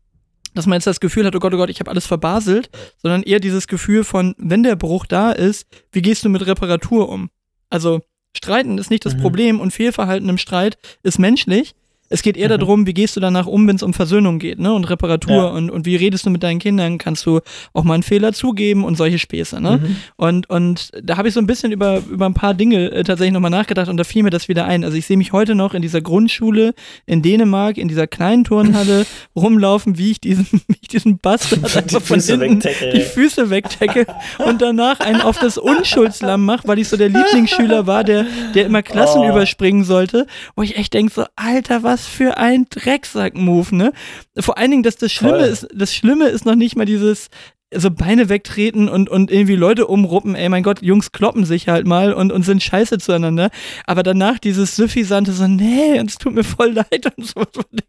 dass man jetzt das Gefühl hat, oh Gott, oh Gott, ich habe alles verbaselt, sondern eher dieses Gefühl von, wenn der Bruch da ist, wie gehst du mit Reparatur um? Also Streiten ist nicht das Mhm. Problem und Fehlverhalten im Streit ist menschlich. Es geht eher Mhm. darum, wie gehst du danach um, wenn es um Versöhnung geht, ne? Und Reparatur Ja. und, und wie redest du mit deinen Kindern? Kannst du auch mal einen Fehler zugeben und solche Späße, ne? Mhm. Und, und da habe ich so ein bisschen über, über ein paar Dinge äh, tatsächlich nochmal nachgedacht und da fiel mir das wieder ein. Also ich sehe mich heute noch in dieser Grundschule in Dänemark, in dieser kleinen Turnhalle rumlaufen, wie ich diesen, wie ich diesen Bastard einfach von hinten die Füße wegtecke und danach einen auf das Unschuldslamm mache, weil ich so der Lieblingsschüler war, der, der immer Klassen Oh. überspringen sollte. Wo ich echt denke so, Alter, was für ein Drecksack-Move, ne? Vor allen Dingen, dass das Schlimme Voll. ist, das Schlimme ist noch nicht mal dieses so Beine wegtreten und, und irgendwie Leute umruppen, ey mein Gott, Jungs kloppen sich halt mal und, und sind scheiße zueinander. Aber danach dieses Süffisante so, nee, und es tut mir voll leid und so.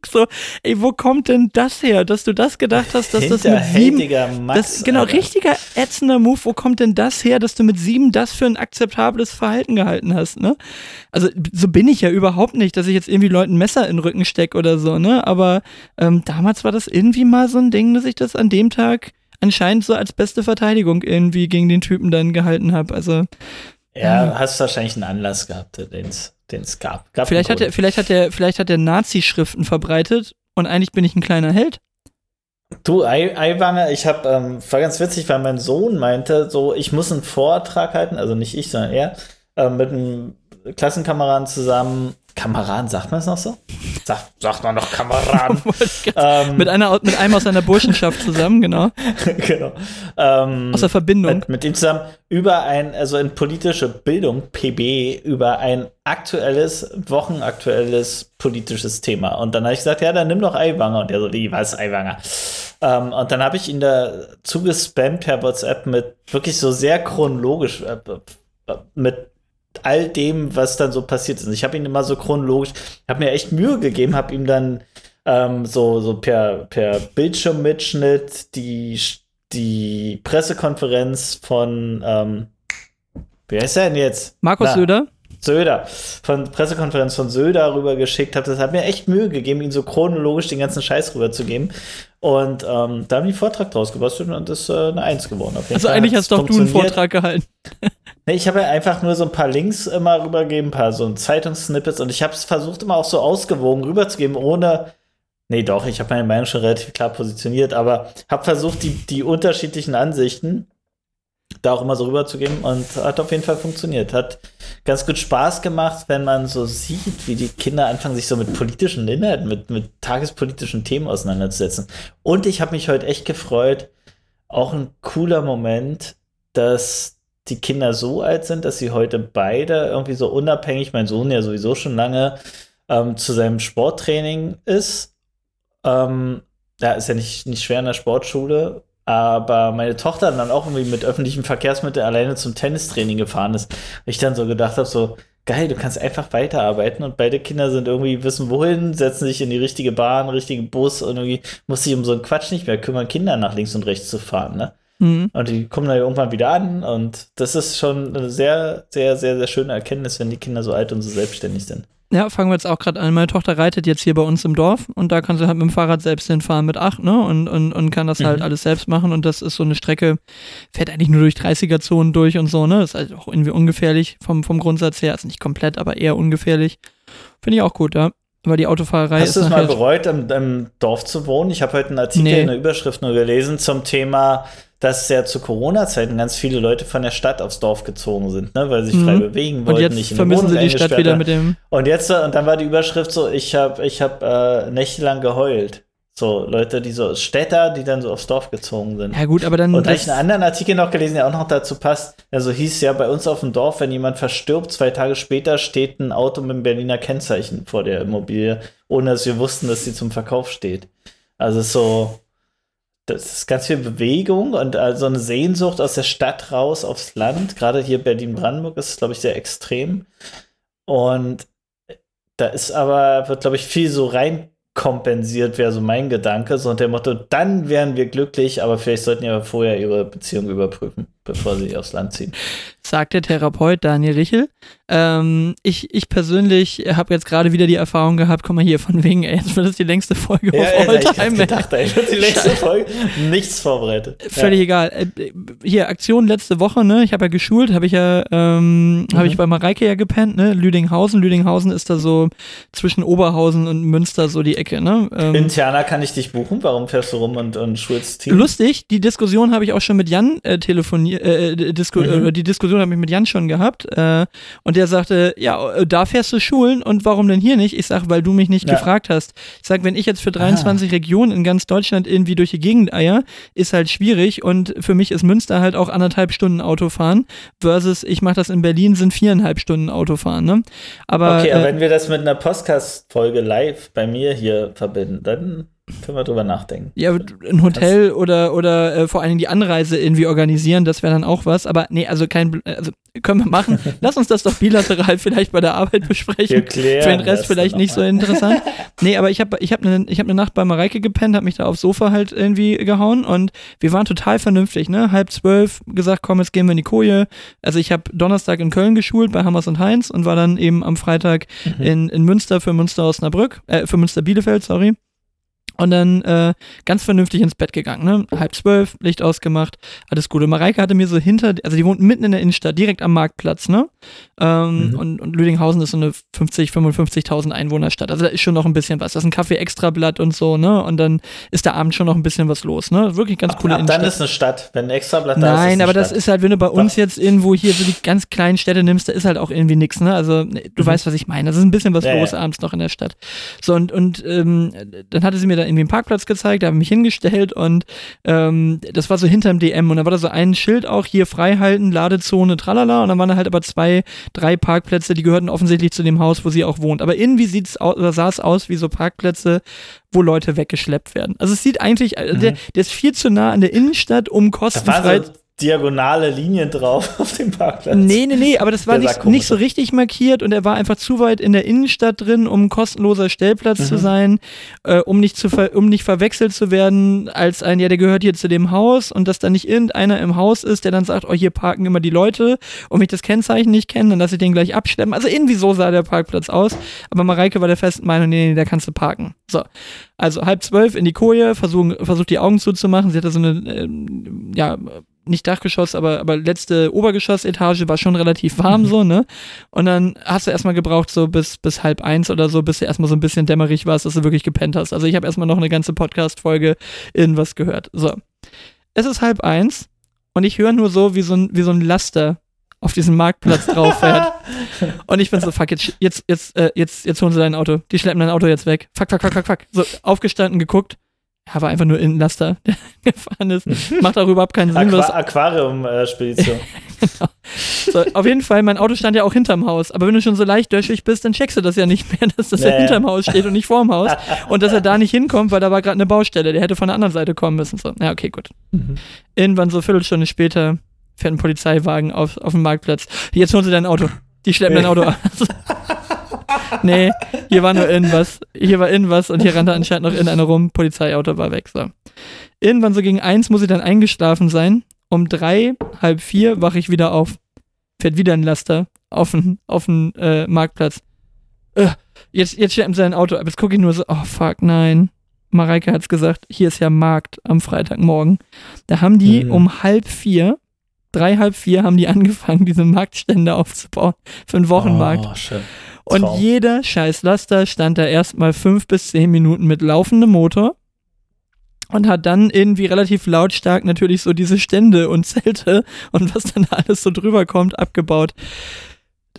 So, ey, wo kommt denn das her, dass du das gedacht hast, dass das mit sieben, Max. das, genau, Alter. richtiger ätzender Move. Wo kommt denn das her, dass du mit sieben das für ein akzeptables Verhalten gehalten hast, ne? Also, so bin ich ja überhaupt nicht, dass ich jetzt irgendwie Leuten Messer in den Rücken stecke oder so, ne? Aber ähm, damals war das irgendwie mal so ein Ding, dass ich das an dem Tag anscheinend so als beste Verteidigung irgendwie gegen den Typen dann gehalten habe. Also, Ja, hast wahrscheinlich einen Anlass gehabt, den es gab. gab vielleicht hat er, vielleicht hat er, vielleicht hat er Nazi-Schriften verbreitet und eigentlich bin ich ein kleiner Held. Du, Ei- Eiwanger, ich habe, ähm, war ganz witzig, weil mein Sohn meinte, so, ich muss einen Vortrag halten, also nicht ich, sondern er, äh, mit einem Klassenkameraden zusammen. Kameraden, sagt man es noch so? Sagt, sagt man noch Kameraden. ähm, Mit, einer, mit einem aus seiner Burschenschaft zusammen, genau. genau. Ähm, Aus der Verbindung. mit, mit ihm zusammen über ein, also in politische Bildung, PB, über ein aktuelles, wochenaktuelles politisches Thema. Und dann habe ich gesagt, ja, dann nimm doch Eiwanger. Und er so, wie, was, Eiwanger? Ähm, und dann habe ich ihn da zugespammt per WhatsApp mit wirklich so sehr chronologisch, äh, äh, mit all dem, was dann so passiert ist. Ich habe ihn immer so chronologisch, habe mir echt Mühe gegeben, habe ihm dann ähm, so, so per, per Bildschirmmitschnitt die, die Pressekonferenz von, ähm, wer ist er denn jetzt? Markus Na, Söder. Söder, von Pressekonferenz von Söder rübergeschickt habe. Das hat mir echt Mühe gegeben, ihn so chronologisch den ganzen Scheiß rüberzugeben. Und ähm, da haben die einen Vortrag draus gebastelt und das ist äh, eine Eins geworden. Auf jeden Also Fall eigentlich hast doch du einen. Vortrag gehalten. Nee, ich habe ja einfach nur so ein paar Links immer rübergegeben, ein paar so ein Zeitungssnippets und ich habe es versucht immer auch so ausgewogen rüberzugeben, ohne. Nee, doch, ich habe meine Meinung schon relativ klar positioniert, aber habe versucht, die, die unterschiedlichen Ansichten da auch immer so rüberzugeben und hat auf jeden Fall funktioniert. Hat ganz gut Spaß gemacht, wenn man so sieht, wie die Kinder anfangen, sich so mit politischen Inhalten, mit, mit tagespolitischen Themen auseinanderzusetzen. Und ich habe mich heute echt gefreut, auch ein cooler Moment, dass die Kinder so alt sind, dass sie heute beide irgendwie so unabhängig, mein Sohn ja sowieso schon lange, ähm, zu seinem Sporttraining ist ähm, ja, ist ja nicht, nicht schwer in der Sportschule, aber meine Tochter dann auch irgendwie mit öffentlichen Verkehrsmitteln alleine zum Tennistraining gefahren ist. Ich dann so gedacht habe, so, geil, du kannst einfach weiterarbeiten und beide Kinder sind irgendwie, wissen wohin, setzen sich in die richtige Bahn, richtigen Bus und irgendwie muss sich um so einen Quatsch nicht mehr kümmern, Kinder nach links und rechts zu fahren, ne? Mhm. Und die kommen dann irgendwann wieder an und das ist schon eine sehr, sehr, sehr, sehr schöne Erkenntnis, wenn die Kinder so alt und so selbstständig sind. Ja, fangen wir jetzt auch gerade an. Meine Tochter reitet jetzt hier bei uns im Dorf und da kann sie halt mit dem Fahrrad selbst hinfahren mit acht, ne? Und, und, und kann das halt Mhm. alles selbst machen. Und das ist so eine Strecke, fährt eigentlich nur durch 30er-Zonen durch und so, ne? Ist halt auch irgendwie ungefährlich vom, vom Grundsatz her. Also nicht komplett, aber eher ungefährlich. Finde ich auch gut, ja. Aber die Autofahrerei Hast ist du es mal bereut, im, im Dorf zu wohnen? Ich habe heute einen Artikel Nee. in der Überschrift nur gelesen zum Thema, dass ja zu Corona-Zeiten ganz viele Leute von der Stadt aufs Dorf gezogen sind, ne? weil sie sich Mhm. frei bewegen Und wollten, jetzt nicht in vermissen sie die Stadt wieder mit dem. Und jetzt, und dann war die Überschrift so, ich habe ich hab, äh, nächtelang geheult. So, Leute, die so Städter, die dann so aufs Dorf gezogen sind. Ja, gut, aber dann. Und da ich einen anderen Artikel noch gelesen, der auch noch dazu passt. Also hieß ja bei uns auf dem Dorf, wenn jemand verstirbt, zwei Tage später steht ein Auto mit einem Berliner Kennzeichen vor der Immobilie, ohne dass wir wussten, dass sie zum Verkauf steht. Also so, das ist ganz viel Bewegung und also eine Sehnsucht aus der Stadt raus aufs Land. Gerade hier Berlin-Brandenburg ist glaube ich, sehr extrem. Und da ist aber, wird, glaube ich, viel so rein kompensiert, wäre so mein Gedanke. So unter dem Motto, dann wären wir glücklich, aber vielleicht sollten ja vorher ihre Beziehung überprüfen, bevor sie aufs Land ziehen. sagt der Therapeut Daniel Richel. Ähm, ich, ich persönlich habe jetzt gerade wieder die Erfahrung gehabt, komm mal hier von wegen, ey, jetzt wird das die längste Folge Ja, auf ja, ich Alltime. ey. gedacht, ey, wird die letzte Folge nichts vorbereitet. Völlig egal. Äh, Hier, Aktion letzte Woche, ne? Ich habe ja geschult, habe ich ja, ähm, habe Mhm. ich bei Mareike ja gepennt, ne? Lüdinghausen. Lüdinghausen ist da so zwischen Oberhausen und Münster so die Ecke, ne? Ja. Ähm, Interner kann ich dich buchen. Warum fährst du rum und, und schulst Team? Lustig, die Diskussion habe ich auch schon mit Jan äh, telefoniert, äh, Disku Mhm. äh, die Diskussion habe ich mit Jan schon gehabt äh, und der sagte, ja, äh, da fährst du Schulen und warum denn hier nicht? Ich sage, weil du mich nicht Ja. gefragt hast. Ich sage, wenn ich jetzt für 23 Regionen in ganz Deutschland irgendwie durch die Gegend eier, ist halt schwierig und für mich ist Münster halt auch anderthalb Stunden Autofahren versus ich mache das in Berlin sind viereinhalb Stunden Autofahren, ne? Aber, okay, aber äh, wenn wir das mit einer Podcast-Folge live bei mir hier verbinden, dann können wir drüber nachdenken. Ja, ein Hotel oder, oder äh, vor allen Dingen die Anreise irgendwie organisieren, das wäre dann auch was. Aber nee, also kein, also können wir machen. Lass uns das doch bilateral vielleicht bei der Arbeit besprechen. Für den Rest vielleicht nicht so interessant. nee, aber ich habe ich hab eine ich hab ne Nacht bei Mareike gepennt, habe mich da aufs Sofa halt irgendwie gehauen und wir waren total vernünftig, ne? Halb zwölf gesagt, komm, jetzt gehen wir in die Koje. Also ich habe Donnerstag in Köln geschult bei Hammers und Heinz und war dann eben am Freitag Mhm. in, in Münster für Münster Osnabrück, äh, für Münster Bielefeld, sorry. Und dann äh, ganz vernünftig ins Bett gegangen, ne? Halb zwölf, Licht ausgemacht, alles gut. Und Mareike hatte mir so hinter, also die wohnt mitten in der Innenstadt, direkt am Marktplatz, ne? Ähm, Mhm. und, und Lüdinghausen ist so eine 50, 55.000 Einwohnerstadt. Also da ist schon noch ein bisschen was. Da ist ein Kaffee Extrablatt und so, ne? Und dann ist da abends schon noch ein bisschen was los, ne? Wirklich ganz coole Ab dann Innenstadt. ist eine Stadt. Wenn ein Extrablatt da ist, ist Nein, aber das Stadt. ist halt, wenn du bei uns jetzt irgendwo hier so die ganz kleinen Städte nimmst, da ist halt auch irgendwie nix, ne? Also, du Mhm. weißt, was ich meine. Das ist ein bisschen was Ja, los ja. abends noch in der Stadt. So, und, und ähm, dann hatte sie mir da irgendwie einen Parkplatz gezeigt, da habe ich mich hingestellt und ähm, das war so hinterm DM und da war da so ein Schild auch, hier freihalten, Ladezone, tralala. Und dann waren da halt aber zwei, drei Parkplätze, die gehörten offensichtlich zu dem Haus, wo sie auch wohnt. Aber irgendwie sieht's aus, oder sah es aus wie so Parkplätze, wo Leute weggeschleppt werden. Also es sieht eigentlich, äh, der, der ist viel zu nah an der Innenstadt, um Mhm. Kostenfrei diagonale Linien drauf auf dem Parkplatz. Nee, nee, nee, aber das war nicht, nicht so richtig markiert und er war einfach zu weit in der Innenstadt drin, um ein kostenloser Stellplatz zu Mhm. sein, äh, um, nicht zu ver um nicht verwechselt zu werden als ein, ja, der gehört hier zu dem Haus und dass da nicht irgendeiner im Haus ist, der dann sagt, oh, hier parken immer die Leute und mich das Kennzeichen nicht kennen, dann lasse ich den gleich abschleppen. Also irgendwie so sah der Parkplatz aus, aber Mareike war der festen Meinung, nee, nee, da kannst du parken. So, also halb zwölf in die Koje, versuchen, versucht die Augen zuzumachen, sie hatte so eine, ähm, ja, nicht Dachgeschoss, aber, aber letzte Obergeschossetage war schon relativ warm so, ne? Und dann hast du erstmal gebraucht, so bis, bis halb eins oder so, bis du erstmal so ein bisschen dämmerig warst, dass du wirklich gepennt hast. Also ich habe erstmal noch eine ganze Podcast-Folge irgendwas gehört. So. Es ist halb eins und ich höre nur so, wie so ein, wie so ein Laster auf diesem Marktplatz drauf fährt. Und ich bin so, fuck, jetzt, jetzt, jetzt, äh, jetzt, jetzt holen sie dein Auto. Die schleppen dein Auto jetzt weg. Fuck, fuck, fuck, fuck, fuck. So, aufgestanden, geguckt. Ja, war einfach nur in Laster, der gefahren ist. Macht auch überhaupt keinen Sinn, Aqua Aquarium-Spedition. So, auf jeden Fall, mein Auto stand ja auch hinterm Haus. Aber wenn du schon so leicht döschig bist, dann checkst du das ja nicht mehr, dass das ja Nee. hinterm Haus steht und nicht vorm Haus. Und dass er da nicht hinkommt, weil da war gerade eine Baustelle. Der hätte von der anderen Seite kommen müssen. So, ja, okay, gut. Irgendwann so eine Viertelstunde später fährt ein Polizeiwagen auf, auf den Marktplatz. Jetzt holen sie dein Auto. Die schleppen dein Auto an. Nee, hier war nur irgendwas. Hier war irgendwas und hier rannte anscheinend noch irgendeiner rum. Polizeiauto war weg. So. Irgendwann so gegen eins muss ich dann eingeschlafen sein. Um drei, halb vier wache ich wieder auf. Fährt wieder ein Laster auf den, auf den äh, Marktplatz. Äh, jetzt, jetzt schleppen sie ein Auto ab. Jetzt gucke ich nur so, oh fuck, nein. Mareike hat's gesagt, hier ist ja Markt am Freitagmorgen. Da haben die Mhm. um halb vier, drei, halb vier haben die angefangen, diese Marktstände aufzubauen für einen Wochenmarkt. Oh, schön. Und Traum. jeder scheiß Laster stand da erstmal fünf bis zehn Minuten mit laufendem Motor und hat dann irgendwie relativ lautstark natürlich so diese Stände und Zelte und was dann da alles so drüber kommt, abgebaut.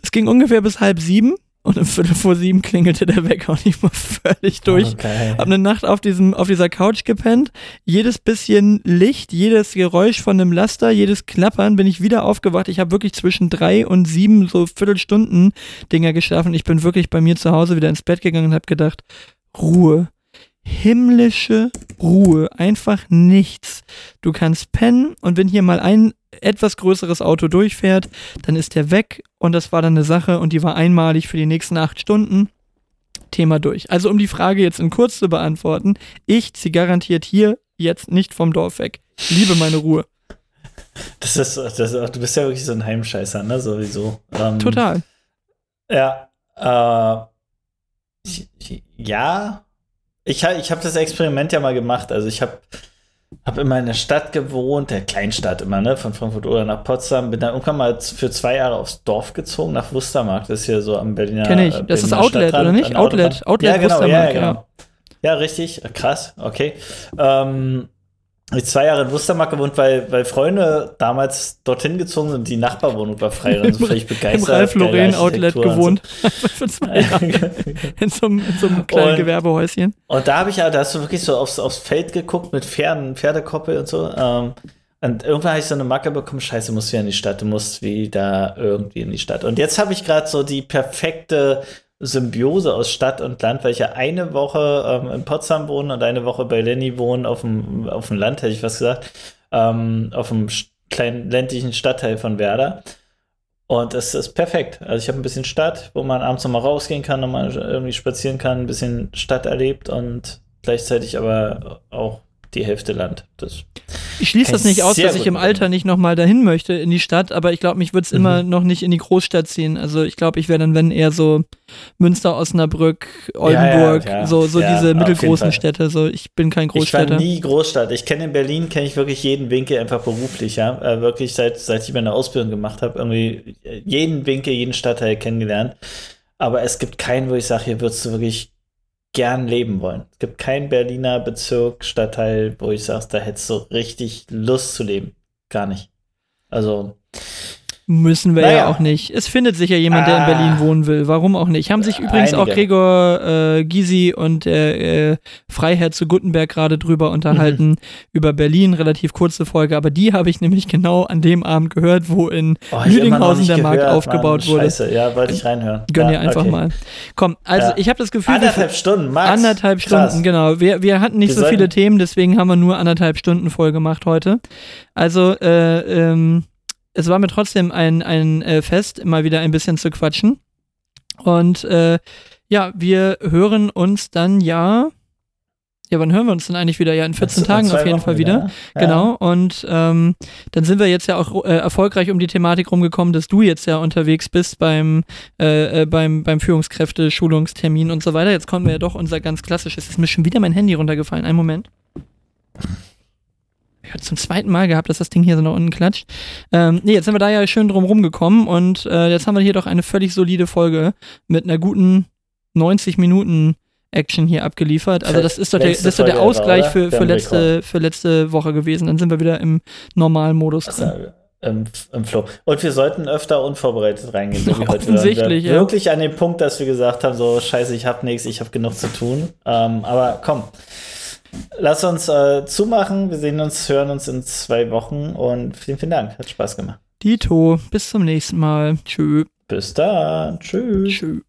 Das ging ungefähr bis halb sieben und um Viertel vor sieben klingelte der Wecker und ich war völlig durch. Okay. Hab eine Nacht auf, diesem, auf dieser Couch gepennt. Jedes bisschen Licht, jedes Geräusch von einem Laster, jedes Klappern bin ich wieder aufgewacht. Ich habe wirklich zwischen drei und sieben so Viertelstunden Dinger geschlafen. Ich bin wirklich bei mir zu Hause wieder ins Bett gegangen und habe gedacht, Ruhe. Himmlische Ruhe. Einfach nichts. Du kannst pennen und wenn hier mal ein etwas größeres Auto durchfährt, dann ist der weg und das war dann eine Sache und die war einmalig für die nächsten acht Stunden. Thema durch. Also um die Frage jetzt in kurz zu beantworten, ich ziehe garantiert hier jetzt nicht vom Dorf weg. Ich liebe meine Ruhe. Das ist, das, du bist ja wirklich so ein Heimscheißer, ne? Sowieso. Ähm, Total. Ja. Äh, ich, ja. Ich, ich habe das Experiment ja mal gemacht. Also ich habe hab immer in der Stadt gewohnt, der Kleinstadt immer, ne? Von Frankfurt oder nach Potsdam. Bin dann irgendwann mal für zwei Jahre aufs Dorf gezogen, nach Wustermark. Das ist hier so am Berliner. Kenn ich. äh, Das ist Outlet, Stadtrand, oder nicht? Outlet. Autobahn. Outlet ja, genau, ja, Wustermark, ja, ja. genau. Ja, richtig. Krass. Okay. Ähm, ich zwei Jahre in Wustermark gewohnt, weil, weil Freunde damals dorthin gezogen sind. Die Nachbarwohnung war frei und so völlig Im begeistert. Ralf geile Lauren Outlet so. gewohnt. Jahre. In so einem, in so einem kleinen Und- Gewerbehäuschen. Und da habe ich ja, da hast du wirklich so aufs, aufs Feld geguckt mit Pferden, Pferdekoppel und so. Ähm, und irgendwann habe ich so eine Macke bekommen, scheiße, musst wieder in die Stadt, du musst wieder irgendwie in die Stadt. Und jetzt habe ich gerade so die perfekte Symbiose aus Stadt und Land, weil ich ja eine Woche ähm, in Potsdam wohne und eine Woche bei Lenny wohne, auf dem, auf dem Land, hätte ich was gesagt, ähm, auf dem kleinen ländlichen Stadtteil von Werder. Und es ist perfekt. Also ich habe ein bisschen Stadt, wo man abends nochmal rausgehen kann, nochmal irgendwie spazieren kann, ein bisschen Stadt erlebt und gleichzeitig aber auch die Hälfte Land. Das Ich schließe das ich nicht aus, dass ich im Alter nicht nochmal dahin möchte in die Stadt, aber ich glaube, mich würde es immer noch nicht in die Großstadt ziehen. Also ich glaube, ich wäre dann, wenn eher so Münster, Osnabrück, Oldenburg, ja, so, so ja, diese auf jeden mittelgroßen. Städte. So, ich bin kein Ich war Großstädter. nie Großstadt. Ich kenne in Berlin, kenne ich wirklich jeden Winkel einfach beruflich, ja. Äh, wirklich seit, seit ich meine Ausbildung gemacht habe, irgendwie jeden Winkel, jeden Stadtteil kennengelernt. Aber es gibt keinen, wo ich sage, hier würdest du wirklich gern leben wollen. Es gibt keinen Berliner Bezirk, Stadtteil, wo ich sage, da hättest du richtig Lust zu leben. Gar nicht. Also, Müssen wir Naja. ja auch nicht. Es findet sicher jemand, der in Ah. Berlin wohnen will. Warum auch nicht? Haben sich übrigens auch Einige. Gregor äh, Gysi und der äh, Freiherr zu Guttenberg gerade drüber unterhalten über Berlin. Relativ kurze Folge, aber die habe ich nämlich genau an dem Abend gehört, wo in oh, Lüdinghausen der Markt gehört, aufgebaut Mann. wurde. Scheiße, ja, wollte ich reinhören. Gönn ja, dir einfach okay. mal. Komm, also Ja. ich habe das Gefühl, Anderthalb Stunden, Max. Anderthalb Krass. Stunden, genau. Wir, wir hatten nicht Wir so viele Themen, deswegen haben wir nur anderthalb Stunden voll gemacht heute. Also, äh, ähm, es war mir trotzdem ein, ein äh, Fest, mal wieder ein bisschen zu quatschen. Und äh, ja, wir hören uns dann ja. Ja, wann hören wir uns denn eigentlich wieder? Ja, in 14 In Tagen auf jeden Wochen Fall wieder. ne? Ja. Genau, und ähm, dann sind wir jetzt ja auch äh, erfolgreich um die Thematik rumgekommen, dass du jetzt ja unterwegs bist beim, äh, äh, beim, beim Führungskräfte-Schulungstermin und so weiter. Jetzt kommen wir ja doch unser ganz klassisches. Ist mir schon wieder mein Handy runtergefallen. Einen Moment. Ich habe zum zweiten Mal gehabt, dass das Ding hier so nach unten klatscht. Ähm, nee, jetzt sind wir da ja schön drum rumgekommen und äh, jetzt haben wir hier doch eine völlig solide Folge mit einer guten 90 Minuten Action hier abgeliefert. Also das ist doch der, das ist doch der Ausgleich oder? für, für, letzte, für letzte Woche gewesen. Dann sind wir wieder im normalen Modus drin. Also, im, im Flow. Und wir sollten öfter unvorbereitet reingehen, so. Offensichtlich, ja. Wirklich an dem Punkt, dass wir gesagt haben, so scheiße, ich hab nichts, ich hab genug zu tun. Ähm, aber komm, lass uns äh, zumachen. Wir sehen uns, hören uns in zwei Wochen und vielen, vielen Dank. Hat Spaß gemacht. Dito, bis zum nächsten Mal. Tschö. Bis dann. Tschüss. Tschö.